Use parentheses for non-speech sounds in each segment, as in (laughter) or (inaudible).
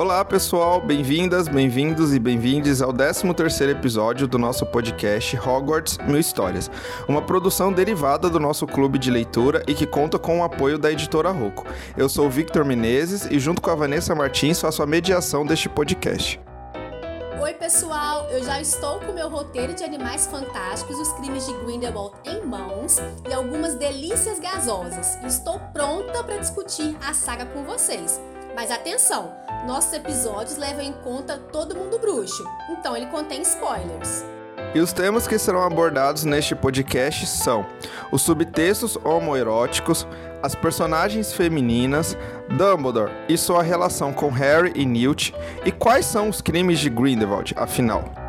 Olá, pessoal, bem-vindas, bem-vindos e bem-vindes ao 13º episódio do nosso podcast Hogwarts Mil Histórias, uma produção derivada do nosso clube de leitura e que conta com o apoio da editora Rocco. Eu sou o Victor Menezes e junto com a Vanessa Martins faço a mediação deste podcast. Oi, pessoal! Eu já estou com meu roteiro de Animais Fantásticos, os crimes de Grindelwald em mãos e algumas delícias gasosas. Estou pronta para discutir a saga com vocês. Mas atenção, nossos episódios levam em conta todo mundo bruxo, então ele contém spoilers. E os temas que serão abordados neste podcast são os subtextos homoeróticos, as personagens femininas, Dumbledore e sua relação com Harry e Newt, e quais são os crimes de Grindelwald, afinal.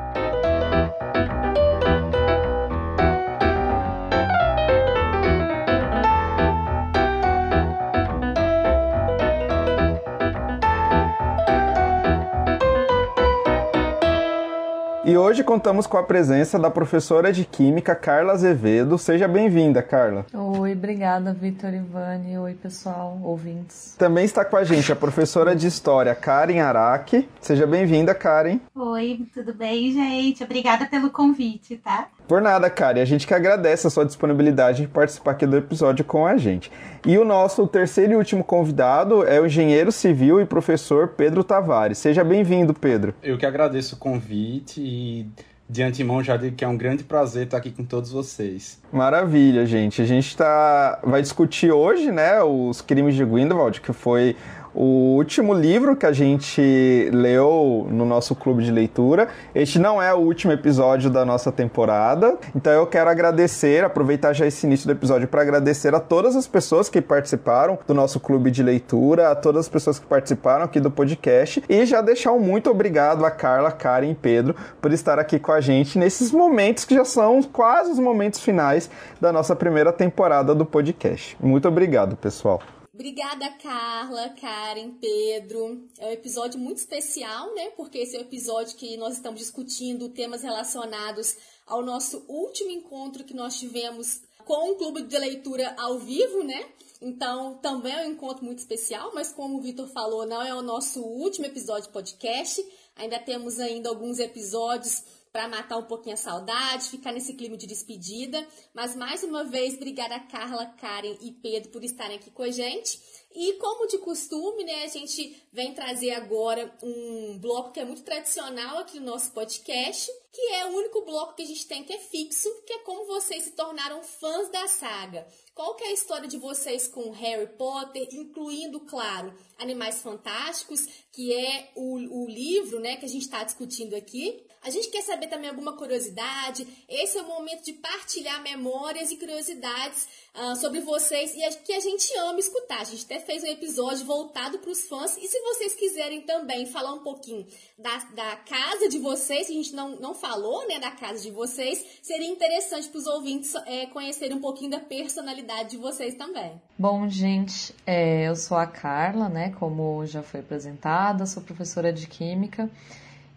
E hoje contamos com a presença da professora de Química Carla Azevedo. Seja bem-vinda, Carla. Oi, obrigada, Vitor Ivani. Oi, pessoal, ouvintes. Também está com a gente a professora de História Karen Araki. Seja bem-vinda, Karen. Oi, tudo bem, gente? Obrigada pelo convite, tá? Por nada, Karen. A gente que agradece a sua disponibilidade de participar aqui do episódio com a gente. E o nosso terceiro e último convidado é o engenheiro civil e professor Pedro Tavares. Seja bem-vindo, Pedro. Eu que agradeço o convite e de antemão já digo que é um grande prazer estar aqui com todos vocês. Maravilha, gente. A gente tá... vai discutir hoje, né, os crimes de Grindelwald, que foi o último livro que a gente leu no nosso clube de leitura. Este não é o último episódio da nossa temporada, então eu quero agradecer, aproveitar já esse início do episódio para agradecer a todas as pessoas que participaram do nosso clube de leitura, a todas as pessoas que participaram aqui do podcast e já deixar um muito obrigado a Carla, Karen e Pedro por estar aqui com a gente nesses momentos que já são quase os momentos finais da nossa primeira temporada do podcast. Muito obrigado, pessoal. Obrigada, Carla, Karen, Pedro. É um episódio muito especial, né? Porque esse é o episódio que nós estamos discutindo temas relacionados ao nosso último encontro que nós tivemos com o Clube de Leitura ao vivo, né? Então, também é um encontro muito especial, mas como o Vitor falou, não é o nosso último episódio de podcast. Ainda temos ainda alguns episódios para matar um pouquinho a saudade, ficar nesse clima de despedida. Mas mais uma vez, obrigada Carla, Karen e Pedro por estarem aqui com a gente. E como de costume, né, a gente vem trazer agora um bloco que é muito tradicional aqui no nosso podcast, que é o único bloco que a gente tem que é fixo, que é como vocês se tornaram fãs da saga. Qual que é a história de vocês com Harry Potter, incluindo, claro, Animais Fantásticos, que é o, o livro né, que a gente está discutindo aqui. A gente quer saber também alguma curiosidade. Esse é o momento de partilhar memórias e curiosidades uh, sobre vocês e que a gente ama escutar. A gente até fez um episódio voltado para os fãs. E se vocês quiserem também falar um pouquinho da, da casa de vocês, a gente não, não falou né, da casa de vocês, seria interessante para os ouvintes é, conhecerem um pouquinho da personalidade de vocês também. Bom, gente, é, eu sou a Carla, né? Como já foi apresentada, sou professora de Química.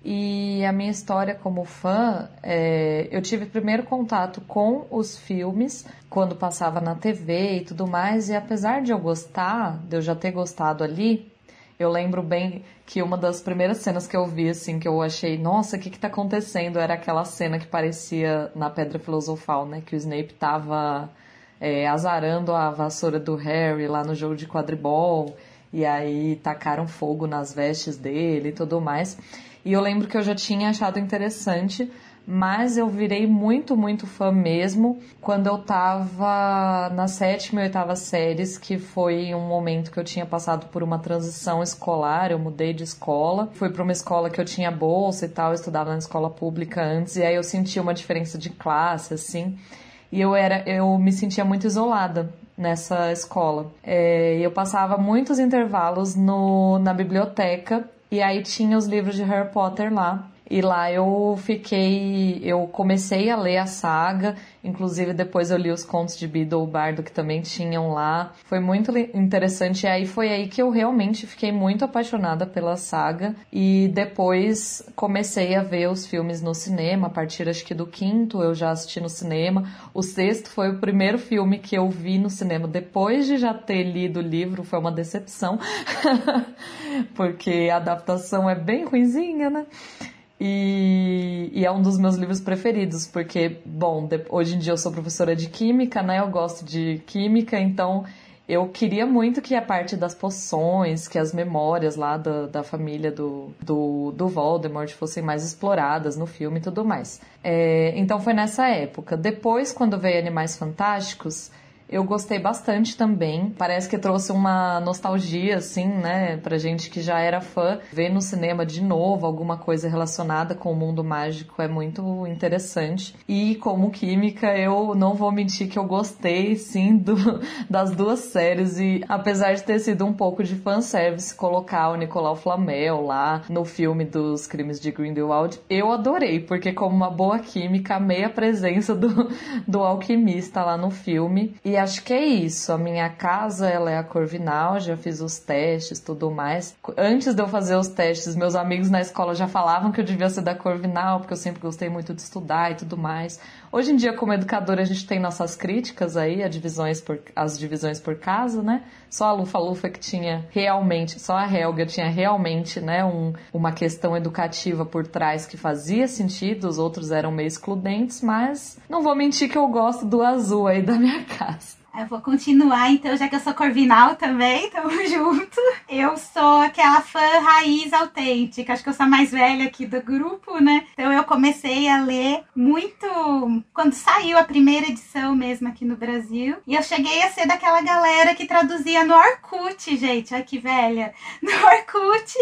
E a minha história como fã, é, eu tive primeiro contato com os filmes quando passava na TV e tudo mais, e apesar de eu gostar, de eu já ter gostado ali, eu lembro bem que uma das primeiras cenas que eu vi, assim, que eu achei, nossa, o que que tá acontecendo? Era aquela cena que parecia na Pedra Filosofal, né? Que o Snape tava é, azarando a vassoura do Harry lá no jogo de quadribol, e aí tacaram fogo nas vestes dele e tudo mais. E eu lembro que eu já tinha achado interessante, mas eu virei muito, muito fã mesmo quando eu tava na sétima e oitava séries, que foi um momento que eu tinha passado por uma transição escolar, eu mudei de escola, fui para uma escola que eu tinha bolsa e tal, eu estudava na escola pública antes, e aí eu senti uma diferença de classe, assim, e eu era, eu me sentia muito isolada nessa escola. É, eu passava muitos intervalos no, na biblioteca e aí tinha os livros de Harry Potter lá. E lá eu fiquei, eu comecei a ler a saga, inclusive depois eu li os contos de Beedle Bardo que também tinham lá. Foi muito interessante e aí foi aí que eu realmente fiquei muito apaixonada pela saga e depois comecei a ver os filmes no cinema, a partir acho que do quinto eu já assisti no cinema. O sexto foi o primeiro filme que eu vi no cinema depois de já ter lido o livro, foi uma decepção. (laughs) Porque a adaptação é bem ruinzinha, né? E, e, é um dos meus livros preferidos, porque, bom, hoje em dia eu sou professora de química, né? Eu gosto de química, então eu queria muito que a parte das poções, que as memórias lá da, da família do, do, do Voldemort fossem mais exploradas no filme e tudo mais. É, então foi nessa época. Depois, quando veio Animais Fantásticos, eu gostei bastante também. Parece que trouxe uma nostalgia, assim, né, pra gente que já era fã. Ver no cinema de novo alguma coisa relacionada com o mundo mágico é muito interessante. E como química, eu não vou mentir que eu gostei, sim, (laughs) do, das duas séries. E apesar de ter sido um pouco de fanservice colocar o Nicolau Flamel lá no filme dos crimes de Grindelwald, eu adorei, porque como uma boa química, amei a presença do, do alquimista lá no filme. E acho que é isso. A minha casa, ela é a Corvinal, já fiz os testes, tudo mais. Antes de eu fazer os testes, meus amigos na escola já falavam que eu devia ser da Corvinal, porque eu sempre gostei muito de estudar e tudo mais. Hoje em dia, como educadora, a gente tem nossas críticas aí, a divisões por, as divisões por casa, né? Só a Lufa-Lufa que tinha realmente, só a Helga tinha realmente, né, um, uma questão educativa por trás que fazia sentido, os outros eram meio excludentes, mas não vou mentir que eu gosto do azul aí da minha (laughs) casa. Eu vou continuar, então, já que eu sou corvinal também, (laughs) tamo junto. Eu sou aquela fã raiz autêntica, acho que eu sou a mais velha aqui do grupo, né? Então eu comecei a ler muito quando saiu a primeira edição mesmo aqui no Brasil. E eu cheguei a ser daquela galera que traduzia no Orkut, gente, olha que velha. (laughs) No Orkut,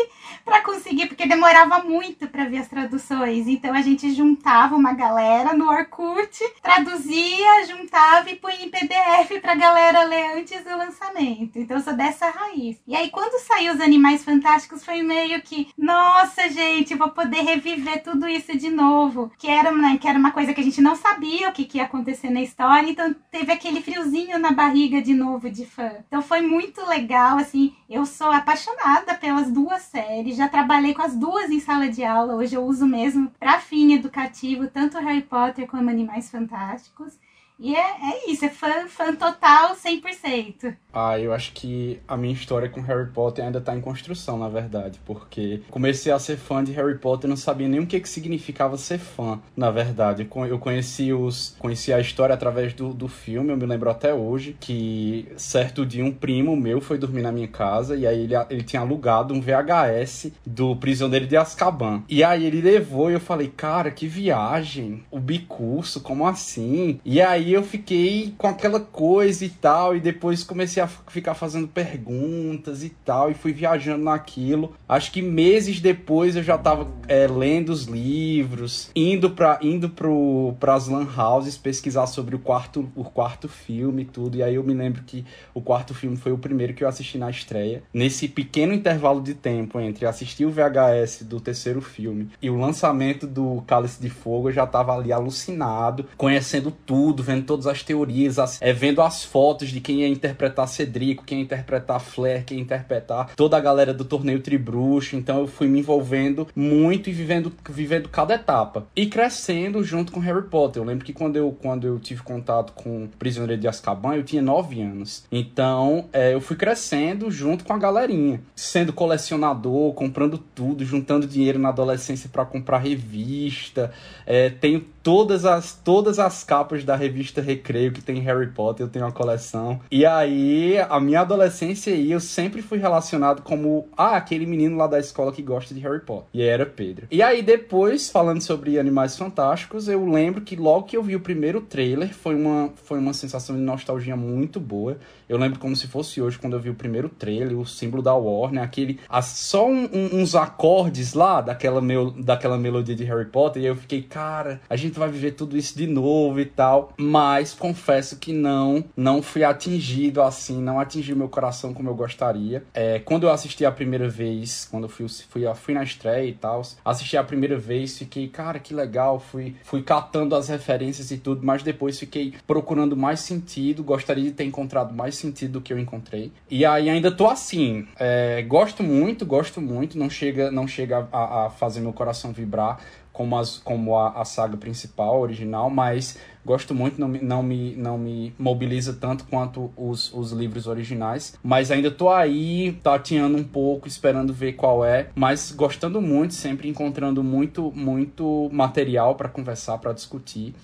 pra conseguir, porque demorava muito pra ver as traduções. Então a gente juntava uma galera no Orkut, traduzia, juntava e punha em PDF pra galera ler antes do lançamento. Então eu sou dessa raiz. E aí, quando saiu os Animais Fantásticos, foi meio que, nossa, gente, vou poder reviver tudo isso de novo. Que era, né, que era uma coisa que a gente não sabia o que, que ia acontecer na história. Então teve aquele friozinho na barriga de novo de fã. Então foi muito legal, assim. Eu sou apaixonada pelas duas séries. Já trabalhei com as duas em sala de aula. Hoje eu uso mesmo para fim educativo, tanto Harry Potter como Animais Fantásticos. E é, é isso, é fã, fã total 100%. Ah, eu acho que a minha história com Harry Potter ainda tá em construção, na verdade, porque comecei a ser fã de Harry Potter e não sabia nem o que, que significava ser fã, na verdade. Eu conheci os conheci a história através do, do filme, eu me lembro até hoje que certo dia um primo meu foi dormir na minha casa e aí ele, ele tinha alugado um VHS do Prisioneiro de Azkaban. E aí ele levou e eu falei, cara, que viagem, o bicurso, como assim? E aí eu fiquei com aquela coisa e tal, e depois comecei a ficar fazendo perguntas e tal, e fui viajando naquilo. Acho que meses depois eu já tava é, lendo os livros, indo para indo pro, pras lan houses pesquisar sobre o quarto, o quarto filme e tudo, e aí eu me lembro que o quarto filme foi o primeiro que eu assisti na estreia. Nesse pequeno intervalo de tempo entre assistir o VHS do terceiro filme e o lançamento do Cálice de Fogo, eu já tava ali alucinado, conhecendo tudo, vendo todas as teorias, as, é, vendo as fotos de quem ia interpretar Cedrico, quem ia interpretar Flair, quem ia interpretar toda a galera do torneio Tribruxo. Então eu fui me envolvendo muito e vivendo, vivendo cada etapa. E crescendo junto com Harry Potter. Eu lembro que quando eu, quando eu tive contato com Prisioneiro de Azkaban, eu tinha 9 anos. Então é, eu fui crescendo junto com a galerinha. Sendo colecionador, comprando tudo, juntando dinheiro na adolescência para comprar revista. É, tenho todas as, todas as capas da revista Recreio que tem Harry Potter, eu tenho uma coleção. E aí, a minha adolescência aí, eu sempre fui relacionado como, ah, aquele menino lá da escola que gosta de Harry Potter. E era Pedro. E aí, depois, falando sobre Animais Fantásticos, eu lembro que logo que eu vi o primeiro trailer, foi uma, foi uma sensação de nostalgia muito boa. Eu lembro como se fosse hoje, quando eu vi o primeiro trailer, o símbolo da Warner, aquele. só um, um, uns acordes lá daquela, meu, daquela melodia de Harry Potter, e eu fiquei, cara, a gente vai viver tudo isso de novo e tal. Mas confesso que não, não fui atingido assim, não atingiu meu coração como eu gostaria. É, quando eu assisti a primeira vez, quando eu fui, fui, fui na estreia e tal, assisti a primeira vez, fiquei, cara, que legal, fui, fui catando as referências e tudo, mas depois fiquei procurando mais sentido, gostaria de ter encontrado mais sentido do que eu encontrei. E aí ainda tô assim, é, gosto muito, gosto muito, não chega, não chega a, a fazer meu coração vibrar, como, as, como a, a saga principal, original, mas gosto muito, não, não, me, não me mobiliza tanto quanto os, os livros originais. Mas ainda tô aí, tateando um pouco, esperando ver qual é, mas gostando muito, sempre encontrando muito, muito material para conversar, para discutir.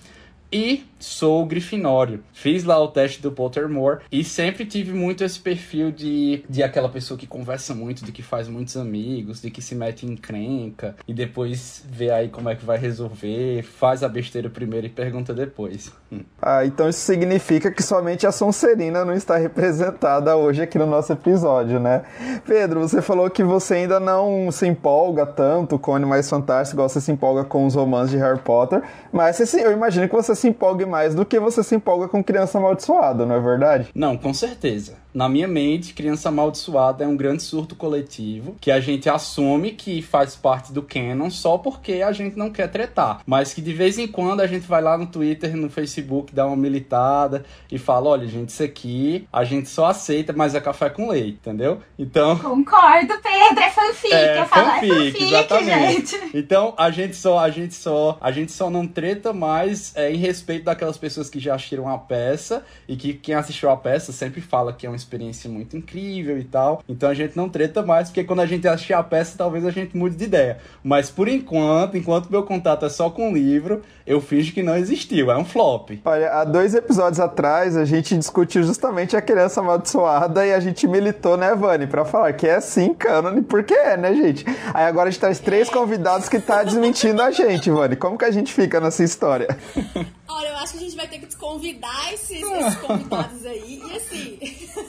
E sou grifinório. Fiz lá o teste do Pottermore e sempre tive muito esse perfil de, de aquela pessoa que conversa muito, de que faz muitos amigos, de que se mete em crenca e depois vê aí como é que vai resolver, faz a besteira primeiro e pergunta depois. (laughs) Ah, então isso significa que somente a Sonserina não está representada hoje aqui no nosso episódio, né? Pedro, você falou que você ainda não se empolga tanto com Animais Fantásticos, igual você se empolga com os romances de Harry Potter, mas eu imagino que você se empolgue mais do que você se empolga com Criança Amaldiçoada, não é verdade? Não, com certeza. Na minha mente, Criança Amaldiçoada é um grande surto coletivo que a gente assume que faz parte do canon só porque a gente não quer tretar. Mas que de vez em quando a gente vai lá no Twitter, no Facebook, dá uma militada e fala: olha, gente, isso aqui a gente só aceita, mas é café com leite, entendeu? Então. (laughs) Concordo, Pedro, é fanfic. É, eu falo, fanfic, é fanfic, exatamente. Gente. Então a gente só, a gente só, a gente só não treta mais é, em respeito daquelas pessoas que já assistiram a peça e que quem assistiu a peça sempre fala que é um experiência muito incrível e tal. Então a gente não treta mais, porque quando a gente assistir a peça, talvez a gente mude de ideia. Mas por enquanto, enquanto meu contato é só com o livro, eu finjo que não existiu. É um flop. Olha, há dois episódios atrás, a gente discutiu justamente a criança amaldiçoada e a gente militou, né, Vani, pra falar que é sim cânone, porque é, né, gente? Aí agora a gente traz três convidados que tá desmentindo a gente, Vani. Como que a gente fica nessa história? (laughs) Olha, eu acho que a gente vai ter que desconvidar esses, esses convidados aí. E assim,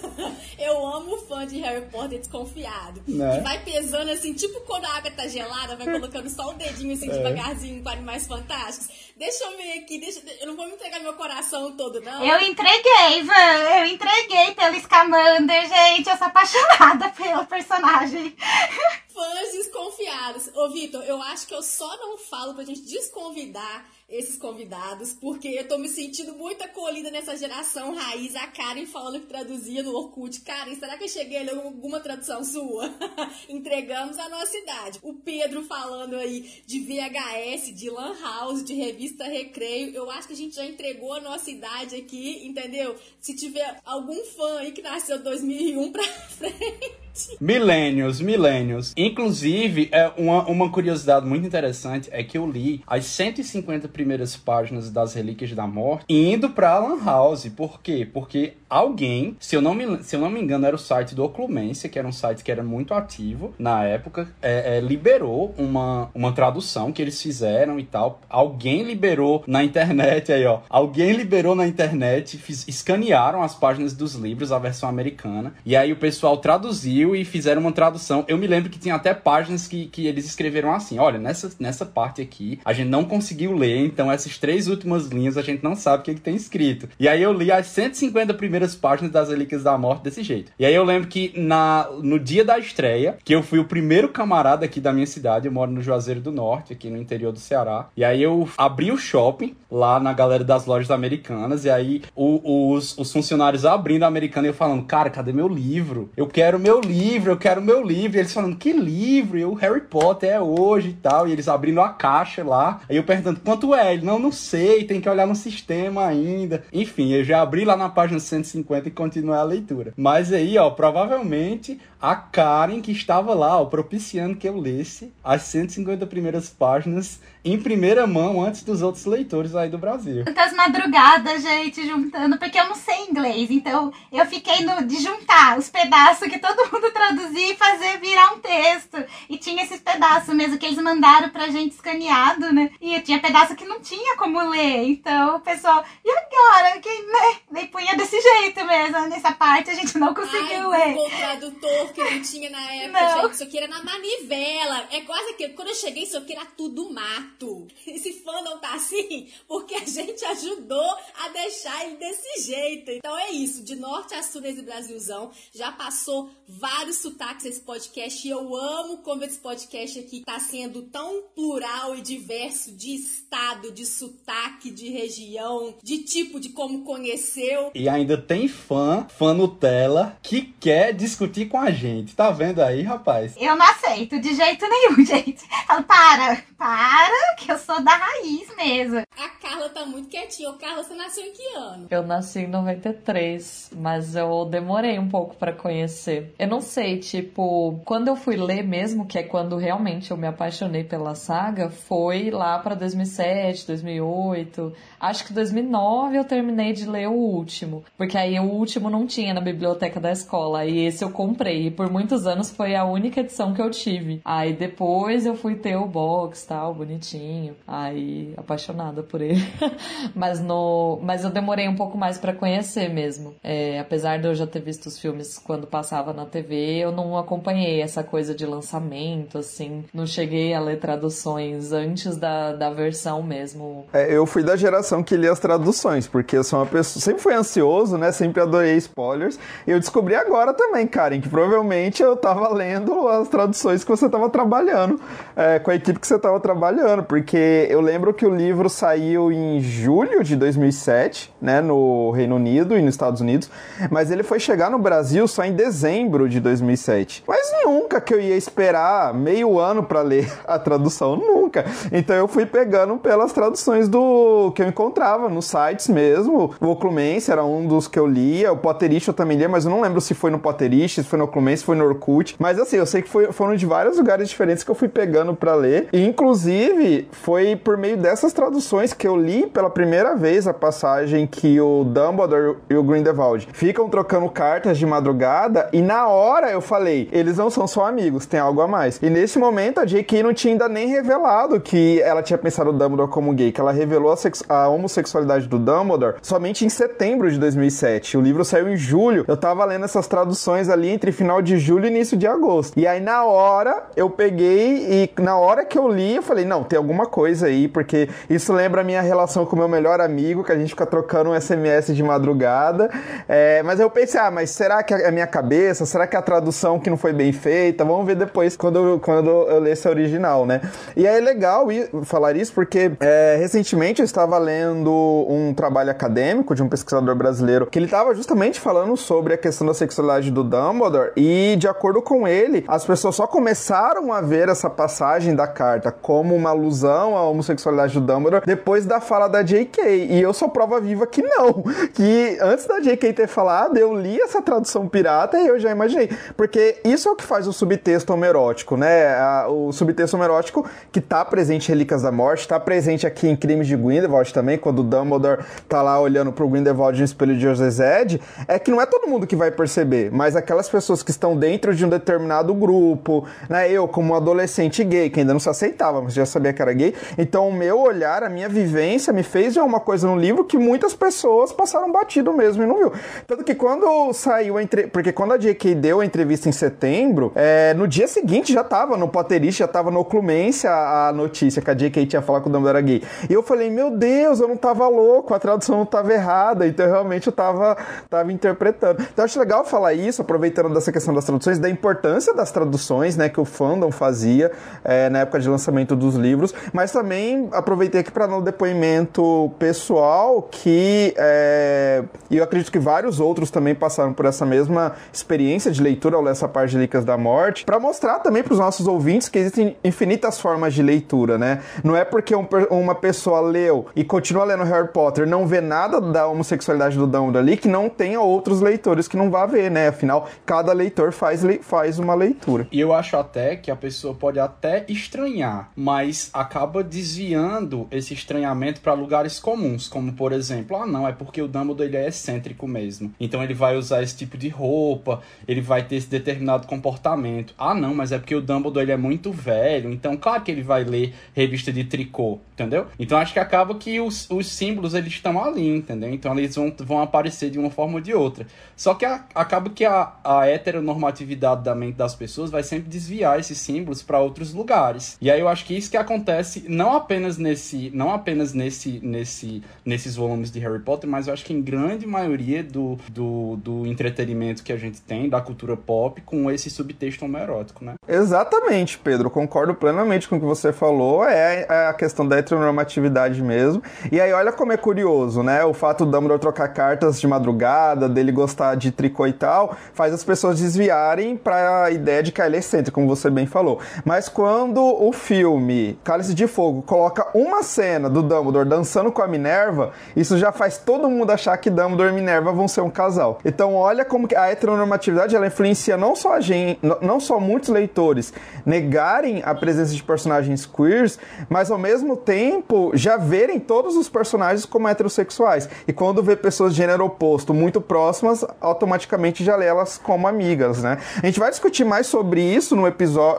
(laughs) eu amo fã de Harry Potter desconfiado. Né? Que vai pesando assim, tipo quando a água tá gelada, vai colocando só o dedinho assim, é. devagarzinho com animais fantásticos. Deixa eu ver aqui, deixa, eu não vou me entregar meu coração todo, não. Eu entreguei, Van, eu entreguei pelo Scamander, gente. Eu sou apaixonada (laughs) pelo personagem. (laughs) Fãs desconfiados. Ô, Vitor, eu acho que eu só não falo pra gente desconvidar esses convidados, porque eu tô me sentindo muito acolhida nessa geração raiz. A Karen falando que traduzia no Orkut. Karen, será que eu cheguei a alguma tradução sua? (laughs) Entregamos a nossa idade. O Pedro falando aí de VHS, de Lan House, de revista Recreio. Eu acho que a gente já entregou a nossa idade aqui, entendeu? Se tiver algum fã aí que nasceu 2001 pra (laughs) frente. Milênios, milênios. Inclusive, é uma, uma curiosidade muito interessante é que eu li as 150 primeiras páginas das Relíquias da Morte indo pra Lan House. Por quê? Porque alguém, se eu não me, se eu não me engano, era o site do Oclumência, que era um site que era muito ativo na época, é, é, liberou uma, uma tradução que eles fizeram e tal. Alguém liberou na internet aí, ó. Alguém liberou na internet, fiz, escanearam as páginas dos livros, a versão americana, e aí o pessoal traduziu e fizeram uma tradução. Eu me lembro que tinha até páginas que, que eles escreveram assim: olha, nessa, nessa parte aqui a gente não conseguiu ler, então essas três últimas linhas a gente não sabe o que, que tem escrito. E aí eu li as 150 primeiras páginas das Relíquias da Morte desse jeito. E aí eu lembro que na, no dia da estreia, que eu fui o primeiro camarada aqui da minha cidade, eu moro no Juazeiro do Norte, aqui no interior do Ceará. E aí eu abri o shopping lá na galera das lojas americanas, e aí o, os, os funcionários abrindo a americana e eu falando: cara, cadê meu livro? Eu quero meu livro eu quero meu livro. E eles falando, que livro? E o Harry Potter é hoje e tal. E eles abrindo a caixa lá. Aí eu perguntando, quanto é? Ele, não, não sei, tem que olhar no sistema ainda. Enfim, eu já abri lá na página 150 e continuei a leitura. Mas aí, ó, provavelmente a Karen que estava lá, ó, propiciando que eu lesse as 150 primeiras páginas em primeira mão antes dos outros leitores aí do Brasil. Quantas madrugadas, gente, juntando, porque eu não sei inglês, então eu fiquei no, de juntar os pedaços que todo mundo (laughs) traduzia e fazer virar um texto. E tinha esses pedaços mesmo que eles mandaram pra gente escaneado, né? E tinha pedaço que não tinha como ler. Então o pessoal, e agora? Que, né? Nem punha desse jeito mesmo. Nessa parte a gente não conseguiu Ai, ler. O tradutor porque não tinha na época, não. gente. Isso aqui era na manivela. É quase que quando eu cheguei, isso aqui era tudo mato. Esse fã não tá assim porque a gente ajudou a deixar ele desse jeito. Então é isso. De norte a sul nesse Brasilzão. Já passou vários sotaques esse podcast. E eu amo como esse podcast aqui tá sendo tão plural e diverso de estado, de sotaque, de região, de tipo de como conheceu. E ainda tem fã, fã Nutella, que quer discutir com a gente. Tá vendo aí, rapaz? Eu não aceito de jeito nenhum, (laughs) gente. Falo, para, para, que eu sou da raiz mesmo. A Carla tá muito quietinha. Ô, Carla, você nasceu em que ano? Eu nasci em 93, mas eu demorei um pouco para conhecer. Eu não sei, tipo, quando eu fui ler mesmo, que é quando realmente eu me apaixonei pela saga, foi lá para 2007, 2008. Acho que 2009 eu terminei de ler o último, porque aí o último não tinha na biblioteca da escola, e esse eu comprei. E por muitos anos foi a única edição que eu tive. Aí depois eu fui ter o box, tal, bonitinho. Aí apaixonada por ele. (laughs) mas no, mas eu demorei um pouco mais para conhecer mesmo. É, apesar de eu já ter visto os filmes quando passava na TV, eu não acompanhei essa coisa de lançamento, assim. Não cheguei a ler traduções antes da, da versão mesmo. É, eu fui da geração que lê as traduções, porque eu sou uma pessoa. Sempre fui ansioso, né? Sempre adorei spoilers. E eu descobri agora também, Karen, que provavelmente eu tava lendo as traduções que você tava trabalhando, é, com a equipe que você tava trabalhando, porque eu lembro que o livro saiu em julho de 2007, né? No Reino Unido e nos Estados Unidos, mas ele foi chegar no Brasil só em dezembro de 2007. Mas nunca que eu ia esperar meio ano para ler a tradução, nunca. Então eu fui pegando pelas traduções do que eu encontrava nos sites mesmo. O Oclumense era um dos que eu lia, o Potterish eu também lia, mas eu não lembro se foi no Potterish, se foi no Oclumense, se foi no Orkut. Mas assim, eu sei que foi, foram de vários lugares diferentes que eu fui pegando para ler. E, inclusive, foi por meio dessas traduções que eu li pela primeira vez a passagem que o Dumbledore e o Grindelwald ficam trocando cartas de madrugada e na hora eu falei, eles não são só amigos, tem algo a mais. E nesse momento a J.K. não tinha ainda nem revelado que ela tinha pensado o Dumbledore como gay, que ela revelou a, a homossexualidade do Dumbledore somente em setembro de 2007. O livro saiu em julho. Eu tava lendo essas traduções ali entre final de julho e início de agosto. E aí na hora eu peguei e na hora que eu li eu falei, não, tem alguma coisa aí, porque isso lembra a minha relação com o meu melhor amigo, que a gente fica trocando um SMS de madrugada. É, mas eu pensei, ah, mas será que é a minha cabeça? Será que é a tradução que não foi bem feita? Vamos ver depois quando quando eu ler esse original, né? E aí é legal falar isso porque é, recentemente eu estava lendo um trabalho acadêmico de um pesquisador brasileiro que ele estava justamente falando sobre a questão da sexualidade do Dumbledore e, de acordo com ele, as pessoas só começaram a ver essa passagem da carta como uma alusão à homossexualidade do Dumbledore depois da fala da J.K. E eu sou prova viva que não. (laughs) Que antes da J.K. ter falado, eu li essa tradução pirata e eu já imaginei. Porque isso é o que faz o subtexto homerótico, né? O subtexto homerótico que está presente em Relíquias da Morte, está presente aqui em Crimes de Grindelwald também, quando o Dumbledore tá lá olhando pro Grindelwald no espelho de José Zed, é que não é todo mundo que vai perceber, mas aquelas pessoas que estão dentro de um determinado grupo, né? Eu, como adolescente gay, que ainda não se aceitava, mas já sabia que era gay, então o meu olhar, a minha vivência me fez ver uma coisa no livro que muitas pessoas passaram batido mesmo e não viu. Tanto que quando saiu a entrevista, porque quando a J.K. deu a entrevista em setembro, é, no dia seguinte já tava no Potterish, já tava no Oclumência a notícia que a J.K. tinha falado que o Dumbledore era gay. E eu falei, meu Deus, eu não tava louco, a tradução não tava errada, então realmente eu tava, tava interpretando. Então acho legal falar isso, aproveitando dessa questão das traduções, da importância das traduções, né, que o fandom fazia é, na época de lançamento dos livros, mas também aproveitei aqui para dar um depoimento pessoal que é, eu acredito que vários outros também passaram por essa mesma experiência de leitura ao ler essa parte de Licas da Morte, para mostrar também para os nossos ouvintes que existem infinitas formas de leitura, né? Não é porque um, uma pessoa leu e continua lendo Harry Potter, não vê nada da homossexualidade do Dumbledore ali, que não tenha outros leitores que não vá ver, né? Afinal, cada leitor faz, faz uma leitura. E eu acho até que a pessoa pode até estranhar, mas acaba desviando esse estranhamento para lugares comuns, como por exemplo, ah não, é porque o Dumbledore ele é excêntrico mesmo. Então ele vai usar esse tipo de roupa, ele vai ter esse determinado comportamento. Ah não, mas é porque o Dumbledore ele é muito velho, então claro que ele vai ler revista de tricô, entendeu? Então acho que acaba que os, os símbolos eles estão ali, entendeu? Então eles vão, vão aparecer de uma forma ou de outra. Só que a, acaba que a, a heteronormatividade da mente das pessoas vai sempre desviar esses símbolos para outros lugares. E aí eu acho que isso que acontece não apenas nesse, não apenas nesse, nesse, nesses volumes de Harry Potter, mas eu acho que em grande maioria do, do, do entretenimento que a gente tem, da cultura pop, com esse subtexto homoerótico, né? Exatamente, Pedro. Concordo plenamente com o que você falou. É, é a questão da heteronormatividade mesmo. E aí, olha como é curioso, né? O fato do Dumbledore trocar cartas de madrugada, dele gostar de tricô e tal, faz as pessoas desviarem para a ideia de que ele é excêntrico, como você bem falou. Mas quando o filme Cálice de Fogo coloca uma cena do Dumbledore dançando com a Minerva, isso já faz todo mundo achar que Dumbledore e Minerva vão ser um casal. Então, olha como a heteronormatividade ela influencia não só a gente, não só muitos leitores negarem a presença de personagens queers, mas ao mesmo tempo já verem todos os personagens como heterossexuais. E quando vê pessoas de gênero oposto muito próximas, automaticamente já lê elas como amigas, né? A gente vai discutir mais sobre isso no,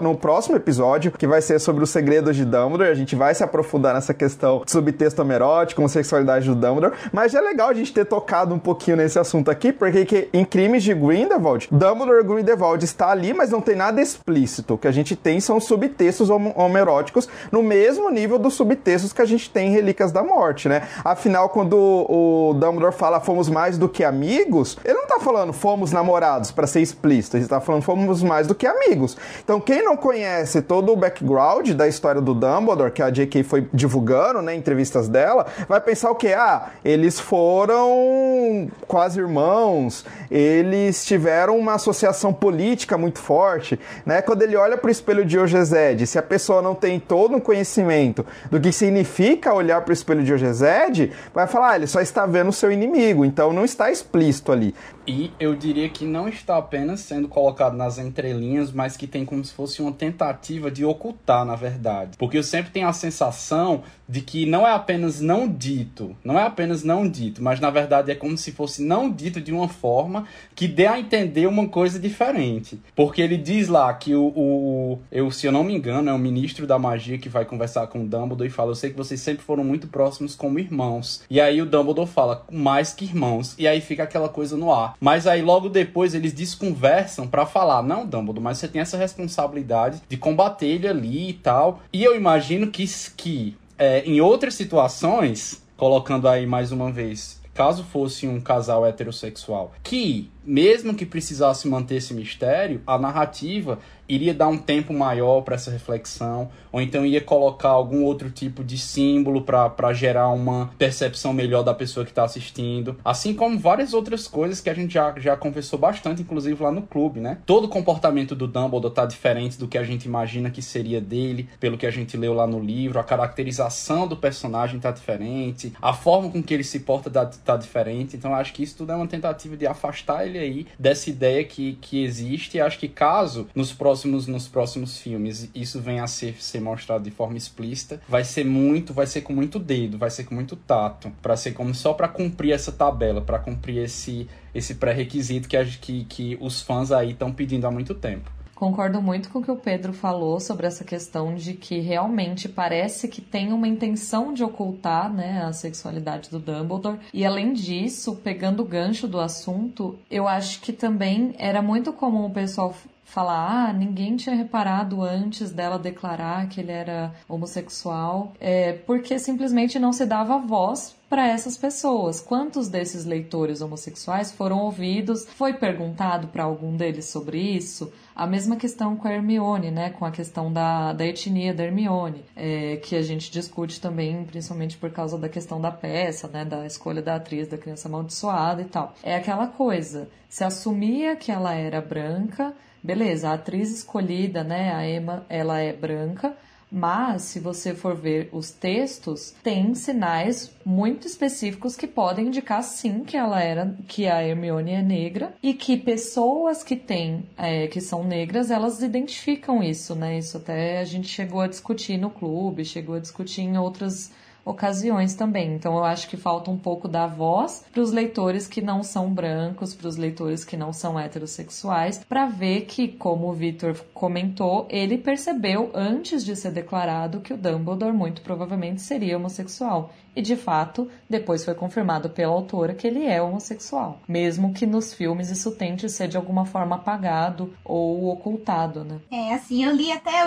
no próximo episódio, que vai ser sobre os segredos de Dumbledore. A gente vai se aprofundar nessa questão de subtexto homoerótico, homossexualidade do Dumbledore. Mas é legal a gente ter tocado um pouquinho nesse assunto aqui, porque em Crimes de Grindelwald, Dumbledore Grindelwald está ali, mas não tem nada explícito. O que a gente tem são subtextos homoeróticos no mesmo nível dos subtextos que a gente tem em Relíquias da Morte, né? Afinal, quando o Dumbledore fala fomos mais do que amigos, ele não tá falando fomos namorados para ser explícito, ele tá falando fomos mais do que amigos. Então, quem não conhece todo o background da história do Dumbledore, que a J.K. foi divulgando, né, entrevistas dela, vai pensar o quê? Ah, eles foram quase irmãos, eles tiveram uma associação política muito forte, né? Quando ele olha para o espelho de Ogezed, se a pessoa não tem todo um conhecimento do que significa olhar para o espelho de Ogezed, vai falar, ah, ele só está vendo o seu inimigo, então não está explícito ali. E eu diria que não está apenas sendo colocado nas entrelinhas, mas que tem como se fosse uma tentativa de ocultar, na verdade. Porque eu sempre tenho a sensação de que não é apenas não dito, não é apenas não dito, mas na verdade é como se fosse não dito de uma forma que dê a entender uma coisa diferente. Porque ele diz lá que o, o eu, se eu não me engano, é o ministro da magia que vai conversar com o Dumbledore e fala: Eu sei que vocês sempre foram muito próximos como irmãos. E aí o Dumbledore fala: Mais que irmãos. E aí fica aquela coisa no ar. Mas aí logo depois eles desconversam para falar: Não, Dumbledore, mas você tem essa responsabilidade de combater ele ali e tal. E eu imagino que, que é, em outras situações, colocando aí mais uma vez, caso fosse um casal heterossexual que, mesmo que precisasse manter esse mistério, a narrativa iria dar um tempo maior para essa reflexão, ou então ia colocar algum outro tipo de símbolo para gerar uma percepção melhor da pessoa que está assistindo, assim como várias outras coisas que a gente já, já conversou bastante, inclusive lá no clube, né? Todo comportamento do Dumbledore tá diferente do que a gente imagina que seria dele, pelo que a gente leu lá no livro, a caracterização do personagem tá diferente, a forma com que ele se porta tá, tá diferente, então acho que isso tudo é uma tentativa de afastar ele aí dessa ideia que, que existe, e acho que caso nos próximos nos próximos filmes isso venha a ser, ser mostrado de forma explícita, vai ser muito, vai ser com muito dedo, vai ser com muito tato, para ser como só para cumprir essa tabela, para cumprir esse esse pré-requisito que, que, que os fãs aí estão pedindo há muito tempo. Concordo muito com o que o Pedro falou sobre essa questão de que realmente parece que tem uma intenção de ocultar né, a sexualidade do Dumbledore. E além disso, pegando o gancho do assunto, eu acho que também era muito comum o pessoal falar, ah, ninguém tinha reparado antes dela declarar que ele era homossexual, é, porque simplesmente não se dava voz para essas pessoas. Quantos desses leitores homossexuais foram ouvidos? Foi perguntado para algum deles sobre isso? A mesma questão com a Hermione, né? Com a questão da, da etnia da Hermione, é, que a gente discute também, principalmente por causa da questão da peça, né? Da escolha da atriz, da criança amaldiçoada e tal. É aquela coisa, se assumia que ela era branca, beleza, a atriz escolhida, né? A Emma, ela é branca, mas, se você for ver os textos, tem sinais muito específicos que podem indicar sim que ela era, que a Hermione é negra e que pessoas que têm, é, que são negras, elas identificam isso, né? Isso até a gente chegou a discutir no clube, chegou a discutir em outras ocasiões também. Então eu acho que falta um pouco da voz para os leitores que não são brancos, para os leitores que não são heterossexuais, para ver que, como o Victor comentou, ele percebeu antes de ser declarado que o Dumbledore muito provavelmente seria homossexual. E de fato, depois foi confirmado pela autora que ele é homossexual, mesmo que nos filmes isso tente ser de alguma forma apagado ou ocultado, né? É, assim, eu li até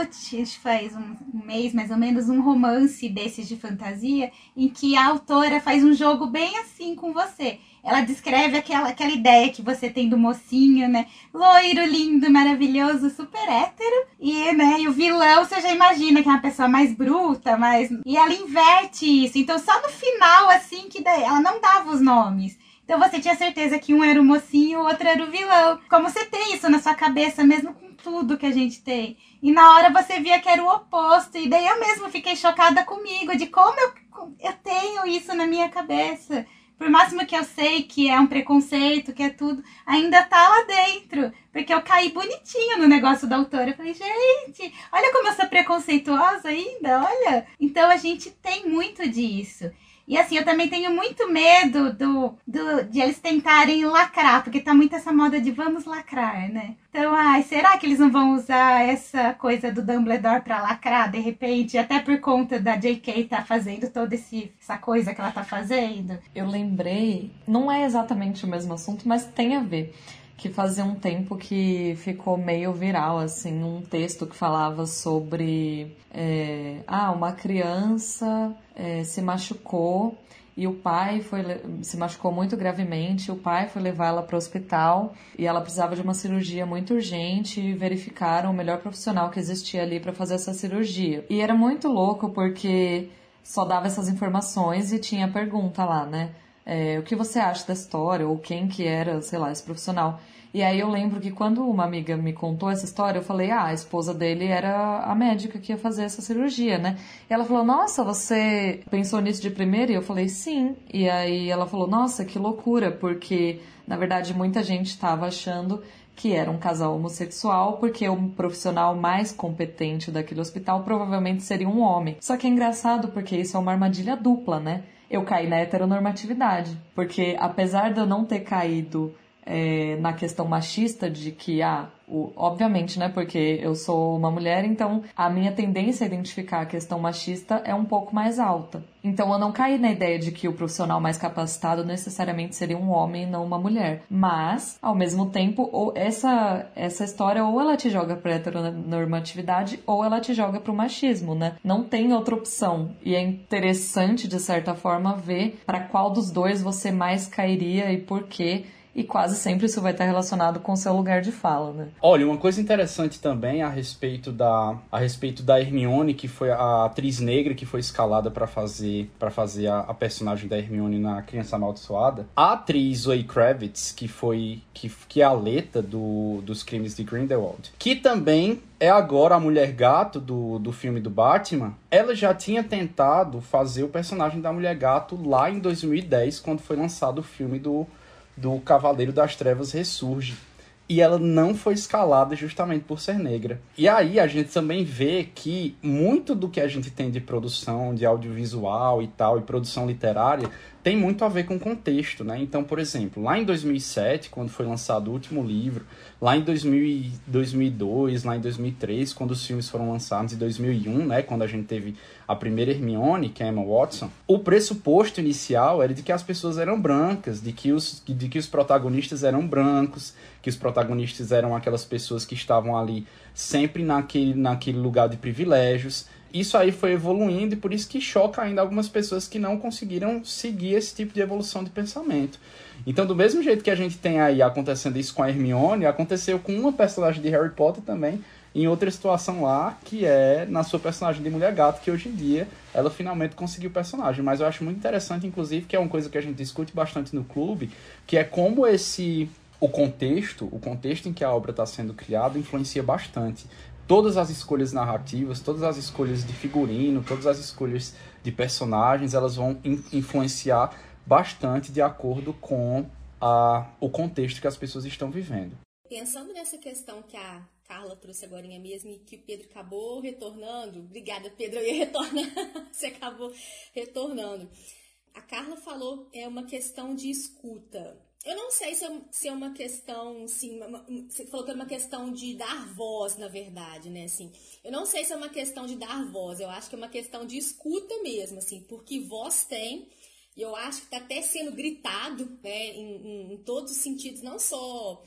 faz um mês mais ou menos um romance desses de fantasia em que a autora faz um jogo bem assim com você ela descreve aquela, aquela ideia que você tem do mocinho, né? Loiro, lindo, maravilhoso, super hétero. E, né, e o vilão, você já imagina que é uma pessoa mais bruta, mais. E ela inverte isso. Então, só no final, assim, que daí, ela não dava os nomes. Então você tinha certeza que um era o mocinho o outro era o vilão. Como você tem isso na sua cabeça, mesmo com tudo que a gente tem. E na hora você via que era o oposto. E daí eu mesmo fiquei chocada comigo, de como eu, eu tenho isso na minha cabeça por máximo que eu sei que é um preconceito, que é tudo, ainda tá lá dentro. Porque eu caí bonitinho no negócio da autora. Eu falei, gente, olha como eu sou preconceituosa ainda, olha. Então a gente tem muito disso. E assim, eu também tenho muito medo do, do, de eles tentarem lacrar, porque tá muito essa moda de vamos lacrar, né? Então, ai, será que eles não vão usar essa coisa do Dumbledore pra lacrar, de repente? Até por conta da J.K. tá fazendo toda essa coisa que ela tá fazendo. Eu lembrei, não é exatamente o mesmo assunto, mas tem a ver que fazia um tempo que ficou meio viral, assim, um texto que falava sobre é, ah, uma criança é, se machucou e o pai foi se machucou muito gravemente, o pai foi levá-la para o hospital e ela precisava de uma cirurgia muito urgente e verificaram o melhor profissional que existia ali para fazer essa cirurgia. E era muito louco porque só dava essas informações e tinha pergunta lá, né? É, o que você acha da história, ou quem que era, sei lá, esse profissional. E aí eu lembro que quando uma amiga me contou essa história, eu falei, ah, a esposa dele era a médica que ia fazer essa cirurgia, né? E ela falou, nossa, você pensou nisso de primeira? E eu falei, sim. E aí ela falou, nossa, que loucura, porque na verdade muita gente estava achando que era um casal homossexual, porque o profissional mais competente daquele hospital provavelmente seria um homem. Só que é engraçado porque isso é uma armadilha dupla, né? Eu caí na heteronormatividade. Porque apesar de eu não ter caído é, na questão machista de que, ah, o, obviamente, né, porque eu sou uma mulher, então a minha tendência a identificar a questão machista é um pouco mais alta. Então eu não caí na ideia de que o profissional mais capacitado necessariamente seria um homem e não uma mulher. Mas, ao mesmo tempo, ou essa, essa história ou ela te joga pra heteronormatividade ou ela te joga pro machismo, né? Não tem outra opção. E é interessante, de certa forma, ver para qual dos dois você mais cairia e por quê e quase sempre isso vai estar relacionado com o seu lugar de fala, né? Olha, uma coisa interessante também a respeito da a respeito da Hermione, que foi a atriz negra que foi escalada para fazer para fazer a, a, personagem da Hermione na Criança Amaldiçoada. A atriz Zoe Kravitz, que foi que, que é a Leta do, dos crimes de Grindelwald, que também é agora a mulher gato do, do filme do Batman, ela já tinha tentado fazer o personagem da mulher gato lá em 2010, quando foi lançado o filme do do Cavaleiro das Trevas ressurge. E ela não foi escalada justamente por ser negra. E aí a gente também vê que muito do que a gente tem de produção, de audiovisual e tal, e produção literária, tem muito a ver com contexto, né? Então, por exemplo, lá em 2007, quando foi lançado o último livro, lá em 2000, 2002, lá em 2003, quando os filmes foram lançados, em 2001, né, quando a gente teve a primeira Hermione, que é Emma Watson, o pressuposto inicial era de que as pessoas eram brancas, de que os, de que os protagonistas eram brancos, que os protagonistas eram aquelas pessoas que estavam ali sempre naquele, naquele lugar de privilégios, isso aí foi evoluindo e por isso que choca ainda algumas pessoas que não conseguiram seguir esse tipo de evolução de pensamento. Então, do mesmo jeito que a gente tem aí acontecendo isso com a Hermione, aconteceu com uma personagem de Harry Potter também, em outra situação lá, que é na sua personagem de Mulher Gato, que hoje em dia ela finalmente conseguiu o personagem. Mas eu acho muito interessante, inclusive, que é uma coisa que a gente discute bastante no clube, que é como esse o contexto, o contexto em que a obra está sendo criada influencia bastante todas as escolhas narrativas, todas as escolhas de figurino, todas as escolhas de personagens, elas vão in influenciar bastante de acordo com a, o contexto que as pessoas estão vivendo. pensando nessa questão que a Carla trouxe agora mesmo e que o Pedro acabou retornando. Obrigada, Pedro, eu ia retornar. (laughs) Você acabou retornando. A Carla falou é uma questão de escuta. Eu não sei se é, se é uma questão, sim, você falou que é uma questão de dar voz, na verdade, né, assim. Eu não sei se é uma questão de dar voz, eu acho que é uma questão de escuta mesmo, assim, porque voz tem, e eu acho que está até sendo gritado, né, em, em, em todos os sentidos, não só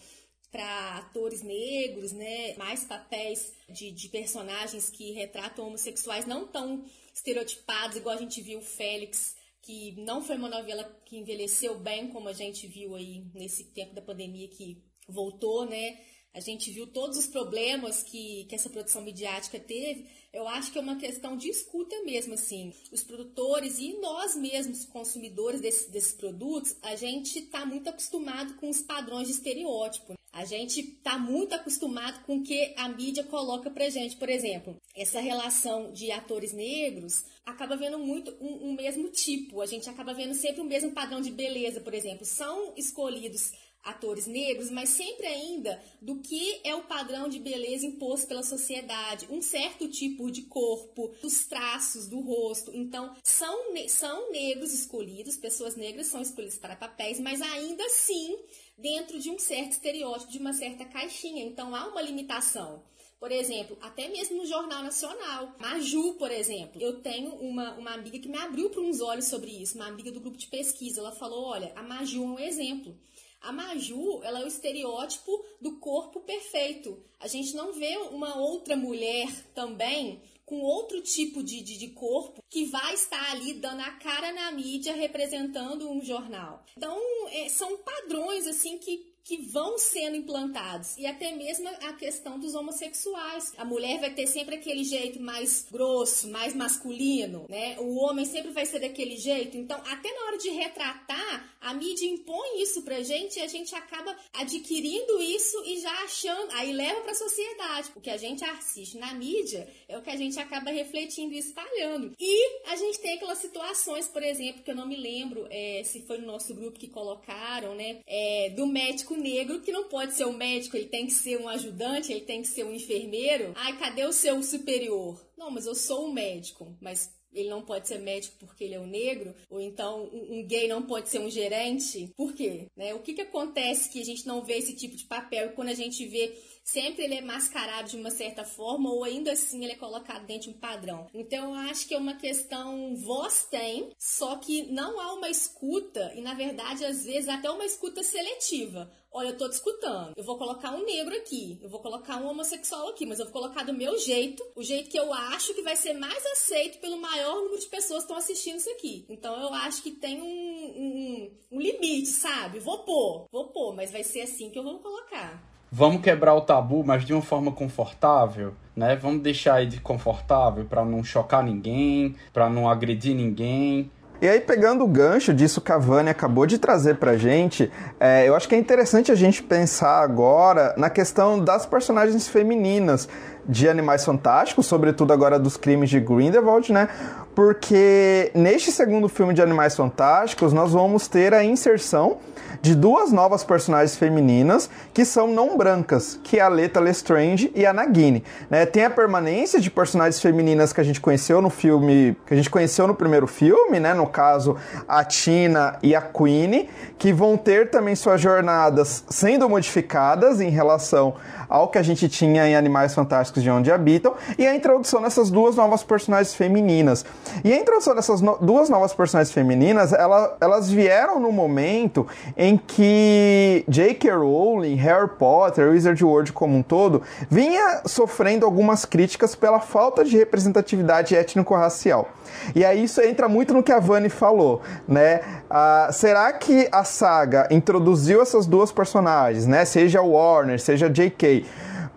para atores negros, né, mais papéis de, de personagens que retratam homossexuais não tão estereotipados, igual a gente viu o Félix que não foi uma novela que envelheceu bem, como a gente viu aí nesse tempo da pandemia que voltou, né? A gente viu todos os problemas que, que essa produção midiática teve. Eu acho que é uma questão de escuta mesmo, assim. Os produtores e nós mesmos, consumidores desse, desses produtos, a gente está muito acostumado com os padrões de estereótipo. A gente está muito acostumado com o que a mídia coloca pra gente. Por exemplo, essa relação de atores negros acaba vendo muito um, um, mesmo tipo. A gente acaba vendo sempre o mesmo padrão de beleza, por exemplo. São escolhidos atores negros, mas sempre ainda do que é o padrão de beleza imposto pela sociedade, um certo tipo de corpo, dos traços do rosto. Então, são, são negros escolhidos, pessoas negras são escolhidas para papéis, mas ainda assim dentro de um certo estereótipo, de uma certa caixinha. Então, há uma limitação. Por exemplo, até mesmo no Jornal Nacional. Maju, por exemplo. Eu tenho uma, uma amiga que me abriu para uns olhos sobre isso, uma amiga do grupo de pesquisa. Ela falou: olha, a Maju é um exemplo. A Maju, ela é o estereótipo do corpo perfeito. A gente não vê uma outra mulher também com outro tipo de, de, de, corpo que vai estar ali dando a cara na mídia representando um jornal. Então, é, são padrões assim que que vão sendo implantados. E até mesmo a questão dos homossexuais. A mulher vai ter sempre aquele jeito mais grosso, mais masculino, né? O homem sempre vai ser daquele jeito. Então, até na hora de retratar, a mídia impõe isso pra gente e a gente acaba adquirindo isso e já achando, aí leva pra sociedade. O que a gente assiste na mídia é o que a gente acaba refletindo e espalhando. E a gente tem aquelas situações, por exemplo, que eu não me lembro é, se foi no nosso grupo que colocaram, né? É, do médico negro que não pode ser um médico, ele tem que ser um ajudante, ele tem que ser um enfermeiro. Ai, cadê o seu superior? Não, mas eu sou um médico, mas ele não pode ser médico porque ele é um negro, ou então um, gay não pode ser um gerente. Por quê? Né? O que, que acontece que a gente não vê esse tipo de papel quando a gente vê sempre ele é mascarado de uma certa forma ou ainda assim ele é colocado dentro de um padrão. Então eu acho que é uma questão voz tem, só que não há uma escuta e na verdade às vezes até uma escuta seletiva. Olha, eu tô te escutando. Eu vou colocar um negro aqui, eu vou colocar um homossexual aqui, mas eu vou colocar do meu jeito, o jeito que eu acho que vai ser mais aceito pelo maior número de pessoas que estão assistindo isso aqui. Então eu acho que tem um, um, um limite, sabe? Vou pôr, vou pôr, mas vai ser assim que eu vou colocar vamos quebrar o tabu, mas de uma forma confortável, né? Vamos deixar aí de confortável para não chocar ninguém, para não agredir ninguém. E aí, pegando o gancho disso que a Vânia acabou de trazer pra gente, é, eu acho que é interessante a gente pensar agora na questão das personagens femininas de Animais Fantásticos, sobretudo agora dos crimes de Grindelwald, né? Porque neste segundo filme de Animais Fantásticos, nós vamos ter a inserção de duas novas personagens femininas que são não brancas, que é a Leta Lestrange e a Nagini. Né? Tem a permanência de personagens femininas que a gente conheceu no filme, que a gente conheceu no primeiro filme, né? No caso, a Tina e a Queenie, que vão ter também suas jornadas sendo modificadas em relação ao que a gente tinha em Animais Fantásticos de Onde Habitam, e a introdução dessas duas novas personagens femininas. E a introdução dessas no duas novas personagens femininas, ela, elas vieram no momento em que J.K. Rowling, Harry Potter, Wizard World como um todo, vinha sofrendo algumas críticas pela falta de representatividade étnico-racial. E aí isso entra muito no que a Vani falou, né? Ah, será que a saga introduziu essas duas personagens, né? Seja Warner, seja J.K.,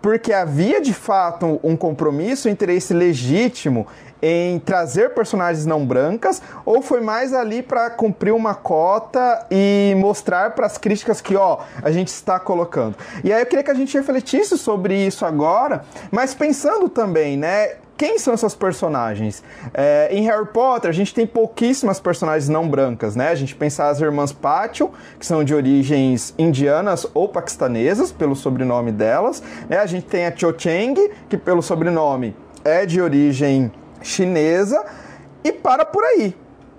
porque havia de fato um compromisso, um interesse legítimo em trazer personagens não brancas ou foi mais ali para cumprir uma cota e mostrar para as críticas que ó a gente está colocando e aí eu queria que a gente refletisse sobre isso agora mas pensando também né quem são essas personagens? É, em Harry Potter, a gente tem pouquíssimas personagens não brancas, né? A gente pensa as irmãs Patchell, que são de origens indianas ou paquistanesas, pelo sobrenome delas. Né? A gente tem a Cho Chang, que pelo sobrenome é de origem chinesa. E para por aí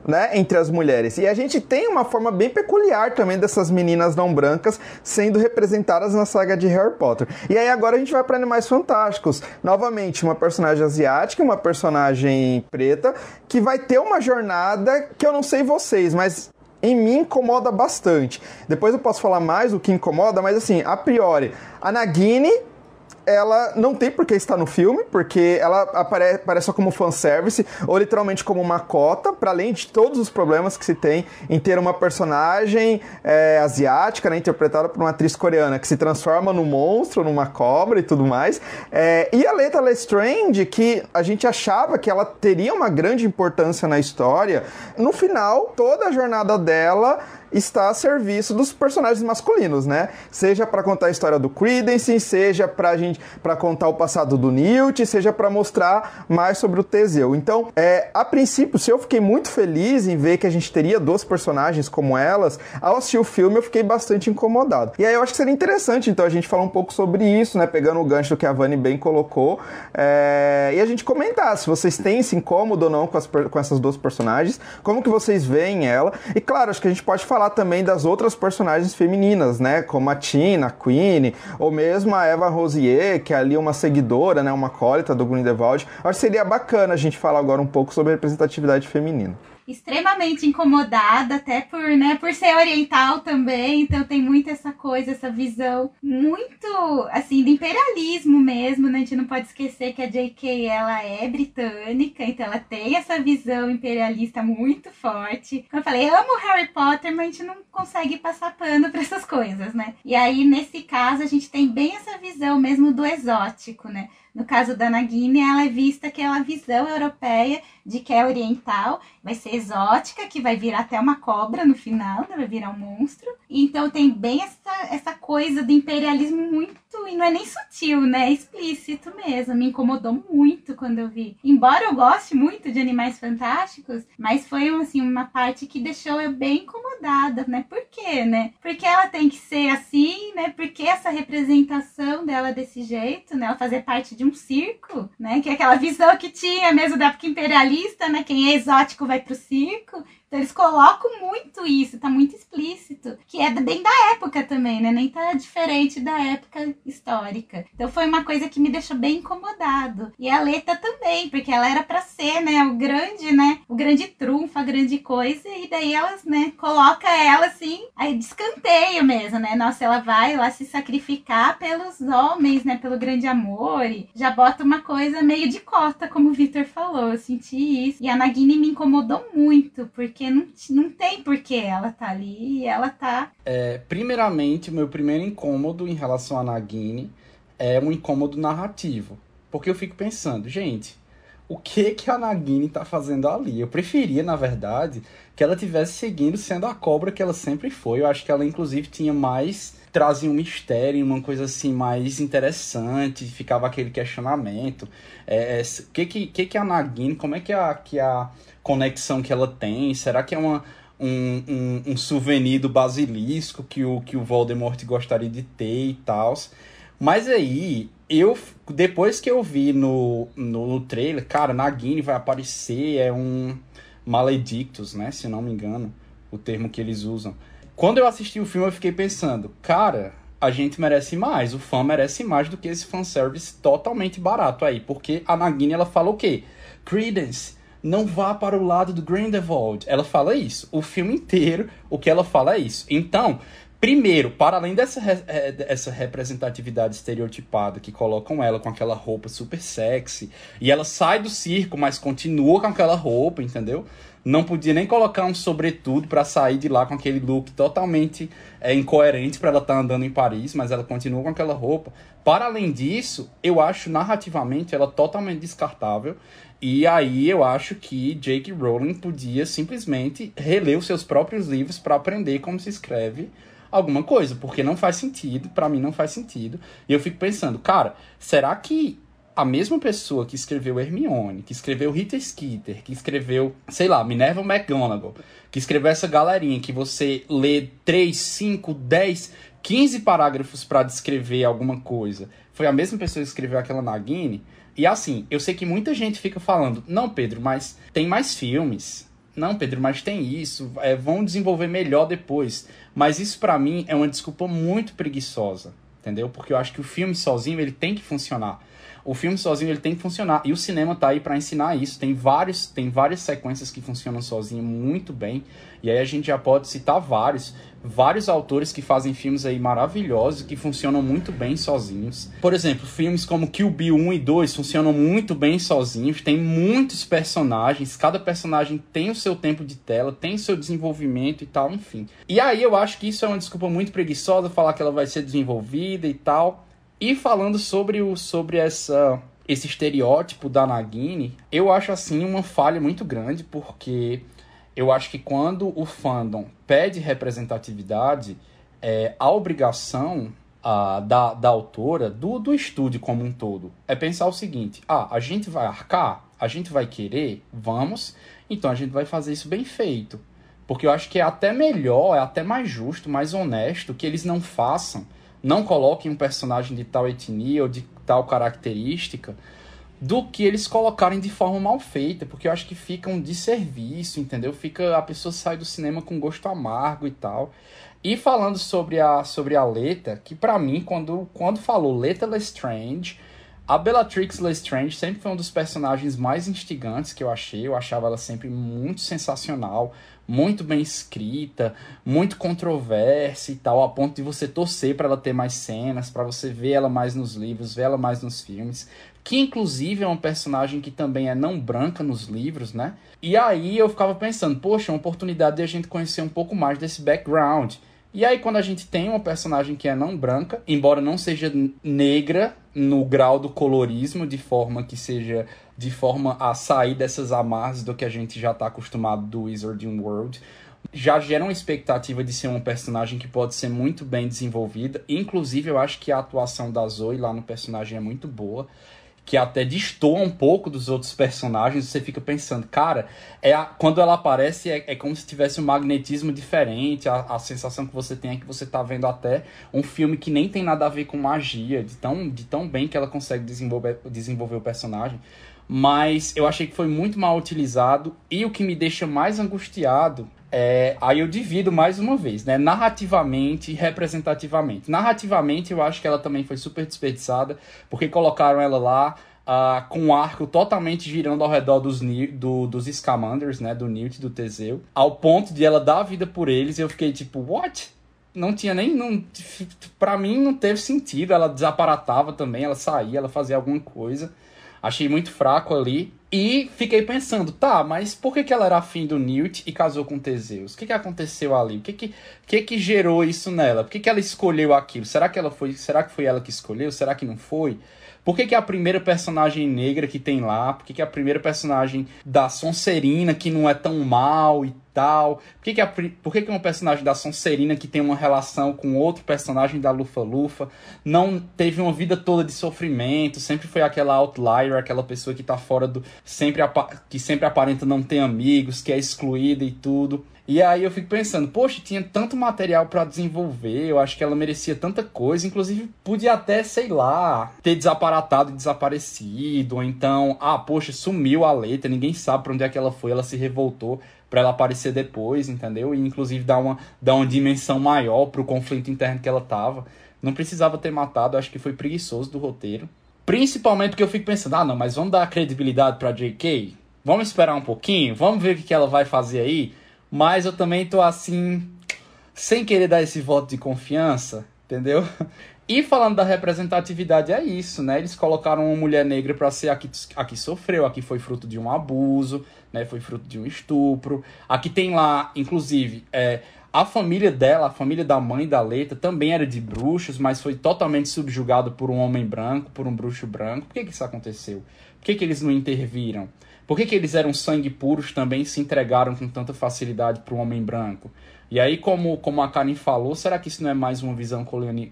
né, entre as mulheres. E a gente tem uma forma bem peculiar também dessas meninas não brancas sendo representadas na saga de Harry Potter. E aí agora a gente vai para Animais Fantásticos. Novamente, uma personagem asiática, uma personagem preta, que vai ter uma jornada que eu não sei vocês, mas em mim incomoda bastante. Depois eu posso falar mais o que incomoda, mas assim, a priori, a Nagini ela não tem por que estar no filme, porque ela apare aparece só como fanservice, ou literalmente como uma cota, para além de todos os problemas que se tem em ter uma personagem é, asiática, né, interpretada por uma atriz coreana, que se transforma num monstro, numa cobra e tudo mais. É, e a Leta Lestrange, que a gente achava que ela teria uma grande importância na história, no final, toda a jornada dela está a serviço dos personagens masculinos, né? Seja para contar a história do Credence, seja pra gente para contar o passado do Newt, seja para mostrar mais sobre o Teseu. Então, é, a princípio, se eu fiquei muito feliz em ver que a gente teria duas personagens como elas, ao assistir o filme eu fiquei bastante incomodado. E aí eu acho que seria interessante, então, a gente falar um pouco sobre isso, né? Pegando o gancho que a Vani bem colocou, é, e a gente comentar se vocês têm esse incômodo ou não com, as, com essas duas personagens, como que vocês veem ela. E claro, acho que a gente pode falar falar também das outras personagens femininas, né? Como a Tina, a Queen, ou mesmo a Eva Rosier, que é ali uma seguidora, né? Uma cólita do Grindelwald. Acho que seria bacana a gente falar agora um pouco sobre representatividade feminina extremamente incomodada, até por, né, por ser oriental também, então tem muito essa coisa, essa visão muito, assim, do imperialismo mesmo, né? A gente não pode esquecer que a J.K. ela é britânica, então ela tem essa visão imperialista muito forte. Como eu falei, amo Harry Potter, mas a gente não consegue passar pano para essas coisas, né? E aí, nesse caso, a gente tem bem essa visão mesmo do exótico, né? No caso da Nagini, ela é vista aquela visão europeia de que é oriental, vai ser exótica, que vai virar até uma cobra no final, né? vai virar um monstro. Então tem bem essa, essa coisa do imperialismo muito, e não é nem sutil, né? É explícito mesmo. Me incomodou muito quando eu vi. Embora eu goste muito de Animais Fantásticos, mas foi assim, uma parte que deixou eu bem incomodada, né? Por quê, né? Porque ela tem que ser assim, né? Porque essa representação dela desse jeito, né? Ela fazer parte de um circo, né? Que é aquela visão que tinha mesmo da época imperialista, né? Quem é exótico vai pro circo. Então eles colocam muito isso, tá muito explícito, que é bem da época também, né? Nem tá diferente da época histórica. Então foi uma coisa que me deixou bem incomodado. E a Leta também, porque ela era para ser, né, o grande, né, o grande trunfo, a grande coisa, e daí elas, né, coloca ela assim, aí descanteio mesmo, né? Nossa, ela vai lá se sacrificar pelos homens, né, pelo grande amor, e já bota uma coisa meio de cota, como o Victor falou, eu senti isso. E a Nagini me incomodou muito, porque porque não, não tem porquê ela tá ali e ela tá. É, primeiramente, o meu primeiro incômodo em relação a Nagini é um incômodo narrativo. Porque eu fico pensando, gente, o que que a Nagini tá fazendo ali? Eu preferia, na verdade, que ela tivesse seguindo sendo a cobra que ela sempre foi. Eu acho que ela, inclusive, tinha mais. trazia um mistério, uma coisa assim mais interessante, ficava aquele questionamento. É, é, que, que, que que a Nagini, como é que a, que a conexão que ela tem? Será que é uma, um, um, um souvenir do basilisco que o, que o Voldemort gostaria de ter e tal? Mas aí, eu depois que eu vi no, no, trailer, cara, Nagini vai aparecer, é um Maledictus, né? Se não me engano, o termo que eles usam. Quando eu assisti o filme, eu fiquei pensando, cara, a gente merece mais, o fã merece mais do que esse fanservice totalmente barato aí. Porque a Nagini, ela fala o quê? Credence, não vá para o lado do Grindelwald. Ela fala isso. O filme inteiro, o que ela fala é isso. Então, primeiro, para além dessa é, essa representatividade estereotipada que colocam ela com aquela roupa super sexy, e ela sai do circo, mas continua com aquela roupa, entendeu? Não podia nem colocar um sobretudo para sair de lá com aquele look totalmente é, incoerente para ela estar tá andando em Paris, mas ela continua com aquela roupa. Para além disso, eu acho narrativamente ela totalmente descartável. E aí eu acho que Jake Rowling podia simplesmente reler os seus próprios livros para aprender como se escreve alguma coisa, porque não faz sentido, para mim não faz sentido. E eu fico pensando, cara, será que a mesma pessoa que escreveu Hermione, que escreveu Rita Skeeter, que escreveu, sei lá, Minerva McGonagall, que escreveu essa galerinha que você lê 3, 5, 10, 15 parágrafos para descrever alguma coisa. Foi a mesma pessoa que escreveu aquela Nagini. E assim, eu sei que muita gente fica falando, não, Pedro, mas tem mais filmes. Não, Pedro, mas tem isso. É, vão desenvolver melhor depois. Mas isso para mim é uma desculpa muito preguiçosa, entendeu? Porque eu acho que o filme sozinho ele tem que funcionar. O filme sozinho ele tem que funcionar e o cinema tá aí para ensinar isso. Tem vários, tem várias sequências que funcionam sozinho muito bem. E aí a gente já pode citar vários, vários autores que fazem filmes aí maravilhosos que funcionam muito bem sozinhos. Por exemplo, filmes como Kill Bill 1 e 2 funcionam muito bem sozinhos, tem muitos personagens, cada personagem tem o seu tempo de tela, tem o seu desenvolvimento e tal, enfim. E aí eu acho que isso é uma desculpa muito preguiçosa falar que ela vai ser desenvolvida e tal. E falando sobre, o, sobre essa, esse estereótipo da Nagini, eu acho assim uma falha muito grande, porque eu acho que quando o fandom pede representatividade, é, a obrigação a, da, da autora, do, do estúdio como um todo, é pensar o seguinte: ah, a gente vai arcar, a gente vai querer, vamos, então a gente vai fazer isso bem feito. Porque eu acho que é até melhor, é até mais justo, mais honesto que eles não façam não coloquem um personagem de tal etnia ou de tal característica do que eles colocarem de forma mal feita, porque eu acho que fica um desserviço, entendeu? Fica a pessoa sai do cinema com gosto amargo e tal. E falando sobre a sobre a Leta, que para mim quando quando falou Leta Lestrange, a Bellatrix Lestrange sempre foi um dos personagens mais instigantes que eu achei. Eu achava ela sempre muito sensacional, muito bem escrita, muito controversa e tal, a ponto de você torcer para ela ter mais cenas, para você ver ela mais nos livros, ver ela mais nos filmes, que inclusive é um personagem que também é não branca nos livros, né? E aí eu ficava pensando, poxa, é uma oportunidade de a gente conhecer um pouco mais desse background. E aí, quando a gente tem uma personagem que é não branca, embora não seja negra no grau do colorismo, de forma que seja de forma a sair dessas amarras do que a gente já está acostumado do Wizarding World, já gera uma expectativa de ser um personagem que pode ser muito bem desenvolvida. Inclusive, eu acho que a atuação da Zoe lá no personagem é muito boa que até destoa um pouco dos outros personagens, você fica pensando, cara, é a, quando ela aparece é, é, como se tivesse um magnetismo diferente, a, a, sensação que você tem é que você tá vendo até um filme que nem tem nada a ver com magia, de tão, de tão bem que ela consegue desenvolver, desenvolver o personagem. Mas eu achei que foi muito mal utilizado e o que me deixa mais angustiado é, aí eu divido mais uma vez, né? Narrativamente e representativamente. Narrativamente, eu acho que ela também foi super desperdiçada, porque colocaram ela lá uh, com um arco totalmente girando ao redor dos, do, dos Scamanders, né? Do Newt e do Teseu, ao ponto de ela dar a vida por eles. E eu fiquei tipo, what? Não tinha nem. Não, pra mim, não teve sentido. Ela desaparatava também, ela saía, ela fazia alguma coisa. Achei muito fraco ali. E fiquei pensando, tá, mas por que, que ela era afim do Newt e casou com Teseus? O que, que aconteceu ali? O que que, que que gerou isso nela? Por que, que ela escolheu aquilo? Será que ela foi. Será que foi ela que escolheu? Será que não foi? Por que, que a primeira personagem negra que tem lá? Por que, que a primeira personagem da Sonserina que não é tão mal e tal? Por que, que, é, por que, que um personagem da Sonserina que tem uma relação com outro personagem da Lufa-Lufa? Não teve uma vida toda de sofrimento, sempre foi aquela outlier, aquela pessoa que tá fora do. sempre que sempre aparenta não ter amigos, que é excluída e tudo. E aí eu fico pensando, poxa, tinha tanto material para desenvolver, eu acho que ela merecia tanta coisa, inclusive podia até, sei lá, ter desaparatado e desaparecido, ou então, ah, poxa, sumiu a letra, ninguém sabe para onde é que ela foi, ela se revoltou para ela aparecer depois, entendeu? E inclusive dar uma, dar uma dimensão maior pro conflito interno que ela tava. Não precisava ter matado, acho que foi preguiçoso do roteiro. Principalmente porque eu fico pensando, ah, não, mas vamos dar credibilidade pra JK? Vamos esperar um pouquinho? Vamos ver o que ela vai fazer aí? Mas eu também tô assim, sem querer dar esse voto de confiança, entendeu? E falando da representatividade, é isso, né? Eles colocaram uma mulher negra para ser a que, a que sofreu, a que foi fruto de um abuso, né? Foi fruto de um estupro. Aqui tem lá, inclusive, é, a família dela, a família da mãe da Leita, também era de bruxos, mas foi totalmente subjugado por um homem branco, por um bruxo branco. Por que, que isso aconteceu? Por que, que eles não interviram? Por que, que eles eram sangue puros também se entregaram com tanta facilidade para o homem branco? E aí, como, como a Karen falou, será que isso não é mais uma visão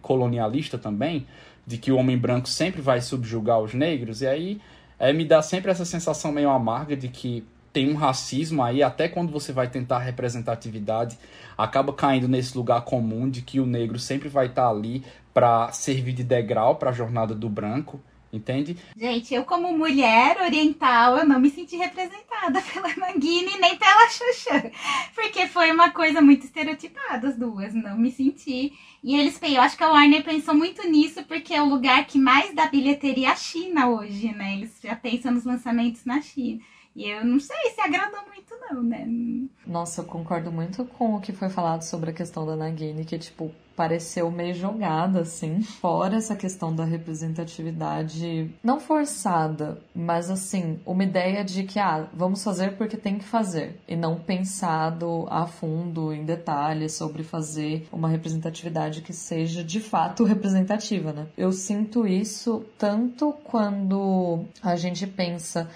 colonialista também? de que o homem branco sempre vai subjugar os negros, e aí é, me dá sempre essa sensação meio amarga de que tem um racismo aí, até quando você vai tentar representatividade, acaba caindo nesse lugar comum de que o negro sempre vai estar ali para servir de degrau para a jornada do branco. Entende? Gente, eu como mulher oriental, eu não me senti representada (laughs) pela Manguini nem pela Xuxa. Porque foi uma coisa muito estereotipada as duas, não me senti. E eles, eu acho que a Warner pensou muito nisso porque é o lugar que mais dá bilheteria a China hoje, né? Eles já pensam nos lançamentos na China. E eu não sei se agradou muito, não, né? Nossa, eu concordo muito com o que foi falado sobre a questão da Nagini, que, tipo, pareceu meio jogada, assim. Fora essa questão da representatividade não forçada, mas, assim, uma ideia de que, ah, vamos fazer porque tem que fazer. E não pensado a fundo, em detalhes, sobre fazer uma representatividade que seja de fato representativa, né? Eu sinto isso tanto quando a gente pensa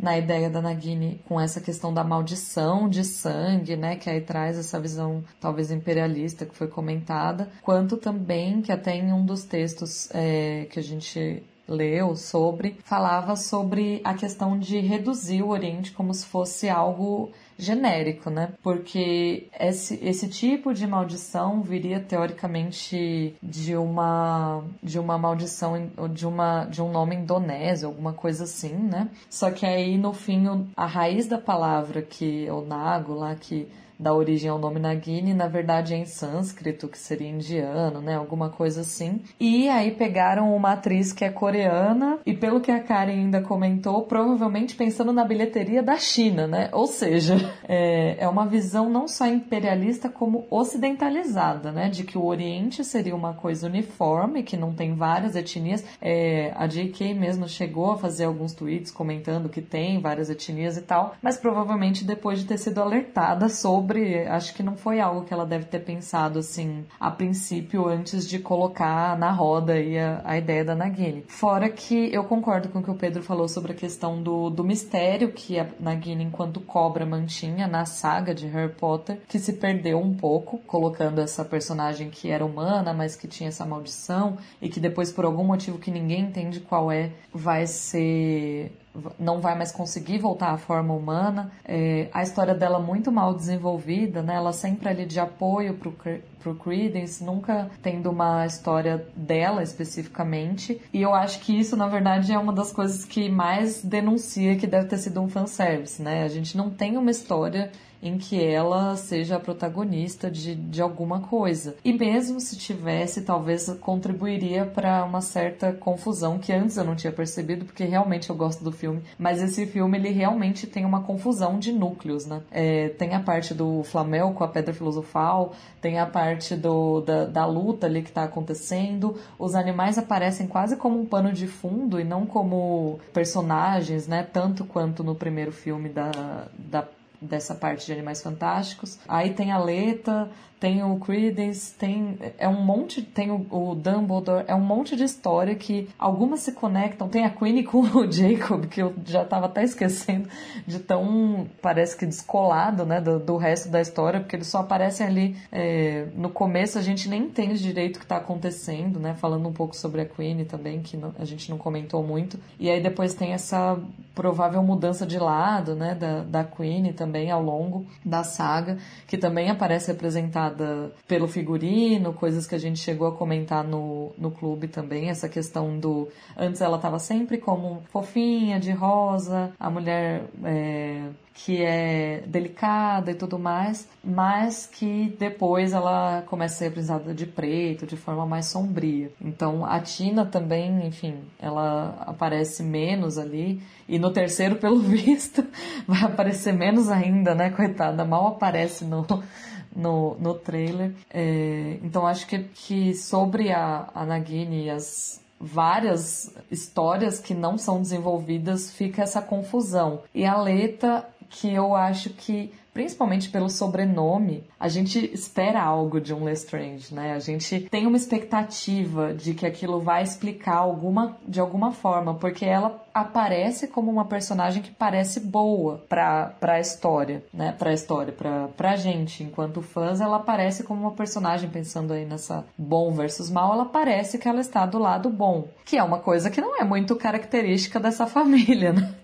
na ideia da Nagini com essa questão da maldição de sangue, né, que aí traz essa visão talvez imperialista que foi comentada, quanto também que até em um dos textos é, que a gente leu sobre, falava sobre a questão de reduzir o Oriente como se fosse algo genérico, né? Porque esse, esse tipo de maldição viria teoricamente de uma de uma maldição de uma de um nome indonésio, alguma coisa assim, né? Só que aí no fim a raiz da palavra que o nago lá que dá origem ao nome Nagini, na verdade é em sânscrito, que seria indiano, né? Alguma coisa assim. E aí pegaram uma atriz que é coreana, e pelo que a Karen ainda comentou, provavelmente pensando na bilheteria da China, né? Ou seja, (laughs) é, é uma visão não só imperialista, como ocidentalizada, né? De que o Oriente seria uma coisa uniforme, que não tem várias etnias. É, a J.K. mesmo chegou a fazer alguns tweets comentando que tem várias etnias e tal, mas provavelmente depois de ter sido alertada sobre sobre, acho que não foi algo que ela deve ter pensado assim a princípio antes de colocar na roda aí a, a ideia da Nagini. Fora que eu concordo com o que o Pedro falou sobre a questão do, do mistério que a Nagini enquanto cobra mantinha na saga de Harry Potter, que se perdeu um pouco, colocando essa personagem que era humana, mas que tinha essa maldição e que depois por algum motivo que ninguém entende qual é, vai ser não vai mais conseguir voltar à forma humana. É, a história dela muito mal desenvolvida, né? Ela sempre ali de apoio pro, pro Credence, nunca tendo uma história dela especificamente. E eu acho que isso, na verdade, é uma das coisas que mais denuncia que deve ter sido um fanservice, né? A gente não tem uma história em que ela seja a protagonista de, de alguma coisa. E mesmo se tivesse, talvez contribuiria para uma certa confusão que antes eu não tinha percebido, porque realmente eu gosto do filme. Mas esse filme, ele realmente tem uma confusão de núcleos, né? É, tem a parte do Flamel com a Pedra Filosofal, tem a parte do, da, da luta ali que está acontecendo. Os animais aparecem quase como um pano de fundo e não como personagens, né? Tanto quanto no primeiro filme da, da dessa parte de Animais Fantásticos. Aí tem a Leta, tem o Credence, tem é um monte, tem o, o, Dumbledore, é um monte de história que algumas se conectam. Tem a Queenie com o (laughs) Jacob, que eu já estava até esquecendo de tão parece que descolado, né, do, do resto da história, porque eles só aparecem ali é, no começo. A gente nem entende direito o que está acontecendo, né? Falando um pouco sobre a Queenie também, que não, a gente não comentou muito. E aí depois tem essa provável mudança de lado, né, da, da Queenie também ao longo da saga, que também aparece representada pelo figurino, coisas que a gente chegou a comentar no, no clube também, essa questão do. Antes ela estava sempre como fofinha, de rosa, a mulher. É, que é delicada e tudo mais, mas que depois ela começa a ser apresentada de preto, de forma mais sombria. Então a Tina também, enfim, ela aparece menos ali. E no terceiro, (laughs) pelo visto, vai aparecer menos ainda, né? Coitada, mal aparece no, no, no trailer. É, então acho que, que sobre a, a Nagini e as várias histórias que não são desenvolvidas, fica essa confusão. E a Leta, que eu acho que principalmente pelo sobrenome, a gente espera algo de um Lestrange, né? A gente tem uma expectativa de que aquilo vai explicar alguma, de alguma forma, porque ela aparece como uma personagem que parece boa pra, pra história, né? Pra história, pra, pra gente. Enquanto fãs, ela aparece como uma personagem, pensando aí nessa bom versus mal, ela parece que ela está do lado bom. Que é uma coisa que não é muito característica dessa (laughs) família, né?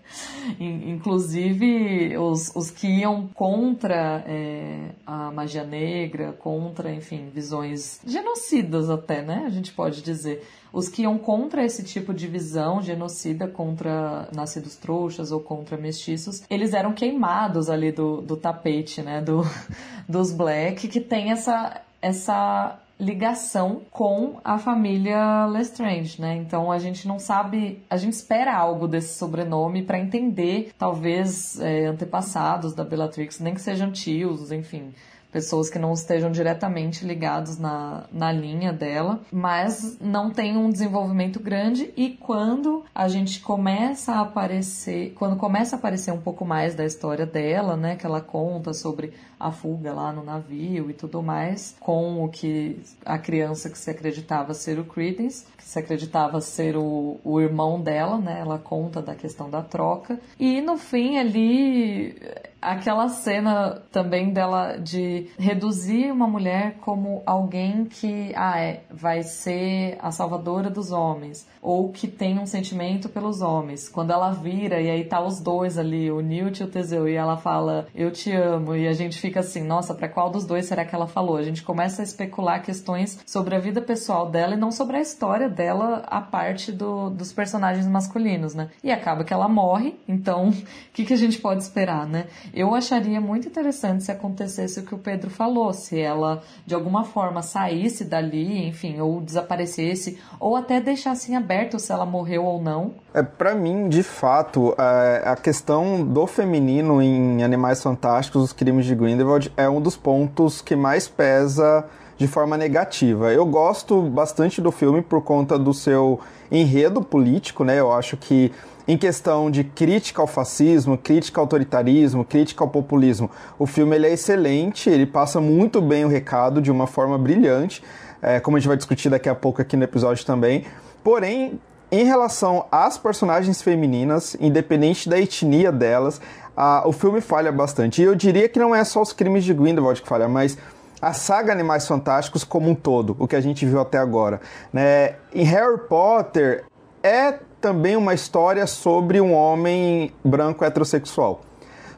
Inclusive, os, os que iam contra é, a magia negra, contra, enfim, visões genocidas até, né? A gente pode dizer os que iam contra esse tipo de visão genocida contra nascidos trouxas ou contra mestiços, eles eram queimados ali do, do tapete, né, do, (laughs) dos Black, que tem essa, essa ligação com a família Lestrange, né? Então a gente não sabe, a gente espera algo desse sobrenome para entender, talvez é, antepassados da Bellatrix, nem que sejam tios, enfim, pessoas que não estejam diretamente ligados na, na linha dela, mas não tem um desenvolvimento grande e quando a gente começa a aparecer, quando começa a aparecer um pouco mais da história dela, né, que ela conta sobre a fuga lá no navio e tudo mais, com o que a criança que se acreditava ser o Credence, que se acreditava ser o, o irmão dela, né? Ela conta da questão da troca. E no fim ali aquela cena também dela de reduzir uma mulher como alguém que ah, é, vai ser a salvadora dos homens ou que tem um sentimento pelos homens. Quando ela vira e aí tá os dois ali, o Newt e o Teseu, e ela fala eu te amo e a gente fica assim, nossa, para qual dos dois será que ela falou? A gente começa a especular questões sobre a vida pessoal dela e não sobre a história dela, a parte do, dos personagens masculinos, né? E acaba que ela morre, então (laughs) o que, que a gente pode esperar, né? Eu acharia muito interessante se acontecesse o que o Pedro falou, se ela de alguma forma saísse dali, enfim, ou desaparecesse, ou até deixasse em aberto se ela morreu ou não. É, para mim, de fato, é, a questão do feminino em Animais Fantásticos, os crimes de Grindelwald, é um dos pontos que mais pesa de forma negativa. Eu gosto bastante do filme por conta do seu enredo político, né? Eu acho que em questão de crítica ao fascismo, crítica ao autoritarismo, crítica ao populismo, o filme ele é excelente, ele passa muito bem o recado de uma forma brilhante, é, como a gente vai discutir daqui a pouco aqui no episódio também. Porém, em relação às personagens femininas, independente da etnia delas, a, o filme falha bastante. E eu diria que não é só os crimes de Grindelwald que falha, mas a saga Animais Fantásticos como um todo, o que a gente viu até agora. Né? Em Harry Potter é também uma história sobre um homem branco heterossexual.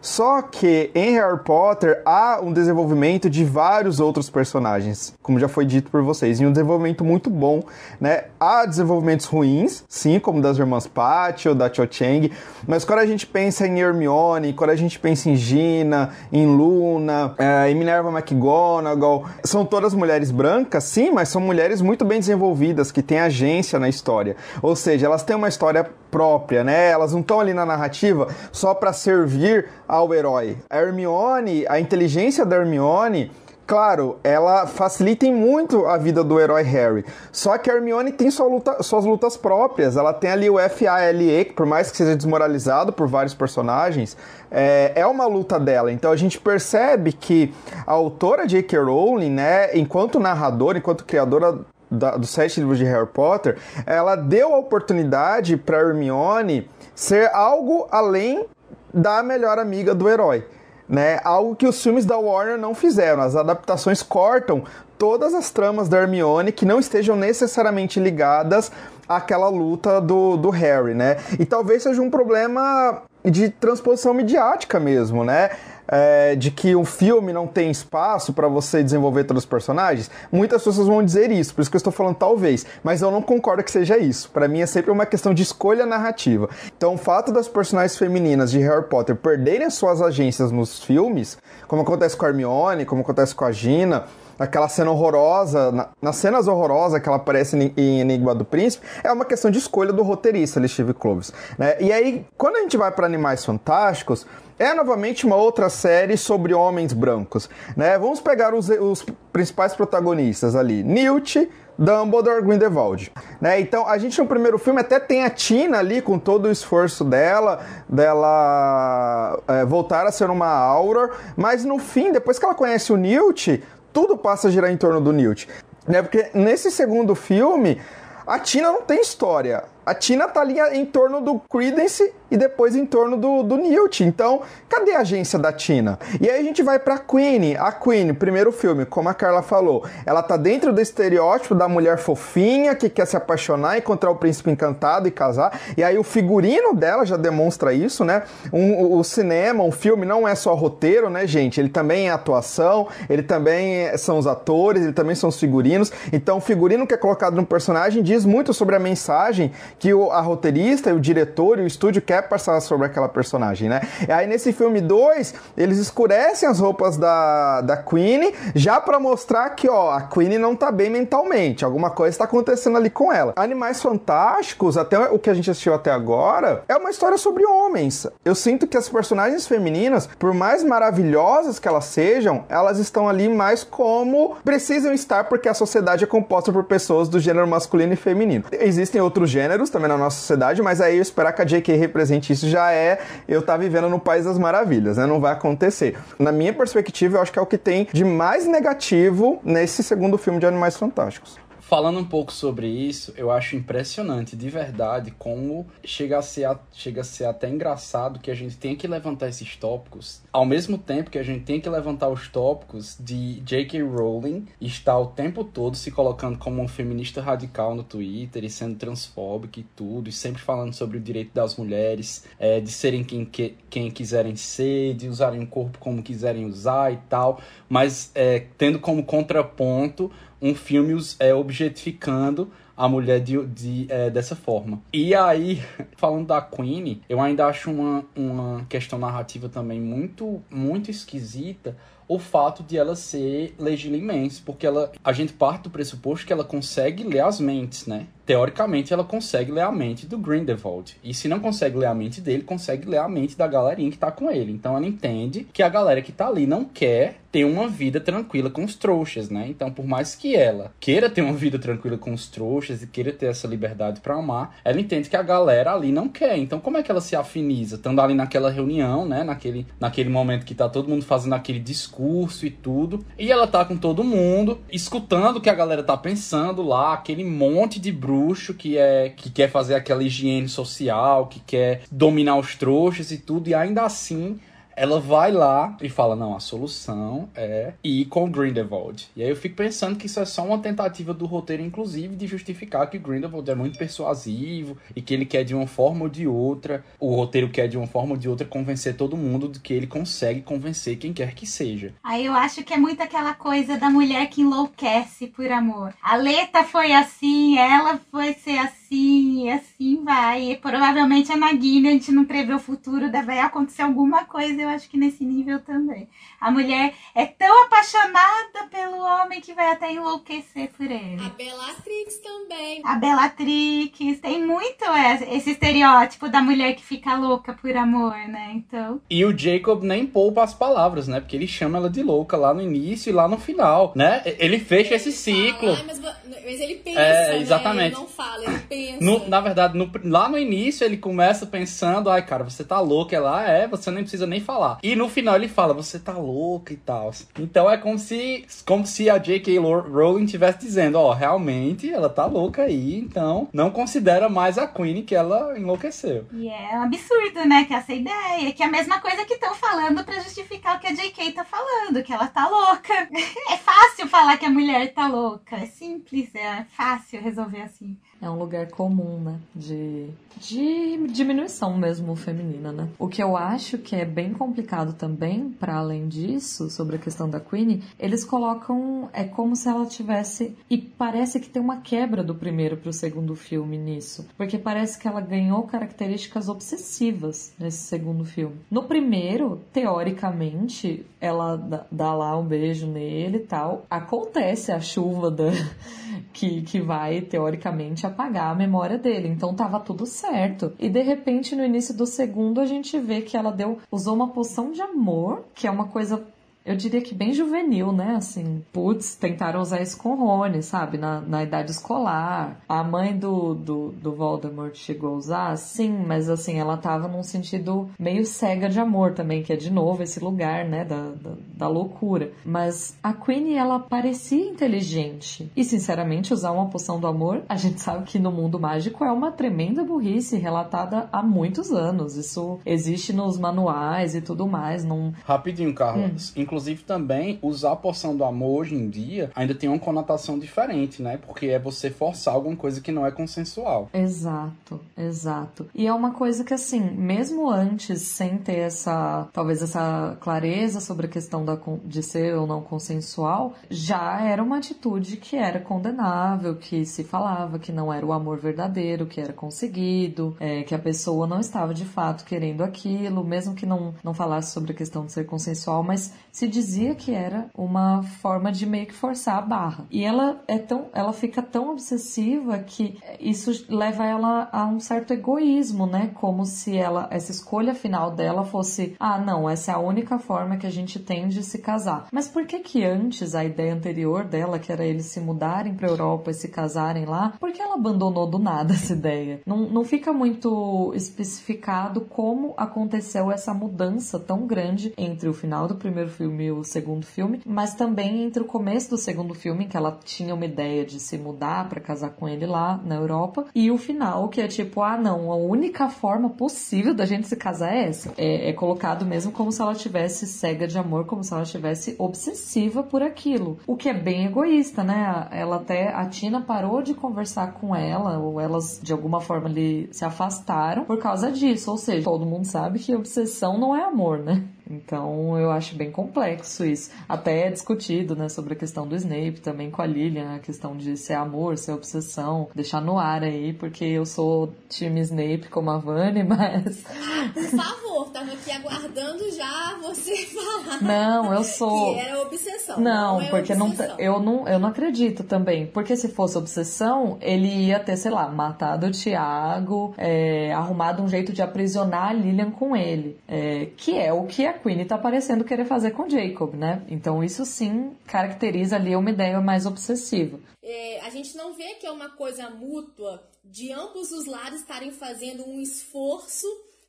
Só que em Harry Potter há um desenvolvimento de vários outros personagens, como já foi dito por vocês, e um desenvolvimento muito bom, né? Há desenvolvimentos ruins, sim, como das irmãs Patty ou da Cho Chang, mas quando a gente pensa em Hermione, quando a gente pensa em Gina, em Luna, é, em Minerva McGonagall, são todas mulheres brancas, sim, mas são mulheres muito bem desenvolvidas, que têm agência na história. Ou seja, elas têm uma história própria, né? Elas não estão ali na narrativa só para servir ao herói. A Hermione, a inteligência da Hermione claro, ela facilita muito a vida do herói Harry. Só que a Hermione tem sua luta, suas lutas próprias. Ela tem ali o FALE, que por mais que seja desmoralizado por vários personagens, é, é uma luta dela. Então a gente percebe que a autora J.K. Rowling, né, enquanto narradora, enquanto criadora da, dos sete livros de Harry Potter, ela deu a oportunidade para Hermione ser algo além da melhor amiga do herói. Né? Algo que os filmes da Warner não fizeram. As adaptações cortam todas as tramas da Hermione que não estejam necessariamente ligadas àquela luta do, do Harry, né? E talvez seja um problema de transposição midiática mesmo, né? É, de que um filme não tem espaço para você desenvolver todos os personagens, muitas pessoas vão dizer isso, por isso que eu estou falando talvez, mas eu não concordo que seja isso. Para mim é sempre uma questão de escolha narrativa. Então, o fato das personagens femininas de Harry Potter perderem suas agências nos filmes, como acontece com a Hermione, como acontece com a Gina, aquela cena horrorosa, na, nas cenas horrorosas que ela aparece em, Enigma do Príncipe, é uma questão de escolha do roteirista, Steve Kloves. Né? E aí, quando a gente vai para Animais Fantásticos, é novamente uma outra série sobre homens brancos. Né? Vamos pegar os, os principais protagonistas ali: Newt, Dumbledore Grindelwald. Né? Então, a gente no primeiro filme até tem a Tina ali com todo o esforço dela, dela é, voltar a ser uma Auror, mas no fim, depois que ela conhece o Newt, tudo passa a girar em torno do Newt. Né? Porque nesse segundo filme, a Tina não tem história. A Tina tá ali em torno do Credence e depois em torno do, do Newt. Então, cadê a agência da Tina? E aí a gente vai pra Queen. A Queen, primeiro filme, como a Carla falou, ela tá dentro do estereótipo da mulher fofinha que quer se apaixonar, encontrar o príncipe encantado e casar. E aí o figurino dela já demonstra isso, né? Um, o cinema, um filme não é só roteiro, né, gente? Ele também é atuação, ele também são os atores, ele também são os figurinos. Então, o figurino que é colocado no personagem diz muito sobre a mensagem que o, a roteirista, o diretor e o estúdio quer passar sobre aquela personagem, né? E aí nesse filme 2, eles escurecem as roupas da, da Queen já para mostrar que, ó, a Queen não tá bem mentalmente, alguma coisa está acontecendo ali com ela. Animais Fantásticos, até o que a gente assistiu até agora, é uma história sobre homens. Eu sinto que as personagens femininas, por mais maravilhosas que elas sejam, elas estão ali mais como precisam estar porque a sociedade é composta por pessoas do gênero masculino e feminino. Existem outros gêneros também na nossa sociedade, mas aí eu esperar que a J.K. represente isso já é eu estar tá vivendo no País das Maravilhas, né? Não vai acontecer. Na minha perspectiva, eu acho que é o que tem de mais negativo nesse segundo filme de Animais Fantásticos. Falando um pouco sobre isso, eu acho impressionante de verdade como chega a, ser, chega a ser até engraçado que a gente tem que levantar esses tópicos, ao mesmo tempo que a gente tem que levantar os tópicos de J.K. Rowling estar o tempo todo se colocando como um feminista radical no Twitter e sendo transfóbica e tudo, e sempre falando sobre o direito das mulheres, é, de serem quem, que, quem quiserem ser, de usarem o corpo como quiserem usar e tal, mas é, tendo como contraponto um filme é, objetificando a mulher de, de é, dessa forma. E aí, (laughs) falando da Queen, eu ainda acho uma, uma questão narrativa também muito, muito esquisita o fato de ela ser legilimense, porque ela, a gente parte do pressuposto que ela consegue ler as mentes, né? Teoricamente ela consegue ler a mente do Grindelwald. E se não consegue ler a mente dele, consegue ler a mente da galerinha que tá com ele. Então ela entende que a galera que tá ali não quer ter uma vida tranquila com os trouxas, né? Então, por mais que ela queira ter uma vida tranquila com os trouxas e queira ter essa liberdade para amar, ela entende que a galera ali não quer. Então, como é que ela se afiniza? Estando ali naquela reunião, né? Naquele, naquele momento que tá todo mundo fazendo aquele discurso e tudo. E ela tá com todo mundo, escutando o que a galera tá pensando lá, aquele monte de bruxo bruxo que é que quer fazer aquela higiene social, que quer dominar os trouxas e tudo, e ainda assim ela vai lá e fala: não, a solução é ir com Grindelwald. E aí eu fico pensando que isso é só uma tentativa do roteiro, inclusive, de justificar que Grindelwald é muito persuasivo e que ele quer de uma forma ou de outra, o roteiro quer de uma forma ou de outra convencer todo mundo de que ele consegue convencer quem quer que seja. Aí eu acho que é muito aquela coisa da mulher que enlouquece por amor. A Leta foi assim, ela foi ser assim, e assim vai. E provavelmente a Nagini, a gente não prevê o futuro, deve acontecer alguma coisa eu acho que nesse nível também. A mulher é tão apaixonada pelo homem que vai até enlouquecer por ele. A Bellatrix também. A Bellatrix. Tem muito esse estereótipo da mulher que fica louca por amor, né? Então. E o Jacob nem poupa as palavras, né? Porque ele chama ela de louca lá no início e lá no final, né? Ele fecha esse ciclo. Fala, mas, mas, ele pensa, é, né? exatamente. Né? Ele não fala, ele pensa. No, na verdade, no, lá no início ele começa pensando, ai, cara, você tá louca. Ela é, você nem precisa nem falar. E no final ele fala, você tá louca e tal. Então é como se, como se a J.K. Rowling estivesse dizendo, ó, oh, realmente ela tá louca aí, então não considera mais a Queen que ela enlouqueceu. E é um absurdo, né, que essa ideia, que é a mesma coisa que estão falando para justificar o que a J.K. tá falando, que ela tá louca. (laughs) É fácil falar que a mulher tá louca, é simples, é fácil resolver assim. É um lugar comum, né? De, de diminuição mesmo feminina, né? O que eu acho que é bem complicado também, para além disso, sobre a questão da Queen, eles colocam. É como se ela tivesse. E parece que tem uma quebra do primeiro pro segundo filme nisso. Porque parece que ela ganhou características obsessivas nesse segundo filme. No primeiro, teoricamente, ela dá lá um beijo nele e tal. Acontece a chuva da, (laughs) que, que vai, teoricamente, apagar a memória dele. Então tava tudo certo. E de repente, no início do segundo, a gente vê que ela deu, usou uma poção de amor, que é uma coisa eu diria que bem juvenil, né? Assim, putz, tentaram usar isso com Rony, sabe? Na, na idade escolar. A mãe do, do, do Voldemort chegou a usar, sim, mas assim, ela tava num sentido meio cega de amor também, que é de novo esse lugar, né? Da, da, da loucura. Mas a Queen, ela parecia inteligente. E, sinceramente, usar uma poção do amor, a gente sabe que no mundo mágico é uma tremenda burrice relatada há muitos anos. Isso existe nos manuais e tudo mais. Não... Rapidinho, Carlos. Hum. Inclusive, também, usar a poção do amor hoje em dia ainda tem uma conotação diferente, né? Porque é você forçar alguma coisa que não é consensual. Exato, exato. E é uma coisa que, assim, mesmo antes, sem ter essa, talvez essa clareza sobre a questão da, de ser ou não consensual, já era uma atitude que era condenável, que se falava que não era o amor verdadeiro, que era conseguido, é, que a pessoa não estava de fato querendo aquilo, mesmo que não, não falasse sobre a questão de ser consensual, mas se dizia que era uma forma de meio que forçar a barra. E ela é tão, ela fica tão obsessiva que isso leva ela a um certo egoísmo, né? Como se ela essa escolha final dela fosse, ah, não, essa é a única forma que a gente tem de se casar. Mas por que que antes a ideia anterior dela, que era eles se mudarem para Europa e se casarem lá, por que ela abandonou do nada essa ideia? Não, não fica muito especificado como aconteceu essa mudança tão grande entre o final do primeiro filme filme e o segundo filme, mas também entre o começo do segundo filme, que ela tinha uma ideia de se mudar para casar com ele lá na Europa, e o final, que é tipo, ah, não, a única forma possível da gente se casar é essa. É, é colocado mesmo como se ela tivesse cega de amor, como se ela tivesse obsessiva por aquilo, o que é bem egoísta, né? Ela até, a Tina parou de conversar com ela, ou elas de alguma forma ali se afastaram por causa disso, ou seja, todo mundo sabe que obsessão não é amor, né? Então eu acho bem complexo isso. Até é discutido, né, sobre a questão do Snape também com a Lilian, a questão de ser amor, ser obsessão, deixar no ar aí, porque eu sou time Snape como a Vani, (laughs) mas. Ah, por favor, tava aqui aguardando já você (laughs) falar. Não, eu sou. Que era obsessão. Não, não é porque obsessão. Não, eu, não, eu não acredito também. Porque se fosse obsessão, ele ia ter, sei lá, matado o Tiago, é, arrumado um jeito de aprisionar a Lilian com ele. É, que é o que Queen tá parecendo querer fazer com Jacob, né? Então isso sim caracteriza ali uma ideia mais obsessiva. É, a gente não vê que é uma coisa mútua de ambos os lados estarem fazendo um esforço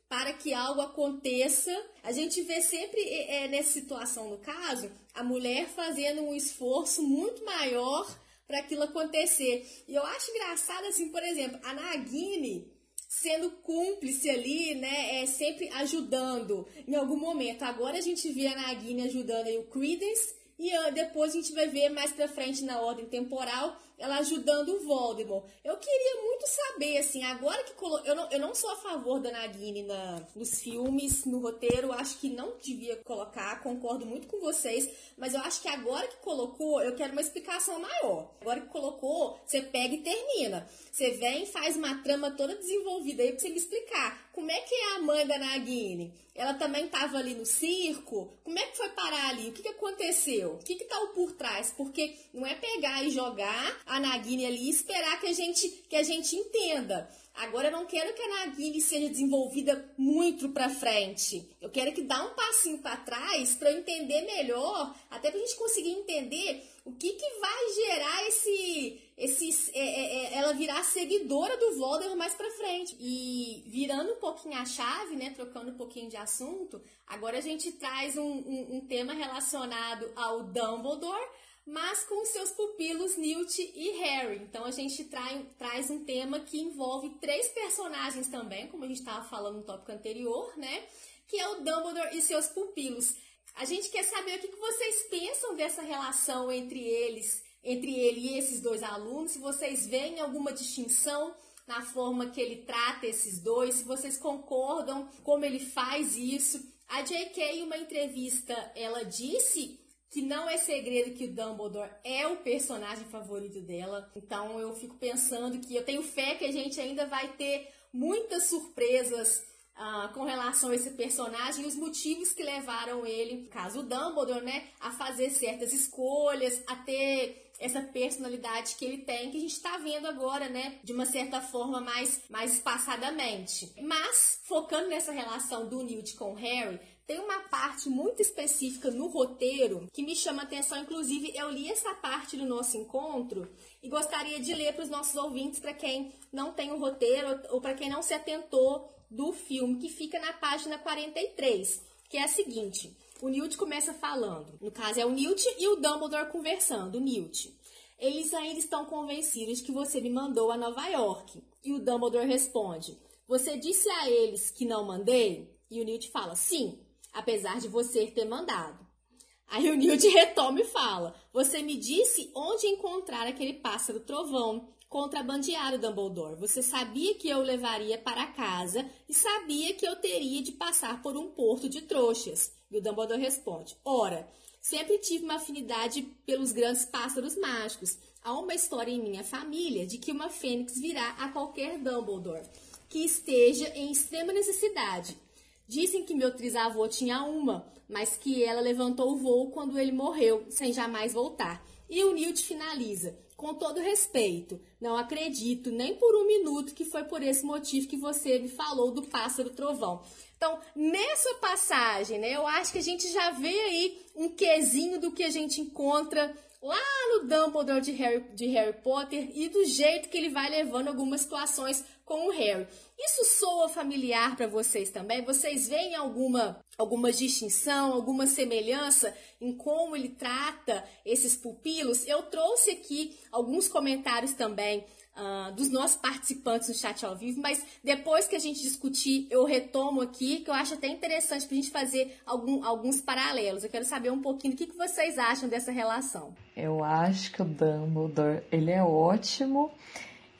para que algo aconteça. A gente vê sempre é, é nessa situação, no caso, a mulher fazendo um esforço muito maior para aquilo acontecer. E eu acho engraçado, assim, por exemplo, a Nagini sendo cúmplice ali, né? É, sempre ajudando em algum momento. Agora a gente vê a Nagini ajudando aí o Credence e uh, depois a gente vai ver mais pra frente na ordem temporal ela ajudando o Voldemort. Eu queria muito saber, assim, agora que colo... eu, não, eu não sou a favor da Nagini na, nos filmes, no roteiro, acho que não devia colocar, concordo muito com vocês, mas eu acho que agora que colocou, eu quero uma explicação maior. Agora que colocou, você pega e termina. Você vem faz uma trama toda desenvolvida aí pra você me explicar. Como é que é a mãe da Nagini? Ela também estava ali no circo? Como é que foi parar ali? O que, que aconteceu? O que, que tá por trás? Porque não é pegar e jogar a Nagini ali e esperar que a gente, que a gente entenda. Agora eu não quero que a Nagini seja desenvolvida muito para frente. Eu quero que dá um passinho para trás para eu entender melhor, até para a gente conseguir entender o que, que vai gerar esse, esse é, é, é, ela virar seguidora do Voldemort mais para frente. E virando um pouquinho a chave, né, trocando um pouquinho de assunto, agora a gente traz um, um, um tema relacionado ao Dumbledore mas com seus pupilos Newt e Harry. Então a gente trai, traz um tema que envolve três personagens também, como a gente estava falando no tópico anterior, né? Que é o Dumbledore e seus pupilos. A gente quer saber o que, que vocês pensam dessa relação entre eles, entre ele e esses dois alunos, se vocês veem alguma distinção na forma que ele trata esses dois, se vocês concordam como ele faz isso. A J.K. em uma entrevista, ela disse que não é segredo que o Dumbledore é o personagem favorito dela. Então eu fico pensando que eu tenho fé que a gente ainda vai ter muitas surpresas uh, com relação a esse personagem e os motivos que levaram ele, caso o Dumbledore, né, a fazer certas escolhas, a ter essa personalidade que ele tem, que a gente está vendo agora, né? De uma certa forma mais, mais espaçadamente. Mas, focando nessa relação do Newt com o Harry, tem uma parte muito específica no roteiro que me chama atenção. Inclusive, eu li essa parte do nosso encontro e gostaria de ler para os nossos ouvintes, para quem não tem o roteiro ou para quem não se atentou do filme, que fica na página 43, que é a seguinte. O Newt começa falando. No caso, é o Newt e o Dumbledore conversando. O Newt. Eles ainda estão convencidos que você me mandou a Nova York. E o Dumbledore responde: Você disse a eles que não mandei? E o Newt fala: Sim, apesar de você ter mandado. Aí o Newt retoma e fala: Você me disse onde encontrar aquele pássaro trovão contrabandeado, Dumbledore. Você sabia que eu o levaria para casa e sabia que eu teria de passar por um porto de trouxas. E o Dumbledore responde: Ora, sempre tive uma afinidade pelos grandes pássaros mágicos. Há uma história em minha família de que uma fênix virá a qualquer Dumbledore que esteja em extrema necessidade. Dizem que meu trisavô tinha uma, mas que ela levantou o voo quando ele morreu, sem jamais voltar. E o Newt finaliza: com todo respeito, não acredito nem por um minuto que foi por esse motivo que você me falou do pássaro trovão. Então, nessa passagem, né, eu acho que a gente já vê aí um quesinho do que a gente encontra lá no Dumbledore de Harry, de Harry Potter e do jeito que ele vai levando algumas situações com o Harry. Isso soa familiar para vocês também? Vocês veem alguma alguma distinção, alguma semelhança em como ele trata esses pupilos? Eu trouxe aqui alguns comentários também Uh, dos nossos participantes no chat ao vivo, mas depois que a gente discutir, eu retomo aqui, que eu acho até interessante para a gente fazer algum, alguns paralelos. Eu quero saber um pouquinho o que, que vocês acham dessa relação. Eu acho que o Dumbledore, ele é ótimo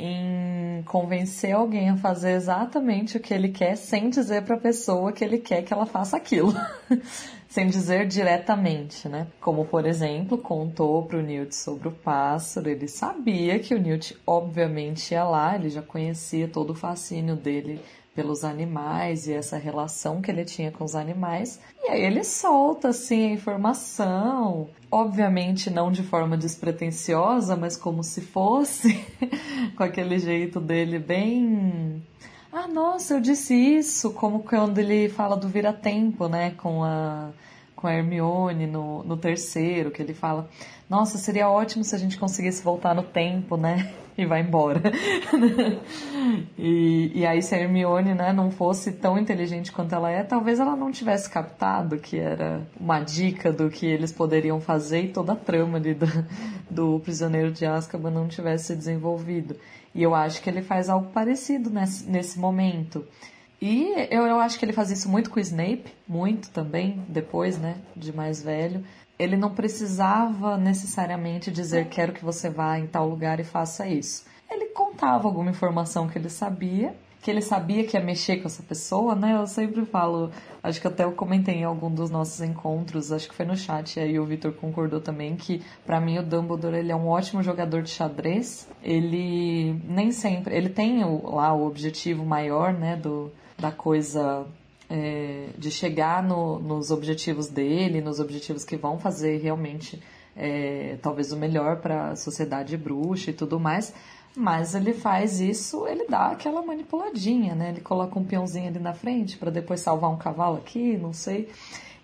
em convencer alguém a fazer exatamente o que ele quer sem dizer para a pessoa que ele quer que ela faça aquilo. (laughs) sem dizer diretamente, né? Como, por exemplo, contou para o Newt sobre o pássaro, ele sabia que o Newt obviamente ia lá, ele já conhecia todo o fascínio dele pelos animais e essa relação que ele tinha com os animais. E aí ele solta assim a informação, obviamente não de forma despretensiosa, mas como se fosse, (laughs) com aquele jeito dele bem ah, nossa, eu disse isso, como quando ele fala do vira-tempo, né, com a, com a Hermione no, no terceiro, que ele fala, nossa, seria ótimo se a gente conseguisse voltar no tempo, né? (laughs) E vai embora. (laughs) e, e aí, se a Hermione né, não fosse tão inteligente quanto ela é, talvez ela não tivesse captado que era uma dica do que eles poderiam fazer e toda a trama ali do, do Prisioneiro de Azkaban não tivesse desenvolvido. E eu acho que ele faz algo parecido nesse, nesse momento. E eu, eu acho que ele faz isso muito com o Snape, muito também, depois, né, de mais velho ele não precisava necessariamente dizer quero que você vá em tal lugar e faça isso. Ele contava alguma informação que ele sabia, que ele sabia que ia mexer com essa pessoa, né? Eu sempre falo, acho que até eu comentei em algum dos nossos encontros, acho que foi no chat, e aí o Victor concordou também que para mim o Dumbledore ele é um ótimo jogador de xadrez. Ele nem sempre, ele tem o, lá o objetivo maior, né, do da coisa é, de chegar no, nos objetivos dele, nos objetivos que vão fazer realmente é, talvez o melhor para a sociedade bruxa e tudo mais. Mas ele faz isso, ele dá aquela manipuladinha, né? Ele coloca um peãozinho ali na frente para depois salvar um cavalo aqui, não sei.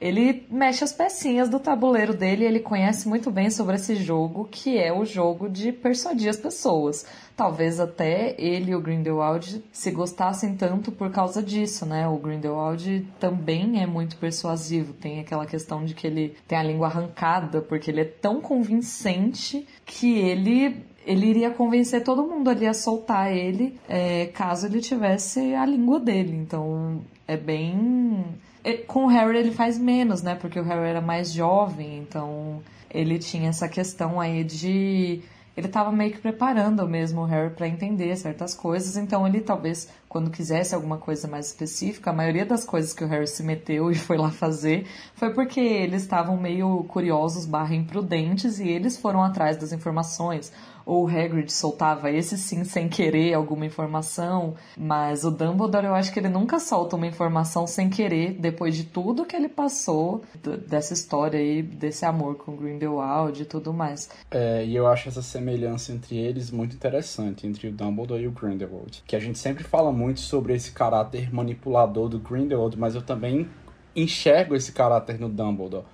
Ele mexe as pecinhas do tabuleiro dele, ele conhece muito bem sobre esse jogo, que é o jogo de persuadir as pessoas talvez até ele e o Grindelwald se gostassem tanto por causa disso, né? O Grindelwald também é muito persuasivo, tem aquela questão de que ele tem a língua arrancada, porque ele é tão convincente que ele ele iria convencer todo mundo ali a soltar ele é, caso ele tivesse a língua dele. Então é bem. É, com o Harry ele faz menos, né? Porque o Harry era mais jovem, então ele tinha essa questão aí de ele estava meio que preparando mesmo o Harry para entender certas coisas, então ele talvez, quando quisesse alguma coisa mais específica, a maioria das coisas que o Harry se meteu e foi lá fazer foi porque eles estavam meio curiosos barra imprudentes e eles foram atrás das informações. Ou o Hagrid soltava esse sim sem querer alguma informação, mas o Dumbledore eu acho que ele nunca solta uma informação sem querer, depois de tudo que ele passou, dessa história aí, desse amor com Grindelwald e tudo mais. É, e eu acho essa semelhança entre eles muito interessante, entre o Dumbledore e o Grindelwald. Que a gente sempre fala muito sobre esse caráter manipulador do Grindelwald, mas eu também enxergo esse caráter no Dumbledore.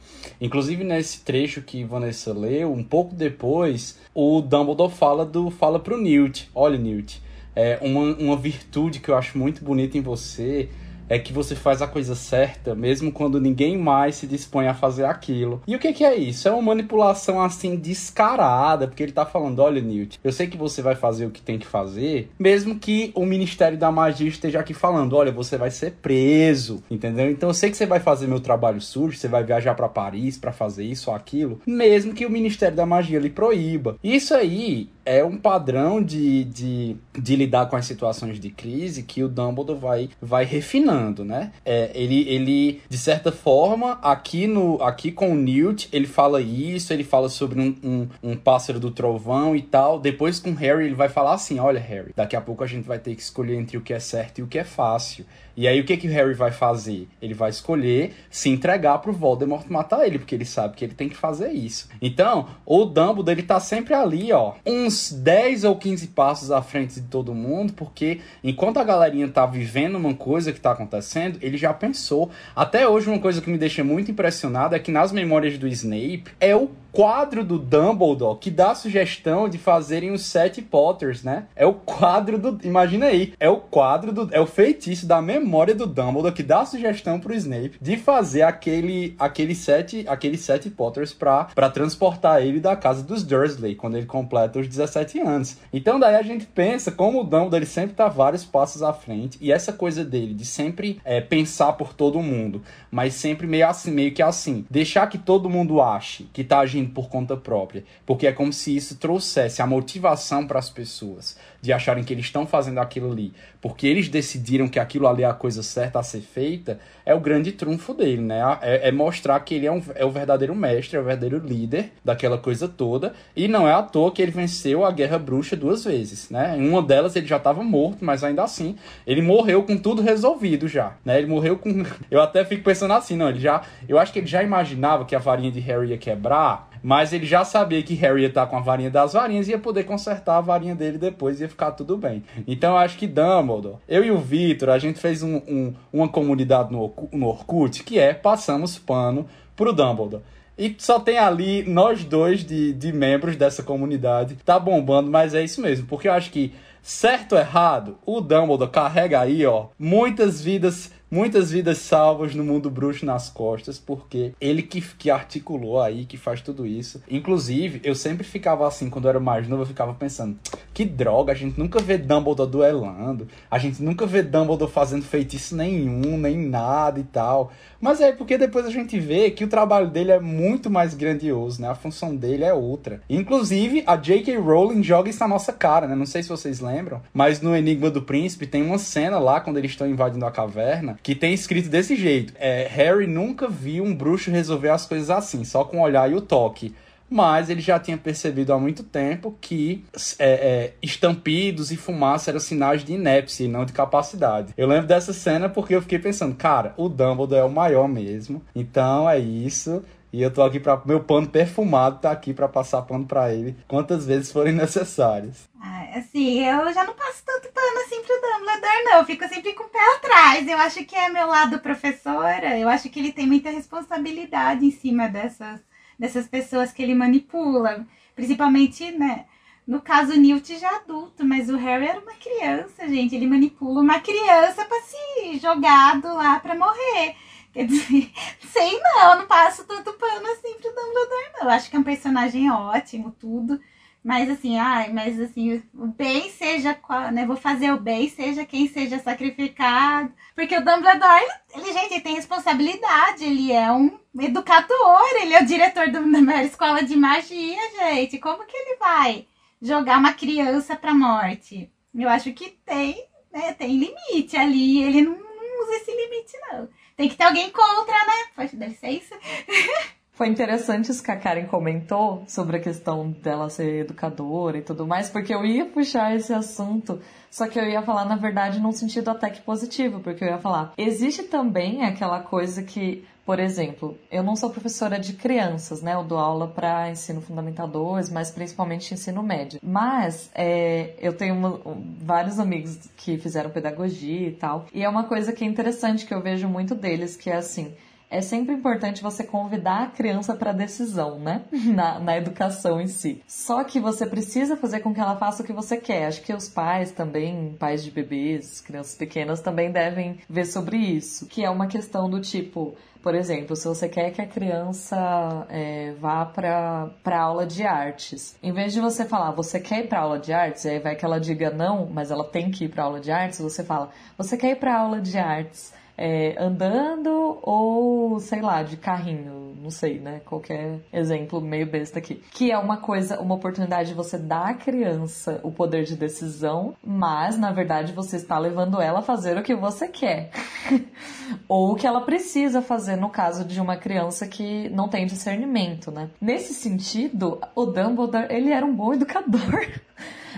Inclusive nesse trecho que Vanessa leu, um pouco depois, o Dumbledore fala do fala pro Newt, olha Newt, é uma, uma virtude que eu acho muito bonita em você é que você faz a coisa certa, mesmo quando ninguém mais se dispõe a fazer aquilo. E o que, que é isso? É uma manipulação assim descarada, porque ele tá falando: olha, Newt, eu sei que você vai fazer o que tem que fazer, mesmo que o Ministério da Magia esteja aqui falando: olha, você vai ser preso, entendeu? Então eu sei que você vai fazer meu trabalho sujo, você vai viajar para Paris para fazer isso ou aquilo, mesmo que o Ministério da Magia lhe proíba. Isso aí é um padrão de, de, de, lidar com as situações de crise que o Dumbledore vai, vai refinando, né? É, ele, ele, de certa forma, aqui, no, aqui com o Newt, ele fala isso, ele fala sobre um, um, um pássaro do trovão e tal. Depois com o Harry, ele vai falar assim, olha, Harry, daqui a pouco a gente vai ter que escolher entre o que é certo e o que é fácil. E aí o que que o Harry vai fazer? Ele vai escolher se entregar pro Voldemort matar ele, porque ele sabe que ele tem que fazer isso. Então, o Dumbledore ele tá sempre ali, ó, uns 10 ou 15 passos à frente de todo mundo, porque enquanto a galerinha tá vivendo uma coisa que tá acontecendo, ele já pensou. Até hoje uma coisa que me deixa muito impressionado é que nas memórias do Snape é o quadro do Dumbledore que dá a sugestão de fazerem os sete Potters, né? É o quadro do. Imagina aí. É o quadro do. É o feitiço da memória do Dumbledore que dá a sugestão pro Snape de fazer aquele, aquele sete, aquele sete Potters pra, pra transportar ele da casa dos Dursley quando ele completa os 17 anos. Então daí a gente pensa como o Dumbledore sempre tá vários passos à frente e essa coisa dele de sempre é, pensar por todo mundo, mas sempre meio assim, meio que assim, deixar que todo mundo ache que tá agindo por conta própria, porque é como se isso trouxesse a motivação para as pessoas de acharem que eles estão fazendo aquilo ali, porque eles decidiram que aquilo ali é a coisa certa a ser feita, é o grande trunfo dele, né? É, é mostrar que ele é, um, é o verdadeiro mestre, é o verdadeiro líder daquela coisa toda, e não é à toa que ele venceu a Guerra Bruxa duas vezes, né? Em uma delas ele já estava morto, mas ainda assim, ele morreu com tudo resolvido já, né? Ele morreu com... (laughs) Eu até fico pensando assim, não, ele já... Eu acho que ele já imaginava que a varinha de Harry ia quebrar, mas ele já sabia que Harry ia estar com a varinha das varinhas e ia poder consertar a varinha dele depois e ia ficar tudo bem. Então eu acho que Dumbledore, eu e o Victor, a gente fez um, um, uma comunidade no, no Orkut que é Passamos Pano pro Dumbledore. E só tem ali nós dois de, de membros dessa comunidade. Tá bombando, mas é isso mesmo. Porque eu acho que, certo ou errado, o Dumbledore carrega aí, ó, muitas vidas muitas vidas salvas no mundo bruxo nas costas, porque ele que, que articulou aí, que faz tudo isso. Inclusive, eu sempre ficava assim, quando eu era mais novo, eu ficava pensando, que droga, a gente nunca vê Dumbledore duelando, a gente nunca vê Dumbledore fazendo feitiço nenhum, nem nada e tal. Mas é porque depois a gente vê que o trabalho dele é muito mais grandioso, né? A função dele é outra. Inclusive, a J.K. Rowling joga isso na nossa cara, né? Não sei se vocês lembram, mas no Enigma do Príncipe tem uma cena lá, quando eles estão invadindo a caverna, que tem escrito desse jeito: é, Harry nunca viu um bruxo resolver as coisas assim, só com o olhar e o toque mas ele já tinha percebido há muito tempo que é, é, estampidos e fumaça eram sinais de inépcia e não de capacidade. Eu lembro dessa cena porque eu fiquei pensando, cara, o Dumbledore é o maior mesmo, então é isso. E eu tô aqui para meu pano perfumado tá aqui para passar pano para ele quantas vezes forem necessárias. Ah, assim, eu já não passo tanto pano assim pro Dumbledore, não. Eu fico sempre com o pé atrás. Eu acho que é meu lado professora. Eu acho que ele tem muita responsabilidade em cima dessas, dessas pessoas que ele manipula. Principalmente, né? No caso, o Newt já adulto, mas o Harry era uma criança, gente. Ele manipula uma criança para se jogar do lá para morrer. Quer dizer, (laughs) sei não, não passo tanto pano assim pro Dumbledore, não. Acho que é um personagem ótimo, tudo. Mas assim, ai, mas assim, o bem seja qual, né? Vou fazer o bem, seja quem seja sacrificado. Porque o Dumbledore, ele, gente, ele tem responsabilidade, ele é um educador, ele é o diretor do, da maior escola de magia, gente. Como que ele vai jogar uma criança pra morte? Eu acho que tem, né? Tem limite ali, ele não, não usa esse limite, não. Tem que ter alguém contra, né? Pode dar licença. (laughs) Foi interessante isso que a Karen comentou sobre a questão dela ser educadora e tudo mais, porque eu ia puxar esse assunto só que eu ia falar, na verdade, num sentido até que positivo, porque eu ia falar, existe também aquela coisa que, por exemplo, eu não sou professora de crianças, né? Eu dou aula para ensino fundamental 2, mas principalmente ensino médio. Mas é, eu tenho uma, vários amigos que fizeram pedagogia e tal, e é uma coisa que é interessante que eu vejo muito deles, que é assim é sempre importante você convidar a criança para decisão, né? Na, na educação em si. Só que você precisa fazer com que ela faça o que você quer. Acho que os pais também, pais de bebês, crianças pequenas, também devem ver sobre isso. Que é uma questão do tipo. Por exemplo, se você quer que a criança é, vá para aula de artes, em vez de você falar, você quer ir para aula de artes, e aí vai que ela diga não, mas ela tem que ir para aula de artes, você fala, você quer ir para aula de artes é, andando ou, sei lá, de carrinho, não sei, né? Qualquer exemplo meio besta aqui. Que é uma coisa, uma oportunidade de você dar à criança o poder de decisão, mas na verdade você está levando ela a fazer o que você quer. (laughs) ou o que ela precisa fazer no caso de uma criança que não tem discernimento, né? Nesse sentido, o Dumbledore, ele era um bom educador. (laughs)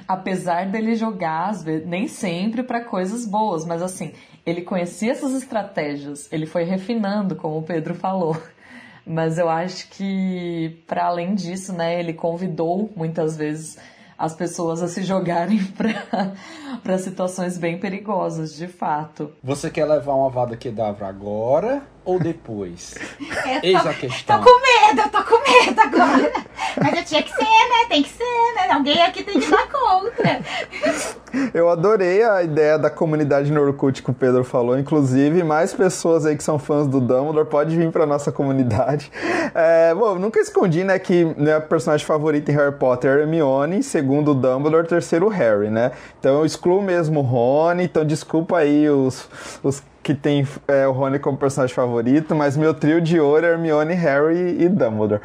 apesar dele jogar, às vezes, nem sempre para coisas boas, mas assim, ele conhecia essas estratégias, ele foi refinando, como o Pedro falou. Mas eu acho que, para além disso, né, ele convidou muitas vezes as pessoas a se jogarem (laughs) para situações bem perigosas, de fato. Você quer levar uma vada quedavra agora ou depois? (laughs) Eis tô, a questão. Tô com medo, eu tô com medo agora. (laughs) Mas eu tinha que ser, né? Tem que ser, né? Alguém aqui tem que dar conta. (laughs) Eu adorei a ideia da comunidade no Orkut que o Pedro falou. Inclusive, mais pessoas aí que são fãs do Dumbledore pode vir pra nossa comunidade. É, bom, nunca escondi, né, que minha personagem favorita em Harry Potter é Hermione, segundo o Dumbledore, terceiro Harry, né? Então eu excluo mesmo o Rony, então desculpa aí os, os que tem é, o Rony como personagem favorito, mas meu trio de ouro é Hermione, Harry e Dumbledore.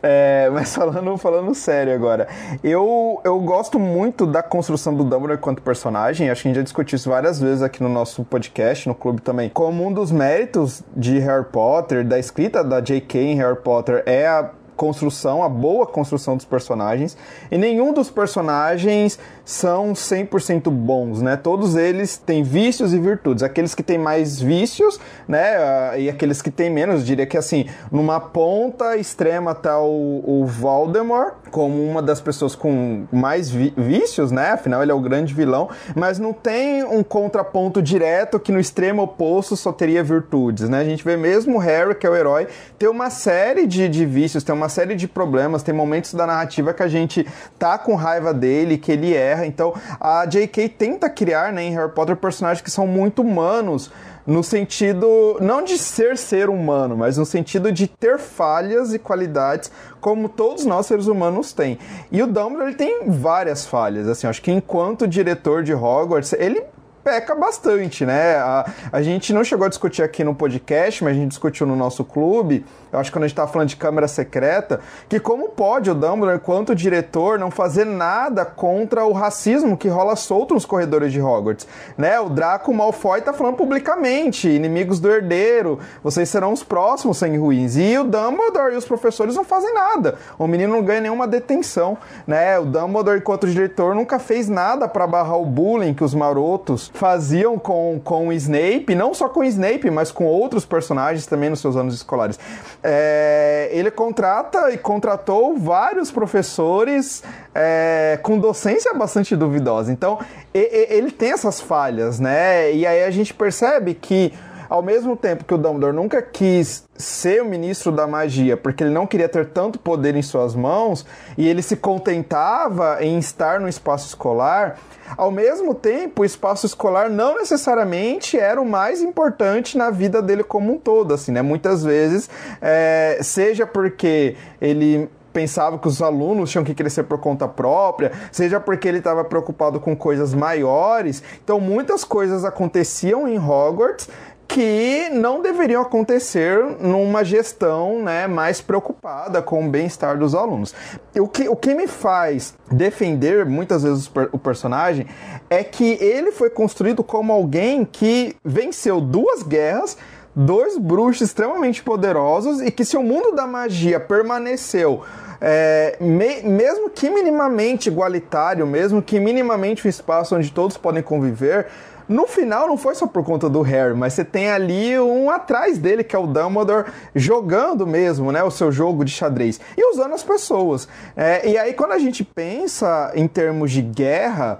É, mas (laughs) falando, falando sério agora, eu, eu gosto muito da construção do Dumbledore enquanto personagem, acho que a gente já discutiu isso várias vezes aqui no nosso podcast, no clube também. Como um dos méritos de Harry Potter, da escrita da J.K. em Harry Potter, é a construção, a boa construção dos personagens. E nenhum dos personagens são 100% bons, né? Todos eles têm vícios e virtudes. Aqueles que têm mais vícios, né? E aqueles que têm menos. Diria que, assim, numa ponta extrema tá o, o Voldemort, como uma das pessoas com mais vícios, né? Afinal, ele é o grande vilão. Mas não tem um contraponto direto que no extremo oposto só teria virtudes, né? A gente vê mesmo o Harry, que é o herói, ter uma série de, de vícios, tem uma série de problemas, tem momentos da narrativa que a gente tá com raiva dele, que ele erra. Então a J.K. tenta criar né, em Harry Potter personagens que são muito humanos no sentido não de ser ser humano, mas no sentido de ter falhas e qualidades como todos nós seres humanos têm. E o Dumbledore ele tem várias falhas, assim, acho que enquanto diretor de Hogwarts, ele peca bastante, né? A, a gente não chegou a discutir aqui no podcast, mas a gente discutiu no nosso clube, eu acho que quando a gente estava falando de câmera secreta, que como pode o Dumbledore, enquanto diretor, não fazer nada contra o racismo que rola solto nos corredores de Hogwarts, né? O Draco Malfoy tá falando publicamente, inimigos do herdeiro, vocês serão os próximos sangue ruins. E o Dumbledore e os professores não fazem nada. O menino não ganha nenhuma detenção, né? O Dumbledore, enquanto diretor, nunca fez nada para barrar o bullying que os marotos faziam com, com o Snape, não só com o Snape, mas com outros personagens também nos seus anos escolares. É, ele contrata e contratou vários professores é, com docência bastante duvidosa. Então, ele tem essas falhas, né? E aí a gente percebe que ao mesmo tempo que o Dumbledore nunca quis ser o ministro da magia, porque ele não queria ter tanto poder em suas mãos, e ele se contentava em estar no espaço escolar, ao mesmo tempo, o espaço escolar não necessariamente era o mais importante na vida dele como um todo, assim, né? Muitas vezes, é, seja porque ele pensava que os alunos tinham que crescer por conta própria, seja porque ele estava preocupado com coisas maiores. Então, muitas coisas aconteciam em Hogwarts que não deveriam acontecer numa gestão né, mais preocupada com o bem-estar dos alunos. O que, o que me faz defender muitas vezes o personagem é que ele foi construído como alguém que venceu duas guerras dois bruxos extremamente poderosos e que se o mundo da magia permaneceu é, me, mesmo que minimamente igualitário, mesmo que minimamente um espaço onde todos podem conviver, no final não foi só por conta do Harry, mas você tem ali um atrás dele, que é o Dumbledore, jogando mesmo, né, o seu jogo de xadrez e usando as pessoas. É, e aí quando a gente pensa em termos de guerra,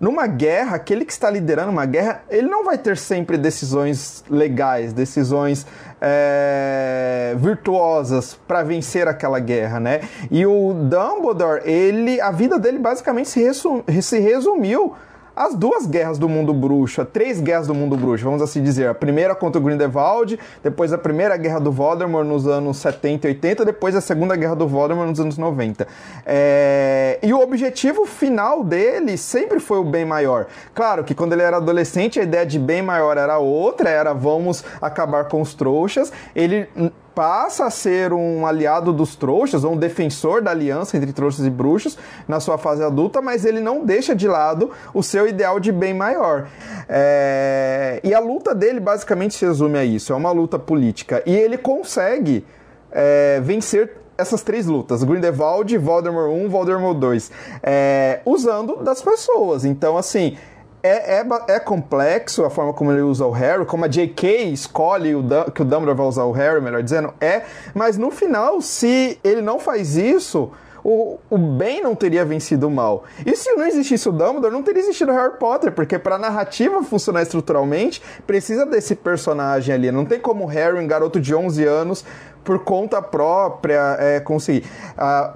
numa guerra, aquele que está liderando uma guerra, ele não vai ter sempre decisões legais, decisões é, virtuosas para vencer aquela guerra, né? E o Dumbledore, ele, a vida dele basicamente se, resum, se resumiu as duas guerras do mundo bruxo, três guerras do mundo bruxo, vamos assim dizer. A primeira contra o Grindelwald, depois a primeira guerra do Voldemort nos anos 70 e 80, depois a segunda guerra do Voldemort nos anos 90. É... E o objetivo final dele sempre foi o bem maior. Claro que quando ele era adolescente, a ideia de bem maior era outra, era vamos acabar com os trouxas. Ele passa a ser um aliado dos trouxas, ou um defensor da aliança entre trouxas e bruxos na sua fase adulta, mas ele não deixa de lado o seu ideal de bem maior. É... E a luta dele basicamente se resume a isso: é uma luta política. E ele consegue é, vencer essas três lutas, Grindelwald, Voldemort 1, Voldemort 2, é, usando das pessoas. Então, assim, é, é, é, complexo a forma como ele usa o Harry, como a J.K. escolhe o, que o Dumbledore vai usar o Harry, melhor dizendo, é, mas no final, se ele não faz isso, o, o bem não teria vencido o mal. E se não existisse o Dumbledore, não teria existido o Harry Potter, porque para a narrativa funcionar estruturalmente, precisa desse personagem ali. Não tem como o Harry, um garoto de 11 anos, por conta própria é, conseguir,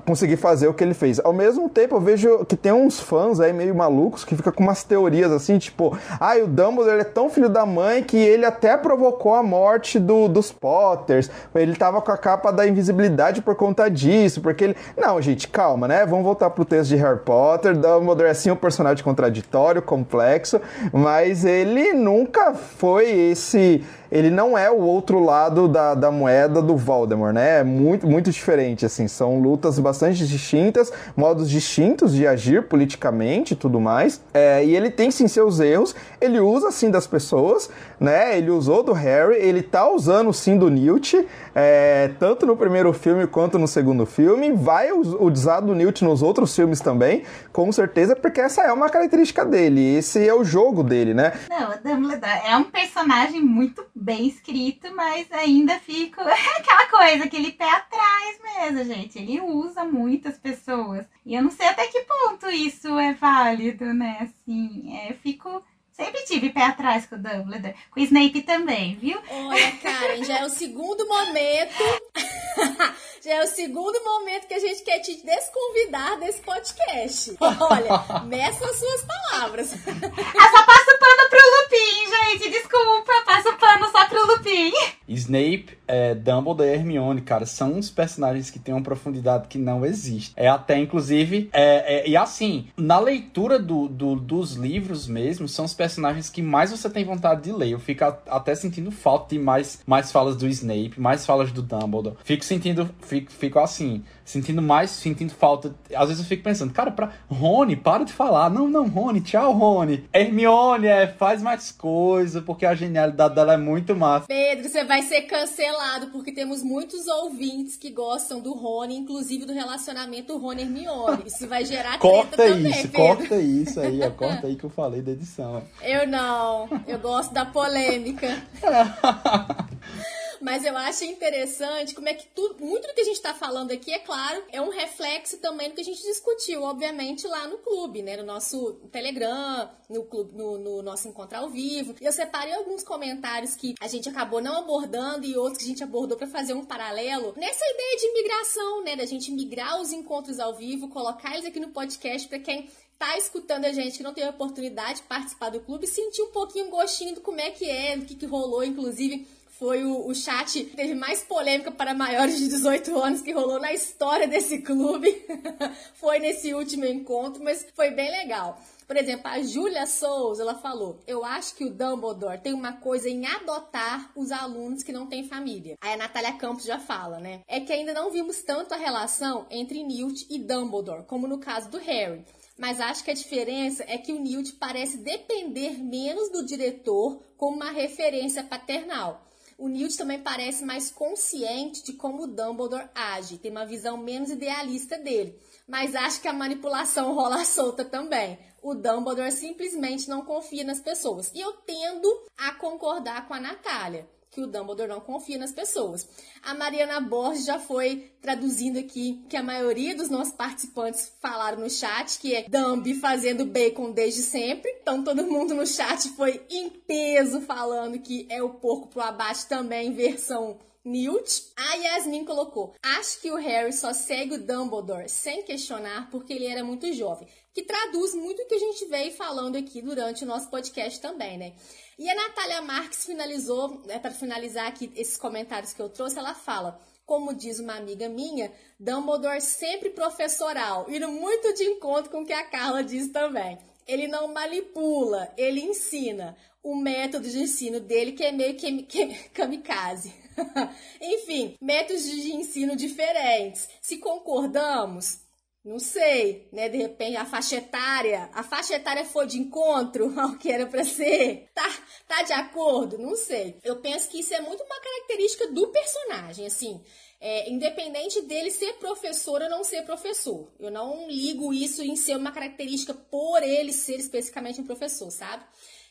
conseguir fazer o que ele fez. Ao mesmo tempo, eu vejo que tem uns fãs aí meio malucos que ficam com umas teorias assim, tipo, ah, o Dumbledore é tão filho da mãe que ele até provocou a morte do, dos Potters. Ele tava com a capa da invisibilidade por conta disso, porque ele. Não, gente, calma, né? Vamos voltar pro texto de Harry Potter. Dumbledore é sim um personagem contraditório, complexo, mas ele nunca foi esse ele não é o outro lado da, da moeda do Voldemort, né? É muito, muito diferente, assim. São lutas bastante distintas, modos distintos de agir politicamente e tudo mais. É, e ele tem sim seus erros, ele usa sim das pessoas, né? Ele usou do Harry, ele tá usando sim do Newt, é, tanto no primeiro filme quanto no segundo filme. Vai usar do Newt nos outros filmes também, com certeza, porque essa é uma característica dele. Esse é o jogo dele, né? Não, Dumbledore é um personagem muito bem escrito, mas ainda fico. (laughs) Aquela coisa, aquele pé atrás mesmo, gente. Ele usa muitas pessoas. E eu não sei até que ponto isso é válido, né? Assim, é, fico Sempre tive pé atrás com o Dumbledore. Com o Snape também, viu? Olha, Karen, já é o segundo momento. (laughs) é o segundo momento que a gente quer te desconvidar desse podcast. Olha, (laughs) meça as suas palavras. Eu só passo pano pro Lupin, gente. Desculpa, passo pano só pro Lupin. Snape, é, Dumbledore e Hermione, cara, são uns personagens que têm uma profundidade que não existe. É até, inclusive, é, é, e assim, na leitura do, do, dos livros mesmo, são os personagens que mais você tem vontade de ler. Eu fico até sentindo falta de mais, mais falas do Snape, mais falas do Dumbledore. Fico sentindo, fico, fico assim, sentindo mais, sentindo falta. Às vezes eu fico pensando, cara, pra Rony, para de falar. Não, não, Rony, tchau, Rony. Hermione, é, faz mais coisa, porque a genialidade dela é muito massa. Pedro, você vai ser cancelado, porque temos muitos ouvintes que gostam do Rony, inclusive do relacionamento Rony Hermione. Isso vai gerar corta treta isso, também, Pedro. Corta isso aí, ó, corta aí que eu falei da edição. Eu não, eu gosto da polêmica. (laughs) Mas eu acho interessante como é que tudo, muito do que a gente está falando aqui, é claro, é um reflexo também do que a gente discutiu, obviamente, lá no clube, né? No nosso Telegram, no clube, no, no nosso encontro ao vivo. E eu separei alguns comentários que a gente acabou não abordando e outros que a gente abordou para fazer um paralelo nessa ideia de migração, né? Da gente migrar os encontros ao vivo, colocar eles aqui no podcast para quem tá escutando a gente que não teve a oportunidade de participar do clube, sentir um pouquinho o gostinho do como é que é, do que, que rolou, inclusive foi o, o chat que teve mais polêmica para maiores de 18 anos que rolou na história desse clube. (laughs) foi nesse último encontro, mas foi bem legal. Por exemplo, a Júlia Souza, ela falou: Eu acho que o Dumbledore tem uma coisa em adotar os alunos que não têm família. Aí a Natália Campos já fala, né? É que ainda não vimos tanto a relação entre Newt e Dumbledore, como no caso do Harry. Mas acho que a diferença é que o Newt parece depender menos do diretor como uma referência paternal. O Newt também parece mais consciente de como o Dumbledore age, tem uma visão menos idealista dele. Mas acho que a manipulação (laughs) rola solta também. O Dumbledore simplesmente não confia nas pessoas. E eu tendo a concordar com a Natália que o Dumbledore não confia nas pessoas. A Mariana Borges já foi traduzindo aqui que a maioria dos nossos participantes falaram no chat que é Dumby fazendo bacon desde sempre. Então todo mundo no chat foi em peso falando que é o porco pro abate também versão Newt. A Yasmin colocou: Acho que o Harry só segue o Dumbledore sem questionar porque ele era muito jovem. Que traduz muito o que a gente veio falando aqui durante o nosso podcast também, né? E a Natália Marques finalizou, né, para finalizar aqui esses comentários que eu trouxe, ela fala: como diz uma amiga minha, Dumbledore sempre professoral, indo muito de encontro com o que a Carla diz também. Ele não manipula, ele ensina. O método de ensino dele que é meio que, (laughs) que kamikaze. (laughs) Enfim, métodos de ensino diferentes. Se concordamos, não sei, né? De repente a faixa etária, a faixa etária foi de encontro (laughs) ao que era para ser. Tá, tá de acordo? Não sei. Eu penso que isso é muito uma característica do personagem, assim. É, independente dele ser professor ou não ser professor. Eu não ligo isso em ser uma característica por ele ser especificamente um professor, sabe?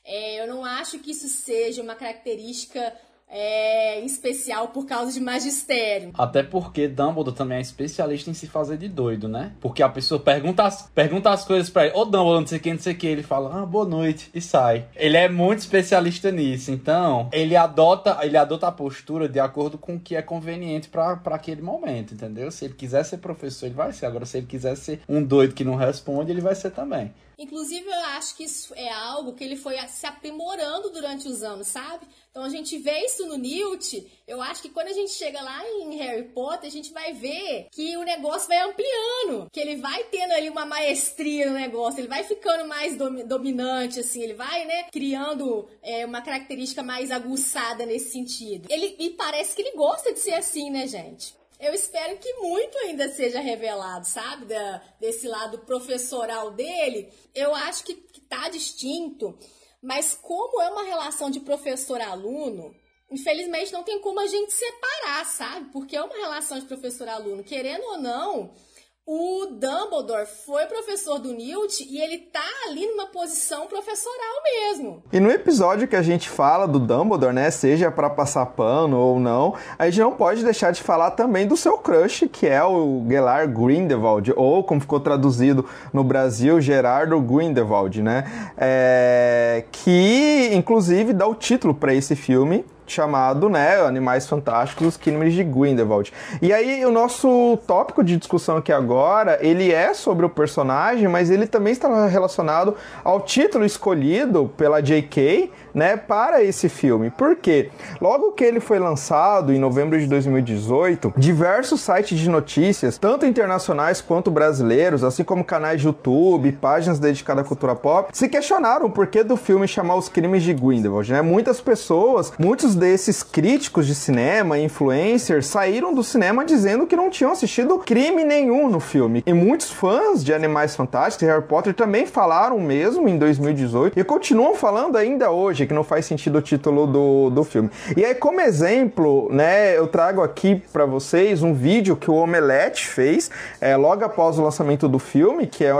É, eu não acho que isso seja uma característica é, especial por causa de magistério. Até porque Dumbledore também é especialista em se fazer de doido, né? Porque a pessoa pergunta as, pergunta as coisas pra ele, ô Dumbledore, não sei quem, não sei o que, ele fala, ah, boa noite, e sai. Ele é muito especialista nisso, então ele adota, ele adota a postura de acordo com o que é conveniente para aquele momento, entendeu? Se ele quiser ser professor, ele vai ser. Agora, se ele quiser ser um doido que não responde, ele vai ser também. Inclusive, eu acho que isso é algo que ele foi se aprimorando durante os anos, sabe? Então a gente vê isso no Newt. Eu acho que quando a gente chega lá em Harry Potter, a gente vai ver que o negócio vai ampliando, que ele vai tendo ali uma maestria no negócio, ele vai ficando mais dominante, assim, ele vai, né, criando é, uma característica mais aguçada nesse sentido. Ele me parece que ele gosta de ser assim, né, gente? Eu espero que muito ainda seja revelado, sabe? Da, desse lado professoral dele. Eu acho que, que tá distinto, mas como é uma relação de professor-aluno, infelizmente não tem como a gente separar, sabe? Porque é uma relação de professor-aluno. Querendo ou não, o Dumbledore foi professor do Newt e ele tá ali numa posição professoral mesmo. E no episódio que a gente fala do Dumbledore, né, seja para passar pano ou não, a gente não pode deixar de falar também do seu crush, que é o Gellar Grindelwald, ou como ficou traduzido no Brasil, Gerardo Grindelwald, né? É... Que inclusive dá o título para esse filme, chamado, né, Animais Fantásticos, os Crimes de Grindelwald. E aí o nosso tópico de discussão aqui agora, ele é sobre o personagem, mas ele também está relacionado ao título escolhido pela J.K., né, para esse filme. Por quê? Logo que ele foi lançado em novembro de 2018, diversos sites de notícias, tanto internacionais quanto brasileiros, assim como canais de YouTube, páginas dedicadas à cultura pop, se questionaram o porquê do filme chamar Os Crimes de Grindelwald, né? Muitas pessoas, muitos desses críticos de cinema, influencers, saíram do cinema dizendo que não tinham assistido crime nenhum no filme. E muitos fãs de Animais Fantásticos e Harry Potter também falaram mesmo em 2018 e continuam falando ainda hoje que não faz sentido o título do, do filme. E aí, como exemplo, né, eu trago aqui para vocês um vídeo que o Omelete fez é, logo após o lançamento do filme, que é,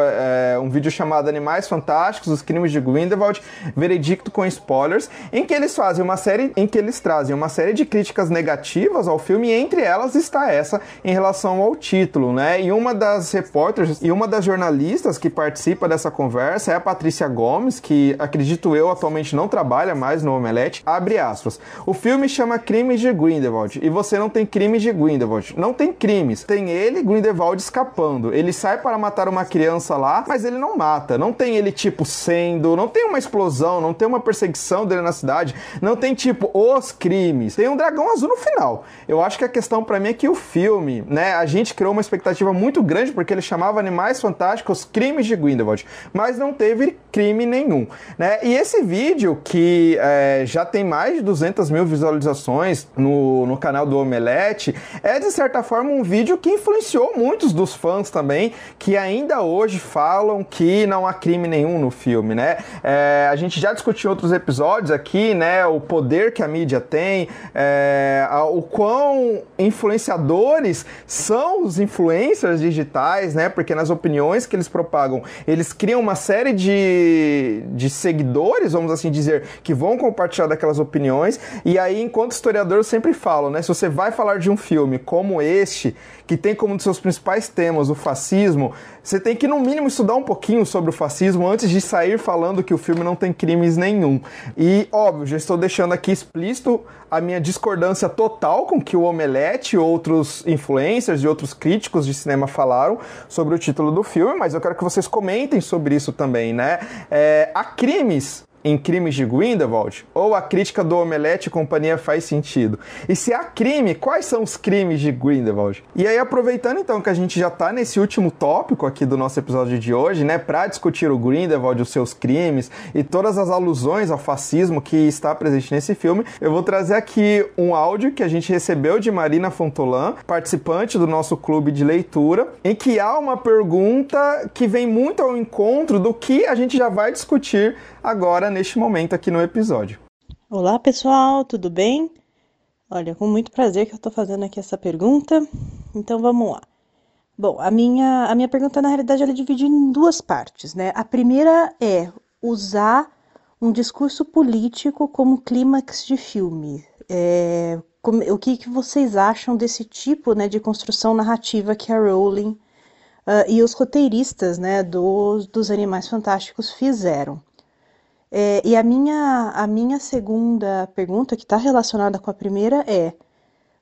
é um vídeo chamado Animais Fantásticos, os Crimes de Grindelwald, veredicto com spoilers, em que eles fazem uma série em que eles trazem uma série de críticas negativas ao filme, e entre elas está essa em relação ao título, né? E uma das repórteres e uma das jornalistas que participa dessa conversa é a Patrícia Gomes, que acredito eu atualmente não trabalha mais no Omelete. Abre aspas. O filme chama Crimes de Grindelwald e você não tem crimes de Grindelwald. Não tem crimes. Tem ele, Grindelwald, escapando. Ele sai para matar uma criança lá, mas ele não mata. Não tem ele, tipo, sendo. Não tem uma explosão, não tem uma perseguição dele na cidade. Não tem, tipo, os crimes. Tem um dragão azul no final. Eu acho que a questão para mim é que o filme, né, a gente criou uma expectativa muito grande porque ele chamava Animais Fantásticos Crimes de Grindelwald, mas não teve crime nenhum, né? E esse vídeo que que é, já tem mais de 200 mil visualizações no, no canal do Omelete, é de certa forma um vídeo que influenciou muitos dos fãs também, que ainda hoje falam que não há crime nenhum no filme, né? É, a gente já discutiu em outros episódios aqui, né? O poder que a mídia tem, é, o quão influenciadores são os influencers digitais, né? Porque nas opiniões que eles propagam, eles criam uma série de, de seguidores, vamos assim dizer, que vão compartilhar daquelas opiniões. E aí, enquanto historiador, eu sempre falo, né? Se você vai falar de um filme como este, que tem como um dos seus principais temas o fascismo, você tem que, no mínimo, estudar um pouquinho sobre o fascismo antes de sair falando que o filme não tem crimes nenhum. E, óbvio, já estou deixando aqui explícito a minha discordância total com que o Omelete e outros influencers e outros críticos de cinema falaram sobre o título do filme, mas eu quero que vocês comentem sobre isso também, né? É, há crimes em Crimes de Grindelwald? Ou a crítica do Omelete e companhia faz sentido? E se há crime, quais são os crimes de Grindelwald? E aí, aproveitando então que a gente já tá nesse último tópico aqui do nosso episódio de hoje, né, para discutir o Grindelwald, os seus crimes e todas as alusões ao fascismo que está presente nesse filme, eu vou trazer aqui um áudio que a gente recebeu de Marina Fontolan, participante do nosso clube de leitura, em que há uma pergunta que vem muito ao encontro do que a gente já vai discutir agora neste momento aqui no episódio. Olá pessoal, tudo bem? Olha, com muito prazer que eu estou fazendo aqui essa pergunta. Então vamos lá. Bom, a minha, a minha pergunta na realidade ela é dividida em duas partes, né? A primeira é usar um discurso político como clímax de filme. É, como, o que, que vocês acham desse tipo né, de construção narrativa que a Rowling uh, e os roteiristas né, dos, dos Animais Fantásticos fizeram? É, e a minha, a minha segunda pergunta, que está relacionada com a primeira, é: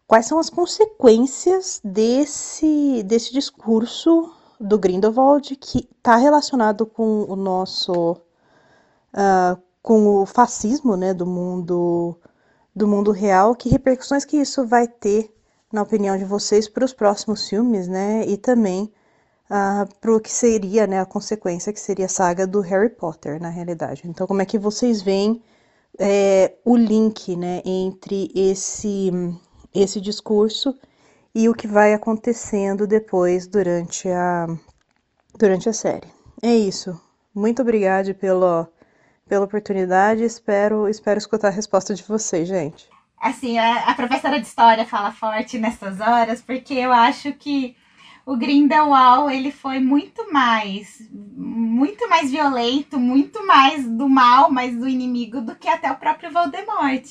quais são as consequências desse, desse discurso do Grindelwald que está relacionado com o nosso. Uh, com o fascismo né, do mundo do mundo real, que repercussões que isso vai ter, na opinião de vocês, para os próximos filmes, né? E também uh, para o que seria né, a consequência, que seria a saga do Harry Potter, na realidade. Então, como é que vocês veem é, o link né, entre esse, esse discurso e o que vai acontecendo depois durante a, durante a série? É isso. Muito obrigada pelo, pela oportunidade. Espero, espero escutar a resposta de vocês, gente. Assim, a, a professora de história fala forte nessas horas, porque eu acho que o Grindelwald ele foi muito mais, muito mais violento, muito mais do mal, mais do inimigo do que até o próprio Voldemort,